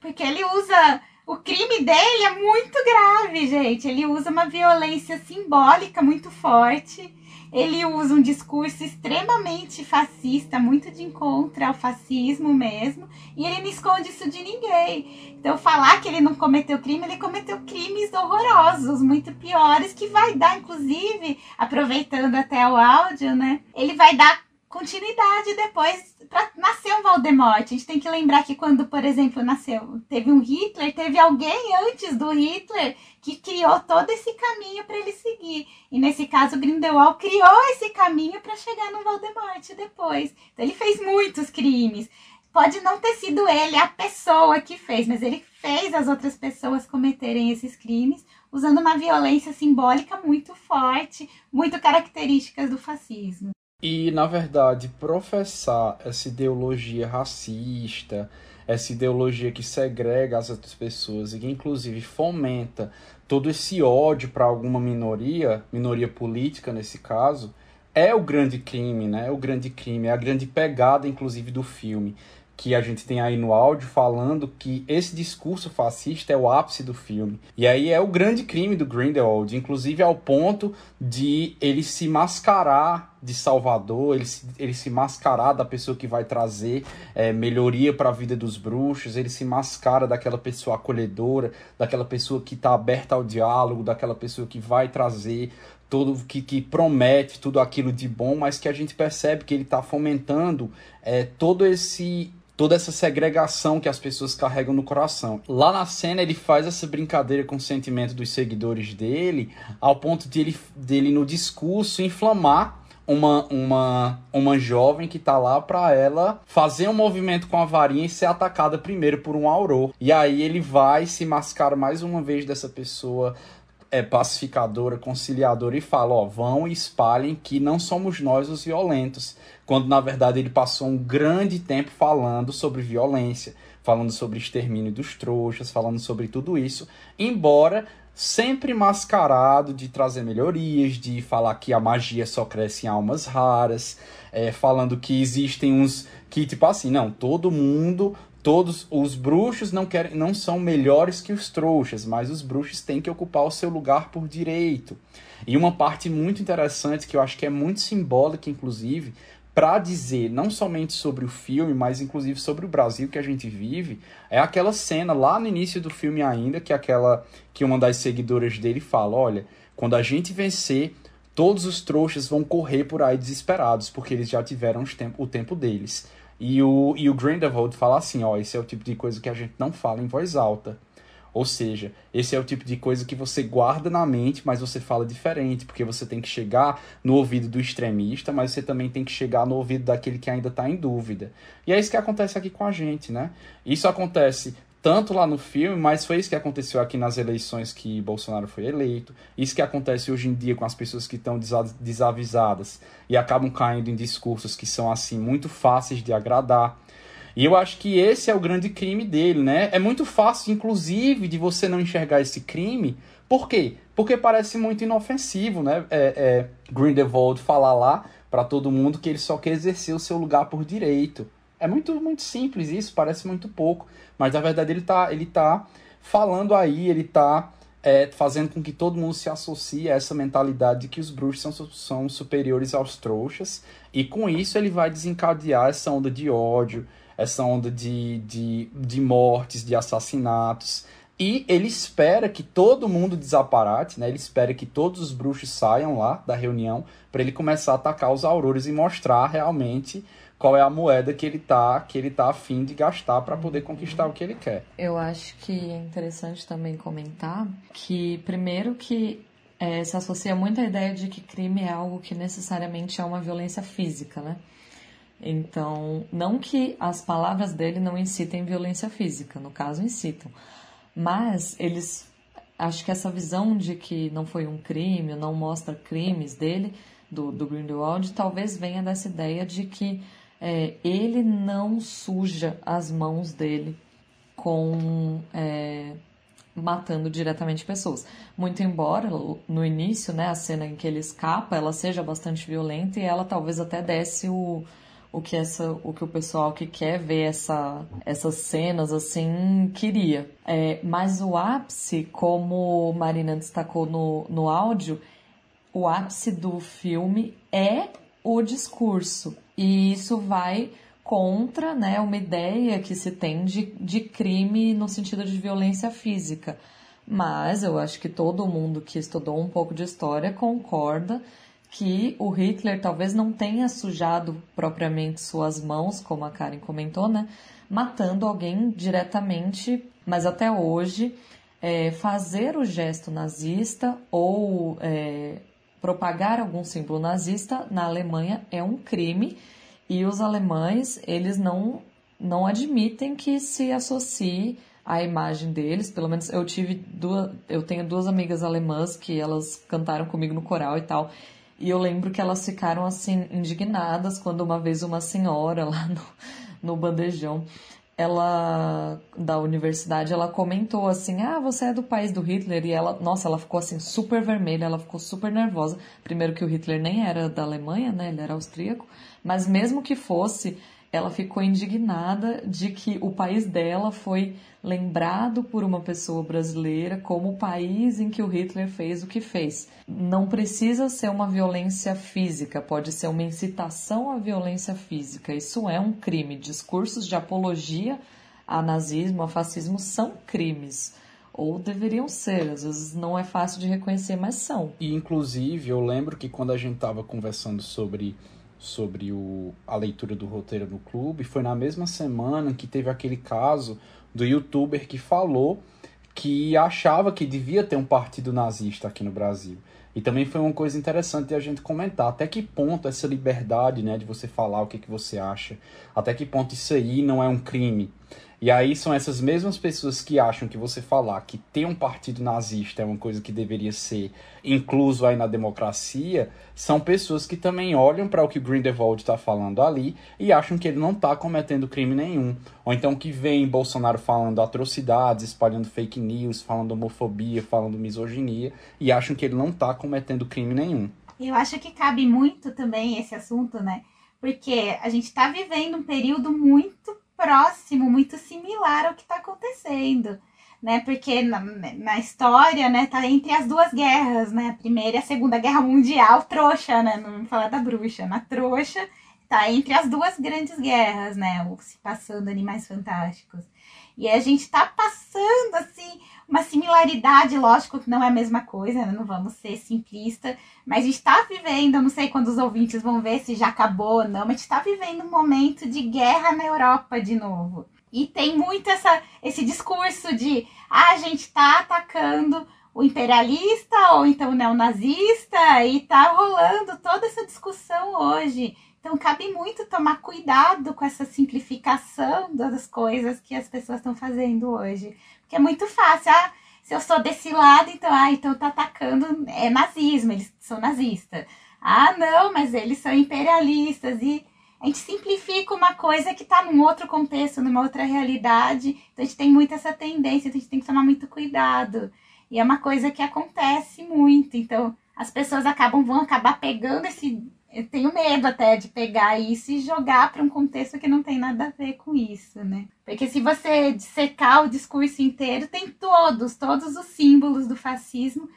porque ele usa o crime dele é muito grave, gente. Ele usa uma violência simbólica muito forte ele usa um discurso extremamente fascista, muito de encontro ao fascismo mesmo, e ele não esconde isso de ninguém. Então, falar que ele não cometeu crime, ele cometeu crimes horrorosos, muito piores, que vai dar, inclusive, aproveitando até o áudio, né? Ele vai dar continuidade depois para nascer um Voldemort. A gente tem que lembrar que quando, por exemplo, nasceu, teve um Hitler, teve alguém antes do Hitler que criou todo esse caminho para ele seguir. E nesse caso, Grindelwald criou esse caminho para chegar no Voldemort depois. Então ele fez muitos crimes. Pode não ter sido ele a pessoa que fez, mas ele fez as outras pessoas cometerem esses crimes usando uma violência simbólica muito forte, muito características do fascismo. E, na verdade, professar essa ideologia racista, essa ideologia que segrega as outras pessoas e que, inclusive, fomenta todo esse ódio para alguma minoria, minoria política nesse caso, é o grande crime, né? É o grande crime, é a grande pegada, inclusive, do filme que a gente tem aí no áudio falando que esse discurso fascista é o ápice do filme. E aí é o grande crime do Grindelwald, inclusive ao ponto de ele se mascarar de Salvador, ele se, ele se mascarar da pessoa que vai trazer é, melhoria para a vida dos bruxos, ele se mascara daquela pessoa acolhedora, daquela pessoa que está aberta ao diálogo, daquela pessoa que vai trazer todo que, que promete tudo aquilo de bom, mas que a gente percebe que ele está fomentando é, todo esse toda essa segregação que as pessoas carregam no coração. Lá na cena ele faz essa brincadeira com o sentimento dos seguidores dele, ao ponto de ele, dele no discurso inflamar uma, uma, uma jovem que tá lá pra ela fazer um movimento com a varinha e ser atacada primeiro por um auror. E aí ele vai se mascara mais uma vez dessa pessoa é, pacificadora, conciliadora e fala: ó, vão e espalhem que não somos nós os violentos. Quando na verdade ele passou um grande tempo falando sobre violência, falando sobre extermínio dos trouxas, falando sobre tudo isso, embora sempre mascarado de trazer melhorias, de falar que a magia só cresce em almas raras, é, falando que existem uns que, tipo assim, não, todo mundo, todos os bruxos não querem, não são melhores que os trouxas, mas os bruxos têm que ocupar o seu lugar por direito. E uma parte muito interessante que eu acho que é muito simbólica, inclusive, para dizer não somente sobre o filme, mas inclusive sobre o Brasil que a gente vive, é aquela cena lá no início do filme ainda, que é aquela que uma das seguidoras dele fala, olha, quando a gente vencer, todos os trouxas vão correr por aí desesperados, porque eles já tiveram o tempo deles. E o, e o Grindelwald fala assim, ó, esse é o tipo de coisa que a gente não fala em voz alta. Ou seja, esse é o tipo de coisa que você guarda na mente, mas você fala diferente, porque você tem que chegar no ouvido do extremista, mas você também tem que chegar no ouvido daquele que ainda está em dúvida. E é isso que acontece aqui com a gente, né? Isso acontece tanto lá no filme, mas foi isso que aconteceu aqui nas eleições que Bolsonaro foi eleito. Isso que acontece hoje em dia com as pessoas que estão desavisadas e acabam caindo em discursos que são assim muito fáceis de agradar. E eu acho que esse é o grande crime dele, né? É muito fácil, inclusive, de você não enxergar esse crime. Por quê? Porque parece muito inofensivo, né? É, é Grindelwald falar lá para todo mundo que ele só quer exercer o seu lugar por direito. É muito, muito simples isso, parece muito pouco. Mas na verdade ele tá, ele tá falando aí, ele tá é, fazendo com que todo mundo se associe a essa mentalidade de que os bruxos são, são superiores aos trouxas. E com isso ele vai desencadear essa onda de ódio, essa onda de, de, de mortes, de assassinatos. E ele espera que todo mundo desaparate, né? Ele espera que todos os bruxos saiam lá da reunião para ele começar a atacar os aurores e mostrar realmente qual é a moeda que ele tá que ele tá afim de gastar para poder conquistar o que ele quer. Eu acho que é interessante também comentar que primeiro que é, se associa muito a ideia de que crime é algo que necessariamente é uma violência física, né? Então, não que as palavras dele não incitem violência física, no caso incitam, mas eles acho que essa visão de que não foi um crime, não mostra crimes dele, do, do Grindelwald, talvez venha dessa ideia de que é, ele não suja as mãos dele com é, matando diretamente pessoas. Muito embora no início, né, a cena em que ele escapa, ela seja bastante violenta e ela talvez até desse o o que essa, o que o pessoal que quer ver essa, essas cenas assim queria. É, mas o ápice, como Marina destacou no, no áudio, o ápice do filme é o discurso. E isso vai contra né, uma ideia que se tem de, de crime no sentido de violência física. Mas eu acho que todo mundo que estudou um pouco de história concorda que o Hitler talvez não tenha sujado propriamente suas mãos, como a Karen comentou, né? Matando alguém diretamente, mas até hoje é, fazer o gesto nazista ou é, propagar algum símbolo nazista na Alemanha é um crime e os alemães eles não não admitem que se associe a imagem deles. Pelo menos eu tive duas, eu tenho duas amigas alemãs que elas cantaram comigo no coral e tal. E eu lembro que elas ficaram assim indignadas quando uma vez uma senhora lá no, no bandejão, ela da universidade, ela comentou assim: "Ah, você é do país do Hitler?" E ela, nossa, ela ficou assim super vermelha, ela ficou super nervosa. Primeiro que o Hitler nem era da Alemanha, né? Ele era austríaco, mas mesmo que fosse, ela ficou indignada de que o país dela foi lembrado por uma pessoa brasileira como o país em que o Hitler fez o que fez. Não precisa ser uma violência física, pode ser uma incitação à violência física. Isso é um crime. Discursos de apologia a nazismo, a fascismo são crimes ou deveriam ser, às vezes não é fácil de reconhecer, mas são. E inclusive eu lembro que quando a gente estava conversando sobre sobre o, a leitura do roteiro do clube. Foi na mesma semana que teve aquele caso do youtuber que falou que achava que devia ter um partido nazista aqui no Brasil. E também foi uma coisa interessante de a gente comentar até que ponto essa liberdade, né, de você falar o que, que você acha, até que ponto isso aí não é um crime. E aí são essas mesmas pessoas que acham que você falar que ter um partido nazista é uma coisa que deveria ser incluso aí na democracia, são pessoas que também olham para o que o Grindelwald está falando ali e acham que ele não está cometendo crime nenhum. Ou então que vem Bolsonaro falando atrocidades, espalhando fake news, falando homofobia, falando misoginia e acham que ele não está cometendo crime nenhum. Eu acho que cabe muito também esse assunto, né? Porque a gente está vivendo um período muito próximo, muito similar ao que está acontecendo, né? Porque na, na, história, né, tá entre as duas guerras, né? Primeira e a segunda guerra mundial, trouxa, né? Não vamos falar da bruxa, na trouxa tá entre as duas grandes guerras, né? O se passando Animais Fantásticos. E a gente tá passando assim uma similaridade, lógico que não é a mesma coisa, né? não vamos ser simplistas, mas a gente está vivendo, não sei quando os ouvintes vão ver se já acabou ou não, mas a gente está vivendo um momento de guerra na Europa de novo. E tem muito essa, esse discurso de ah, a gente está atacando o imperialista ou então o neonazista e tá rolando toda essa discussão hoje. Então cabe muito tomar cuidado com essa simplificação das coisas que as pessoas estão fazendo hoje. Porque é muito fácil, ah, se eu sou desse lado, então, ah, então tá atacando, é nazismo, eles são nazistas. Ah, não, mas eles são imperialistas e a gente simplifica uma coisa que está num outro contexto, numa outra realidade. Então a gente tem muito essa tendência, então a gente tem que tomar muito cuidado. E é uma coisa que acontece muito. Então as pessoas acabam vão acabar pegando esse eu tenho medo até de pegar isso e jogar para um contexto que não tem nada a ver com isso, né? Porque se você dissecar o discurso inteiro, tem todos, todos os símbolos do fascismo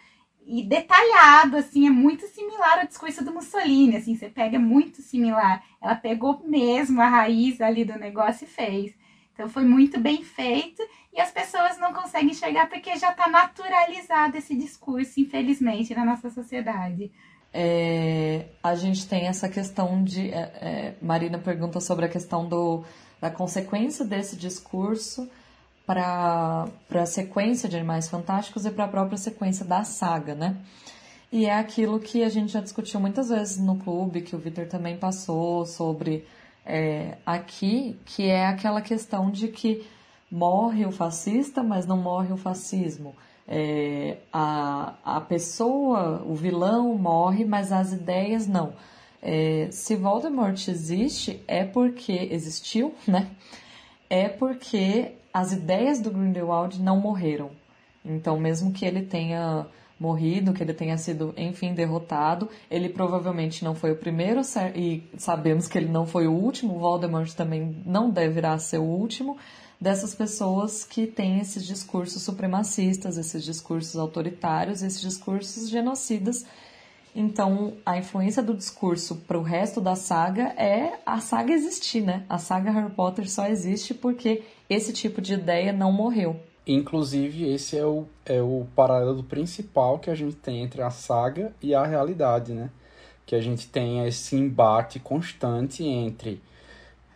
e detalhado, assim, é muito similar ao discurso do Mussolini, assim, você pega muito similar. Ela pegou mesmo a raiz ali do negócio e fez. Então foi muito bem feito e as pessoas não conseguem enxergar porque já está naturalizado esse discurso, infelizmente, na nossa sociedade. É, a gente tem essa questão de. É, é, Marina pergunta sobre a questão do, da consequência desse discurso para a sequência de Animais Fantásticos e para a própria sequência da saga, né? E é aquilo que a gente já discutiu muitas vezes no clube, que o Victor também passou sobre é, aqui, que é aquela questão de que morre o fascista, mas não morre o fascismo é, a, a pessoa, o vilão morre, mas as ideias não. É, se Voldemort existe, é porque existiu, (laughs) né? É porque as ideias do Grindelwald não morreram. Então, mesmo que ele tenha morrido, que ele tenha sido, enfim, derrotado, ele provavelmente não foi o primeiro e sabemos que ele não foi o último. Voldemort também não deverá ser o último, dessas pessoas que têm esses discursos supremacistas, esses discursos autoritários, esses discursos genocidas. Então, a influência do discurso para o resto da saga é a saga existir, né? A saga Harry Potter só existe porque esse tipo de ideia não morreu. Inclusive, esse é o, é o paralelo principal que a gente tem entre a saga e a realidade, né? Que a gente tem esse embate constante entre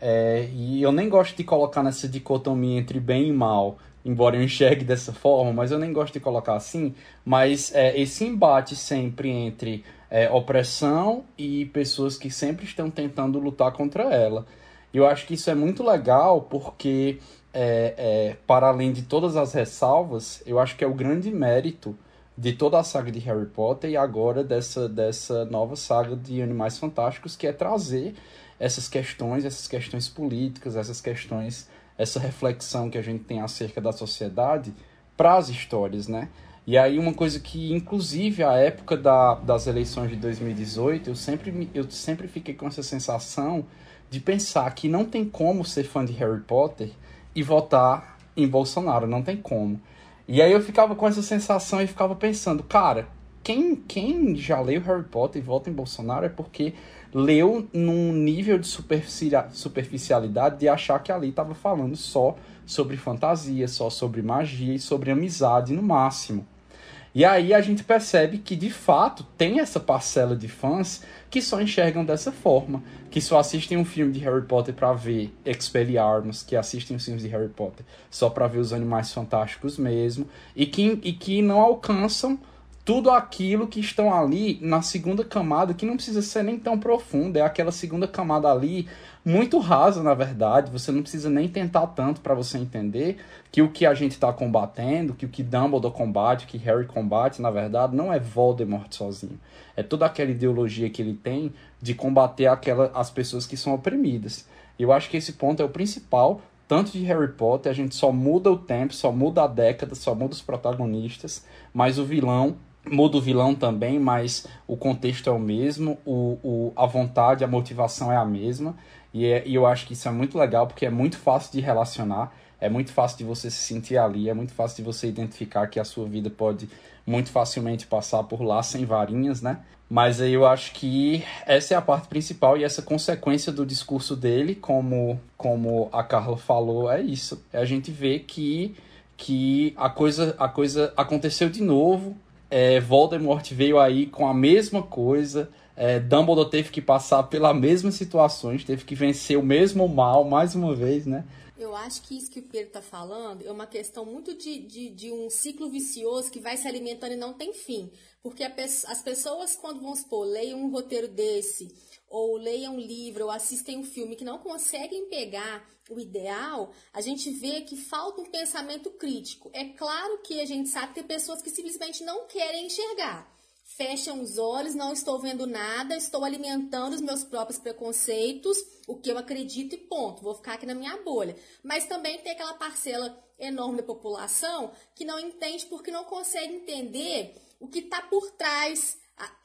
é, e eu nem gosto de colocar nessa dicotomia entre bem e mal, embora eu enxergue dessa forma, mas eu nem gosto de colocar assim. Mas é, esse embate sempre entre é, opressão e pessoas que sempre estão tentando lutar contra ela. Eu acho que isso é muito legal porque, é, é, para além de todas as ressalvas, eu acho que é o grande mérito de toda a saga de Harry Potter e agora dessa, dessa nova saga de Animais Fantásticos, que é trazer essas questões, essas questões políticas, essas questões, essa reflexão que a gente tem acerca da sociedade para as histórias, né? E aí uma coisa que, inclusive, a época da, das eleições de 2018, eu sempre, eu sempre fiquei com essa sensação de pensar que não tem como ser fã de Harry Potter e votar em Bolsonaro, não tem como. E aí eu ficava com essa sensação e ficava pensando, cara, quem, quem já leu Harry Potter e vota em Bolsonaro é porque leu num nível de superficialidade de achar que ali estava falando só sobre fantasia, só sobre magia e sobre amizade no máximo. E aí a gente percebe que de fato tem essa parcela de fãs que só enxergam dessa forma, que só assistem um filme de Harry Potter para ver Expelliarmus, que assistem os filmes de Harry Potter só para ver os animais fantásticos mesmo, e que, e que não alcançam tudo aquilo que estão ali na segunda camada, que não precisa ser nem tão profunda, é aquela segunda camada ali muito rasa, na verdade. Você não precisa nem tentar tanto para você entender que o que a gente está combatendo, que o que Dumbledore combate, que Harry combate, na verdade, não é Voldemort sozinho. É toda aquela ideologia que ele tem de combater aquela, as pessoas que são oprimidas. E eu acho que esse ponto é o principal, tanto de Harry Potter, a gente só muda o tempo, só muda a década, só muda os protagonistas, mas o vilão muda o vilão também, mas o contexto é o mesmo, o, o, a vontade, a motivação é a mesma. E, é, e eu acho que isso é muito legal porque é muito fácil de relacionar, é muito fácil de você se sentir ali, é muito fácil de você identificar que a sua vida pode muito facilmente passar por lá sem varinhas, né? Mas aí eu acho que essa é a parte principal e essa consequência do discurso dele, como, como a Carla falou, é isso. É a gente ver que, que a, coisa, a coisa aconteceu de novo, é, Voldemort veio aí com a mesma coisa, é, Dumbledore teve que passar pelas mesmas situações, teve que vencer o mesmo mal mais uma vez, né? Eu acho que isso que o Pedro está falando é uma questão muito de, de, de, um ciclo vicioso que vai se alimentando e não tem fim. Porque as pessoas, quando vão supor, leiam um roteiro desse, ou leiam um livro, ou assistem um filme que não conseguem pegar o ideal, a gente vê que falta um pensamento crítico. É claro que a gente sabe que tem pessoas que simplesmente não querem enxergar fecham os olhos, não estou vendo nada, estou alimentando os meus próprios preconceitos, o que eu acredito e ponto, vou ficar aqui na minha bolha. Mas também tem aquela parcela enorme da população que não entende porque não consegue entender o que está por trás.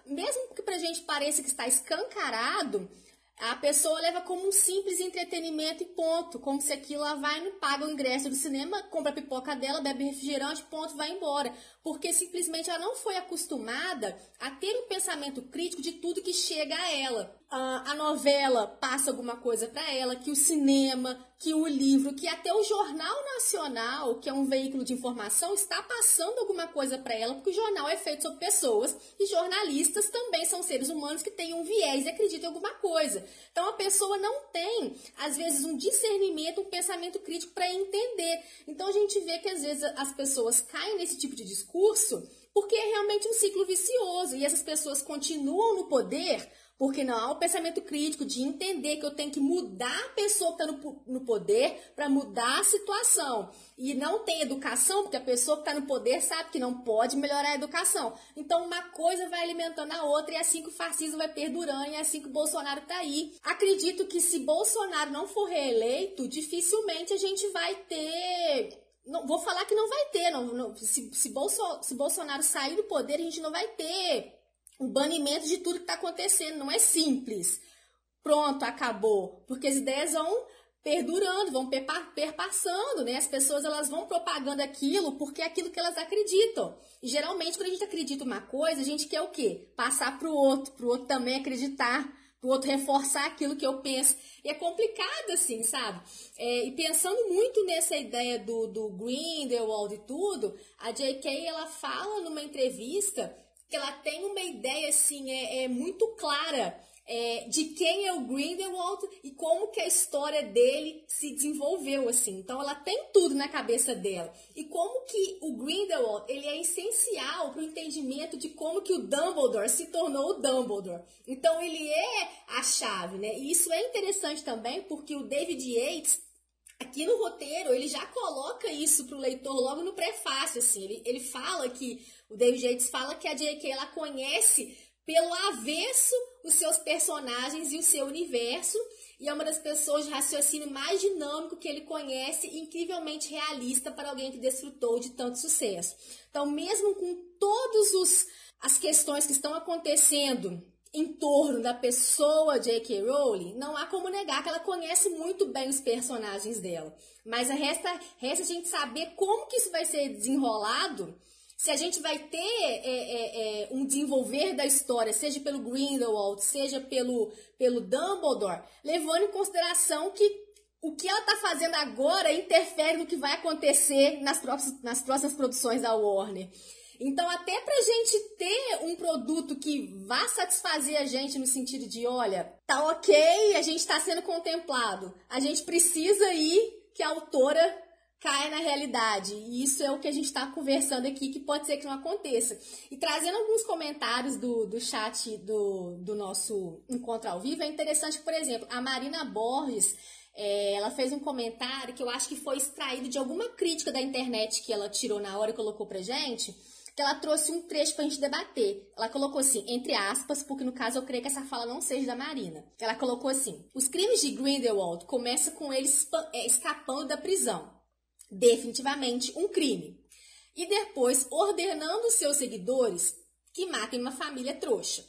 Mesmo que para a gente pareça que está escancarado, a pessoa leva como um simples entretenimento e ponto. Como se aquilo lá vai, não paga o ingresso do cinema, compra a pipoca dela, bebe refrigerante, ponto, vai embora. Porque simplesmente ela não foi acostumada a ter um pensamento crítico de tudo que chega a ela a, novela passa alguma coisa para ela, que o cinema, que o livro, que até o Jornal Nacional, que é um veículo de informação, está passando alguma coisa para ela, porque o jornal é feito sobre pessoas e jornalistas também são seres humanos que têm um viés e acreditam em alguma coisa. Então a pessoa não tem, às vezes, um discernimento, um pensamento crítico para entender. Então a gente vê que às vezes as pessoas caem nesse tipo de discurso porque é realmente um ciclo vicioso e essas pessoas continuam no poder porque não há o pensamento crítico de entender que eu tenho que mudar a pessoa que está no, no poder para mudar a situação. E não tem educação, porque a pessoa que está no poder sabe que não pode melhorar a educação. Então, uma coisa vai alimentando a outra, e é assim que o fascismo vai perdurando, e é assim que o Bolsonaro está aí. Acredito que se Bolsonaro não for reeleito, dificilmente a gente vai ter não, vou falar que não vai ter. Não, não se, se, Bolso, se Bolsonaro sair do poder, a gente não vai ter o banimento de tudo que está acontecendo. Não é simples. Pronto, acabou. Porque as ideias vão perdurando, vão perpassando, né? As pessoas elas vão propagando aquilo porque é aquilo que elas acreditam. E geralmente quando a gente acredita uma coisa, a gente quer o quê? Passar para o outro, para o outro também acreditar, o outro reforçar aquilo que eu penso. E é complicado assim, sabe? É, e pensando muito nessa ideia do, do Grindelwald e tudo, a J.K. ela fala numa entrevista que ela tem uma ideia assim é, é muito clara é, de quem é o Grindelwald e como que a história dele se desenvolveu assim. Então ela tem tudo na cabeça dela e como que o Grindelwald ele é essencial para o entendimento de como que o Dumbledore se tornou o Dumbledore. Então ele é a chave, né? E isso é interessante também porque o David Yates Aqui no roteiro, ele já coloca isso para o leitor logo no prefácio, assim. Ele, ele fala que o David Yates fala que a J.K. ela conhece pelo avesso os seus personagens e o seu universo e é uma das pessoas de raciocínio mais dinâmico que ele conhece incrivelmente realista para alguém que desfrutou de tanto sucesso. Então, mesmo com todas as questões que estão acontecendo em torno da pessoa J.K. Rowling, não há como negar que ela conhece muito bem os personagens dela. Mas resta, resta a gente saber como que isso vai ser desenrolado se a gente vai ter é, é, é, um desenvolver da história, seja pelo Grindelwald, seja pelo, pelo Dumbledore, levando em consideração que o que ela está fazendo agora interfere no que vai acontecer nas, próximas, nas próximas produções da Warner. Então, até para a gente ter um produto que vá satisfazer a gente no sentido de, olha, tá ok, a gente está sendo contemplado, a gente precisa ir que a autora caia na realidade. E isso é o que a gente está conversando aqui, que pode ser que não aconteça. E trazendo alguns comentários do, do chat do, do nosso encontro ao vivo, é interessante, por exemplo, a Marina Borges. É, ela fez um comentário que eu acho que foi extraído de alguma crítica da internet que ela tirou na hora e colocou pra gente que ela trouxe um trecho pra gente debater. Ela colocou assim, entre aspas, porque no caso eu creio que essa fala não seja da Marina. Ela colocou assim: os crimes de Grindelwald começam com ele é, escapando da prisão. Definitivamente um crime. E depois ordenando seus seguidores que matem uma família trouxa.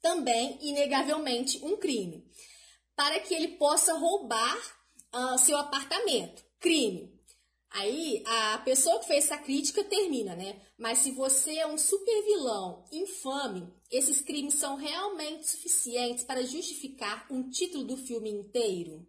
Também, inegavelmente, um crime. Para que ele possa roubar uh, seu apartamento. Crime. Aí a pessoa que fez essa crítica termina, né? Mas se você é um super vilão infame, esses crimes são realmente suficientes para justificar um título do filme inteiro?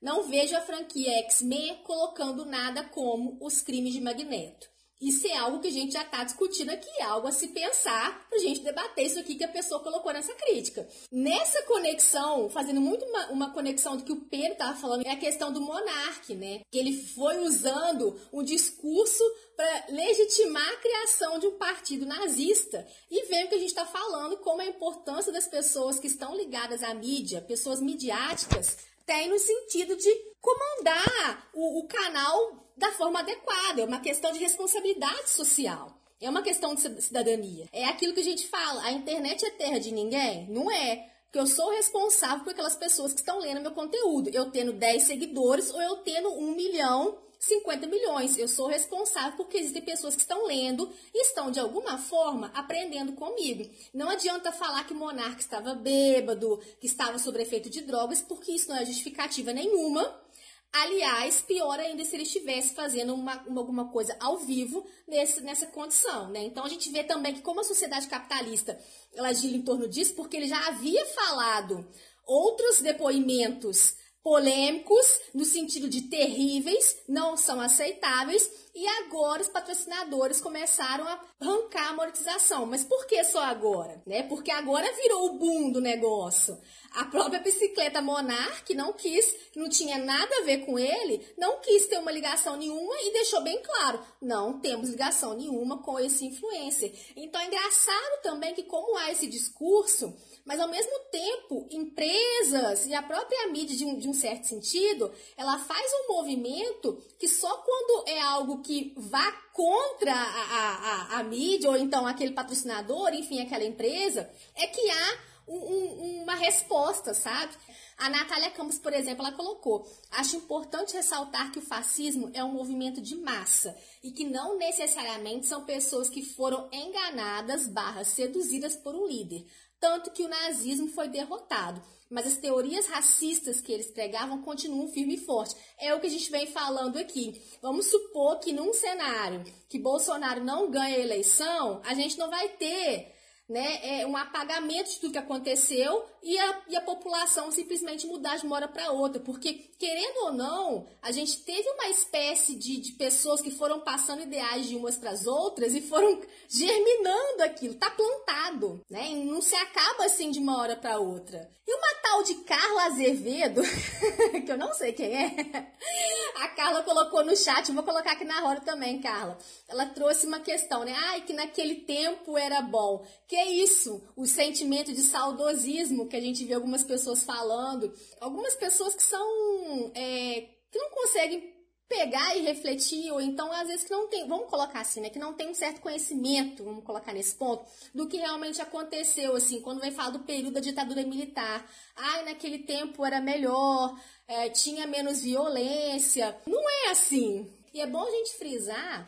Não vejo a franquia X-Men colocando nada como os crimes de Magneto. Isso é algo que a gente já está discutindo aqui, algo a se pensar para a gente debater isso aqui que a pessoa colocou nessa crítica. Nessa conexão, fazendo muito uma, uma conexão do que o Pedro estava falando, é a questão do monarca, né? Que ele foi usando um discurso para legitimar a criação de um partido nazista. E vendo que a gente está falando como a importância das pessoas que estão ligadas à mídia, pessoas midiáticas, tem no sentido de comandar o, o canal da forma adequada. É uma questão de responsabilidade social. É uma questão de cidadania. É aquilo que a gente fala: a internet é terra de ninguém? Não é. Porque eu sou responsável por aquelas pessoas que estão lendo meu conteúdo. Eu tendo 10 seguidores ou eu tendo 1 milhão 50 milhões. Eu sou responsável porque existem pessoas que estão lendo e estão, de alguma forma, aprendendo comigo. Não adianta falar que o monarca estava bêbado, que estava sob efeito de drogas, porque isso não é justificativa nenhuma Aliás, pior ainda se ele estivesse fazendo uma, uma, alguma coisa ao vivo nesse, nessa condição, né? Então a gente vê também que como a sociedade capitalista ela gira em torno disso, porque ele já havia falado outros depoimentos polêmicos, no sentido de terríveis, não são aceitáveis, e agora os patrocinadores começaram a arrancar a monetização. Mas por que só agora? Né? Porque agora virou o boom do negócio. A própria bicicleta Monarch, não quis, que não tinha nada a ver com ele, não quis ter uma ligação nenhuma e deixou bem claro: não temos ligação nenhuma com esse influencer. Então é engraçado também que, como há esse discurso, mas ao mesmo tempo, empresas e a própria mídia, de um, de um certo sentido, ela faz um movimento que só quando é algo que vá contra a, a, a, a mídia, ou então aquele patrocinador, enfim, aquela empresa, é que há um, um, uma resposta, sabe? A Natália Campos, por exemplo, ela colocou: acho importante ressaltar que o fascismo é um movimento de massa e que não necessariamente são pessoas que foram enganadas barra seduzidas por um líder. Tanto que o nazismo foi derrotado. Mas as teorias racistas que eles pregavam continuam firme e forte. É o que a gente vem falando aqui. Vamos supor que num cenário que Bolsonaro não ganha a eleição, a gente não vai ter né, é um apagamento de tudo que aconteceu e a, e a população simplesmente mudar de uma hora para outra. Porque, querendo ou não, a gente teve uma espécie de, de pessoas que foram passando ideais de umas para as outras e foram (laughs) germinando aquilo. Tá plantado, né? E não se acaba assim de uma hora para outra. E uma tal de Carla Azevedo, (laughs) que eu não sei quem é, (laughs) a Carla colocou no chat, vou colocar aqui na roda também, Carla. Ela trouxe uma questão, né? Ai, que naquele tempo era bom. Que isso? O sentimento de saudosismo que a gente vê algumas pessoas falando. Algumas pessoas que são. É, que não conseguem pegar e refletir, ou então às vezes que não tem, vamos colocar assim, né, que não tem um certo conhecimento, vamos colocar nesse ponto, do que realmente aconteceu, assim, quando vem falar do período da ditadura militar. Ai, naquele tempo era melhor, é, tinha menos violência. Não é assim. E é bom a gente frisar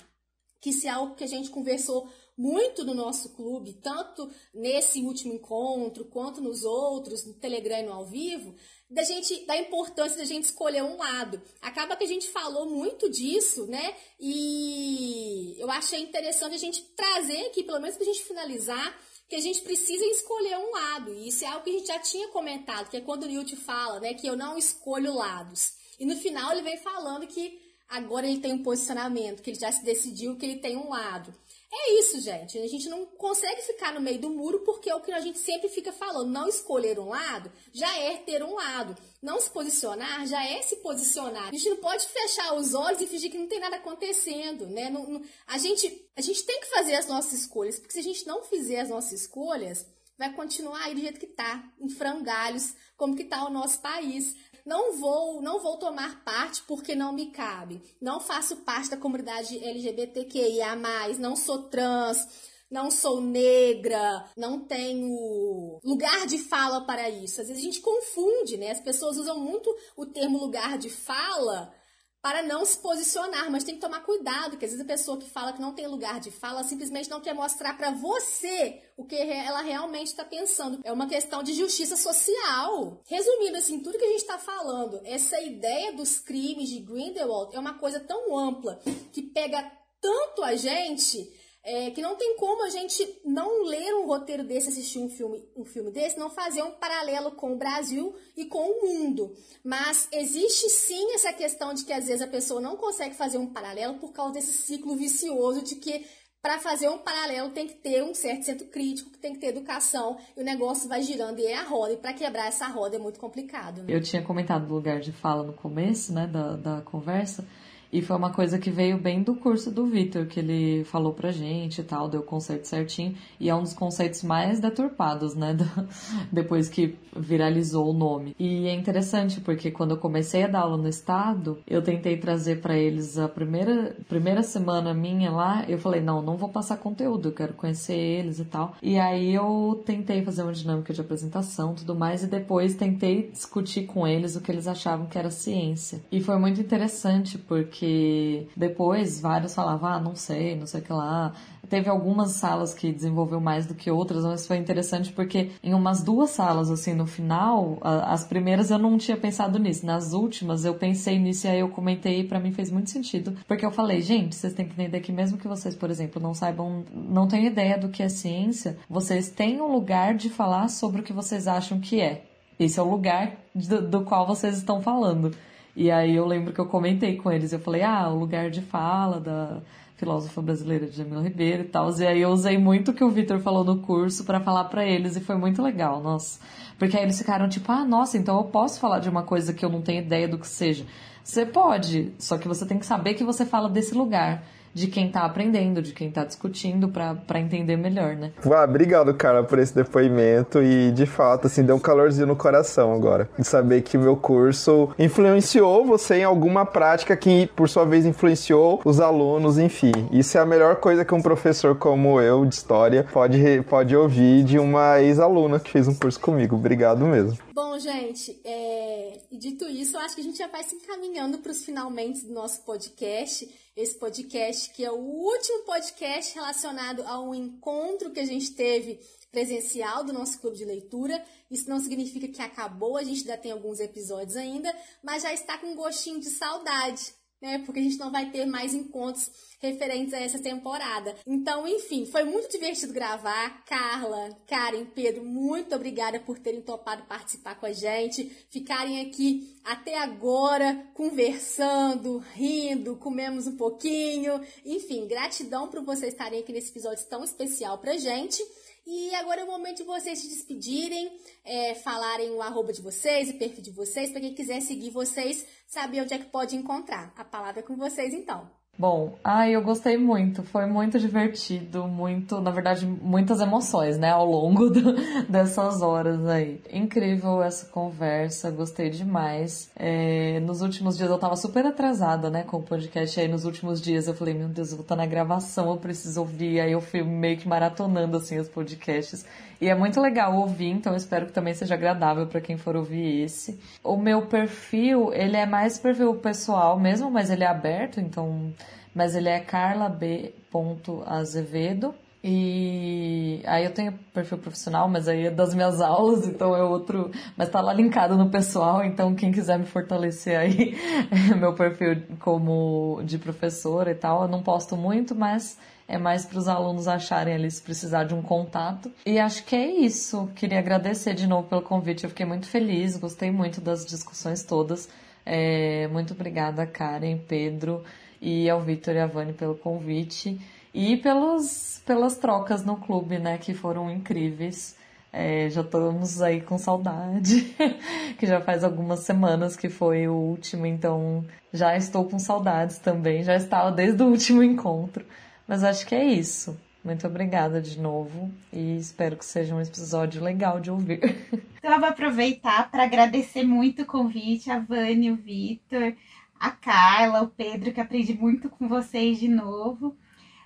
que se é algo que a gente conversou muito no nosso clube, tanto nesse último encontro quanto nos outros, no Telegram e no ao vivo, da gente da importância da gente escolher um lado. Acaba que a gente falou muito disso, né? E eu achei interessante a gente trazer aqui, pelo menos para a gente finalizar, que a gente precisa escolher um lado. E isso é algo que a gente já tinha comentado, que é quando o Newt fala, né, que eu não escolho lados. E no final ele vem falando que agora ele tem um posicionamento, que ele já se decidiu que ele tem um lado. É isso, gente. A gente não consegue ficar no meio do muro porque é o que a gente sempre fica falando. Não escolher um lado já é ter um lado. Não se posicionar já é se posicionar. A gente não pode fechar os olhos e fingir que não tem nada acontecendo, né? Não, não, a, gente, a gente tem que fazer as nossas escolhas, porque se a gente não fizer as nossas escolhas, vai continuar aí do jeito que tá, em frangalhos, como que tá o nosso país não vou, não vou tomar parte porque não me cabe. Não faço parte da comunidade LGBTQIA+, não sou trans, não sou negra, não tenho lugar de fala para isso. Às vezes a gente confunde, né? As pessoas usam muito o termo lugar de fala para não se posicionar, mas tem que tomar cuidado, que às vezes a pessoa que fala que não tem lugar de fala simplesmente não quer mostrar para você o que ela realmente está pensando. É uma questão de justiça social. Resumindo assim, tudo que a gente está falando, essa ideia dos crimes de Grindelwald é uma coisa tão ampla que pega tanto a gente é, que não tem como a gente não ler um roteiro desse, assistir um filme, um filme desse, não fazer um paralelo com o Brasil e com o mundo. Mas existe sim essa questão de que às vezes a pessoa não consegue fazer um paralelo por causa desse ciclo vicioso de que para fazer um paralelo tem que ter um certo centro crítico, tem que ter educação, e o negócio vai girando e é a roda. E para quebrar essa roda é muito complicado. Né? Eu tinha comentado do lugar de fala no começo, né, da, da conversa. E foi uma coisa que veio bem do curso do Vitor, que ele falou pra gente e tal, deu o conceito certinho. E é um dos conceitos mais deturpados, né? (laughs) depois que viralizou o nome. E é interessante porque quando eu comecei a dar aula no estado, eu tentei trazer para eles a primeira, primeira semana minha lá. Eu falei, não, não vou passar conteúdo, eu quero conhecer eles e tal. E aí eu tentei fazer uma dinâmica de apresentação tudo mais. E depois tentei discutir com eles o que eles achavam que era ciência. E foi muito interessante porque porque depois vários falavam, ah, não sei, não sei o que lá. Teve algumas salas que desenvolveu mais do que outras, mas foi interessante porque em umas duas salas, assim, no final, as primeiras eu não tinha pensado nisso. Nas últimas eu pensei nisso e aí eu comentei e pra mim fez muito sentido. Porque eu falei, gente, vocês têm que entender que mesmo que vocês, por exemplo, não saibam, não tenham ideia do que é ciência, vocês têm um lugar de falar sobre o que vocês acham que é. Esse é o lugar do, do qual vocês estão falando. E aí eu lembro que eu comentei com eles, eu falei, ah, o lugar de fala da filósofa brasileira Jamila Ribeiro e tal. E aí eu usei muito o que o Vitor falou no curso para falar para eles e foi muito legal, nossa. Porque aí eles ficaram tipo, ah, nossa, então eu posso falar de uma coisa que eu não tenho ideia do que seja. Você pode, só que você tem que saber que você fala desse lugar de quem está aprendendo, de quem está discutindo para entender melhor, né? Ah, obrigado, cara, por esse depoimento e de fato, assim, deu um calorzinho no coração agora. De saber que o meu curso influenciou você em alguma prática que, por sua vez, influenciou os alunos, enfim. Isso é a melhor coisa que um professor como eu, de história, pode, pode ouvir de uma ex-aluna que fez um curso comigo. Obrigado mesmo. Bom, gente, é... dito isso, eu acho que a gente já vai se encaminhando para os finalmente do nosso podcast esse podcast, que é o último podcast relacionado a um encontro que a gente teve presencial do nosso clube de leitura. Isso não significa que acabou, a gente ainda tem alguns episódios ainda, mas já está com um gostinho de saudade né? Porque a gente não vai ter mais encontros referentes a essa temporada. Então, enfim, foi muito divertido gravar. Carla, Karen, Pedro, muito obrigada por terem topado participar com a gente, ficarem aqui até agora conversando, rindo, comemos um pouquinho. Enfim, gratidão por vocês estarem aqui nesse episódio tão especial pra gente. E agora é o momento de vocês se despedirem, é, falarem o arroba de vocês, o perfil de vocês, para quem quiser seguir vocês, saber onde é que pode encontrar. A palavra é com vocês então. Bom, ai, eu gostei muito, foi muito divertido, muito, na verdade, muitas emoções, né, ao longo (laughs) do, dessas horas aí. Incrível essa conversa, gostei demais. É, nos últimos dias eu tava super atrasada, né, com o podcast, aí nos últimos dias eu falei, meu Deus, eu vou estar na gravação, eu preciso ouvir, aí eu fui meio que maratonando, assim, os podcasts. E é muito legal ouvir, então eu espero que também seja agradável para quem for ouvir esse. O meu perfil, ele é mais perfil pessoal mesmo, mas ele é aberto, então. Mas ele é carlab.azevedo. E aí eu tenho perfil profissional, mas aí é das minhas (laughs) aulas, então é outro. Mas tá lá linkado no pessoal, então quem quiser me fortalecer aí, (laughs) meu perfil como de professora e tal, eu não posto muito, mas é mais para os alunos acharem ali se precisar de um contato. E acho que é isso. Queria agradecer de novo pelo convite, eu fiquei muito feliz, gostei muito das discussões todas. É, muito obrigada, Karen, Pedro e ao Vitor e a Vani pelo convite e pelos, pelas trocas no clube, né, que foram incríveis. É, já estamos aí com saudade, (laughs) que já faz algumas semanas que foi o último, então já estou com saudades também, já estava desde o último encontro. Mas acho que é isso. Muito obrigada de novo e espero que seja um episódio legal de ouvir. (laughs) Então eu vou aproveitar para agradecer muito o convite, a Vânia, o Vitor, a Carla, o Pedro, que aprendi muito com vocês de novo.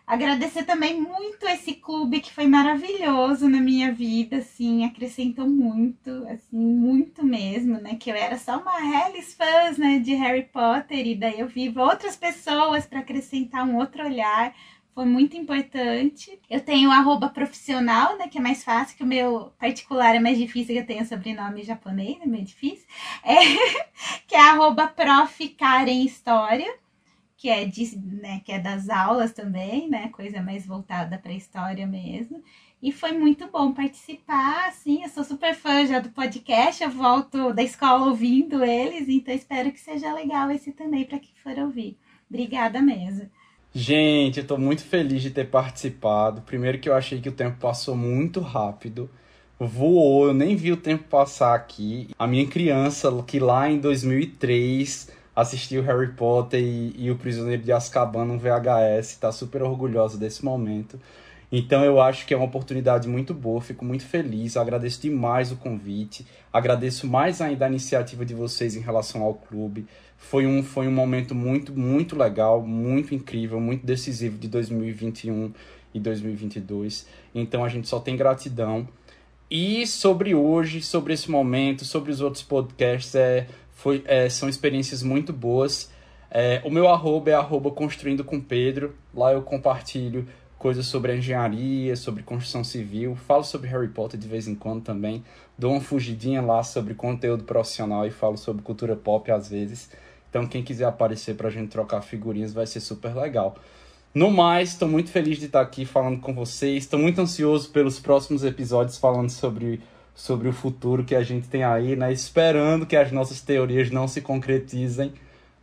Agradecer também muito esse clube que foi maravilhoso na minha vida, assim, acrescentou muito, assim, muito mesmo, né? Que eu era só uma Hellis fãs, né, de Harry Potter e daí eu vi outras pessoas para acrescentar um outro olhar. Foi muito importante. Eu tenho o profissional, né? Que é mais fácil, que o meu particular é mais difícil, que eu tenho sobrenome japonês, é meio difícil. (laughs) É, que é arroba prof. Karen História que é, de, né, que é das aulas também, né? Coisa mais voltada para a história mesmo. E foi muito bom participar, assim, eu sou super fã já do podcast, eu volto da escola ouvindo eles, então espero que seja legal esse também para quem for ouvir. Obrigada mesmo. Gente, eu tô muito feliz de ter participado. Primeiro que eu achei que o tempo passou muito rápido. Voou, eu nem vi o tempo passar aqui. A minha criança, que lá em 2003 assistiu Harry Potter e, e, O Prisioneiro de Azkaban no VHS, está super orgulhosa desse momento. Então eu acho que é uma oportunidade muito boa, fico muito feliz, agradeço demais o convite, agradeço mais ainda a iniciativa de vocês em relação ao clube. Foi um, foi um momento muito, muito legal, muito incrível, muito decisivo de 2021 e 2022. Então a gente só tem gratidão. E sobre hoje, sobre esse momento, sobre os outros podcasts, é, foi, é, são experiências muito boas. É, o meu arroba é arroba construindo com Pedro. Lá eu compartilho coisas sobre engenharia, sobre construção civil, falo sobre Harry Potter de vez em quando também. Dou uma fugidinha lá sobre conteúdo profissional e falo sobre cultura pop às vezes. Então quem quiser aparecer para a gente trocar figurinhas vai ser super legal. No mais, estou muito feliz de estar aqui falando com vocês. Estou muito ansioso pelos próximos episódios falando sobre sobre o futuro que a gente tem aí, né? Esperando que as nossas teorias não se concretizem,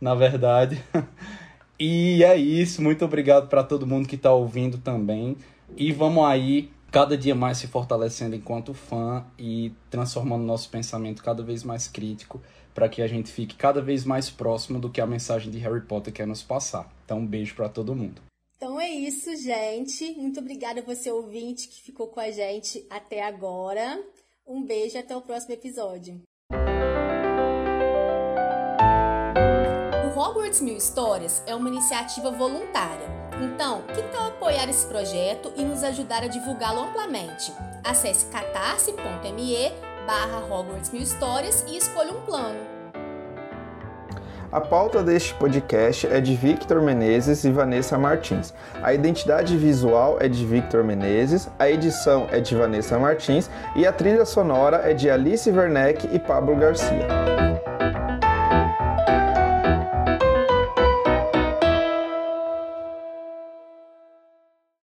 na verdade. (laughs) e é isso. Muito obrigado para todo mundo que está ouvindo também. E vamos aí, cada dia mais se fortalecendo enquanto fã e transformando nosso pensamento cada vez mais crítico para que a gente fique cada vez mais próximo do que a mensagem de Harry Potter quer nos passar. Então, um beijo para todo mundo. Então é isso, gente. Muito obrigada a você ouvinte que ficou com a gente até agora. Um beijo e até o próximo episódio. O Hogwarts Mil Histórias é uma iniciativa voluntária. Então, que tal apoiar esse projeto e nos ajudar a divulgá-lo amplamente? Acesse catarse.me barra Hogwarts Mil Histórias e escolha um plano. A pauta deste podcast é de Victor Menezes e Vanessa Martins. A identidade visual é de Victor Menezes, a edição é de Vanessa Martins e a trilha sonora é de Alice Werneck e Pablo Garcia.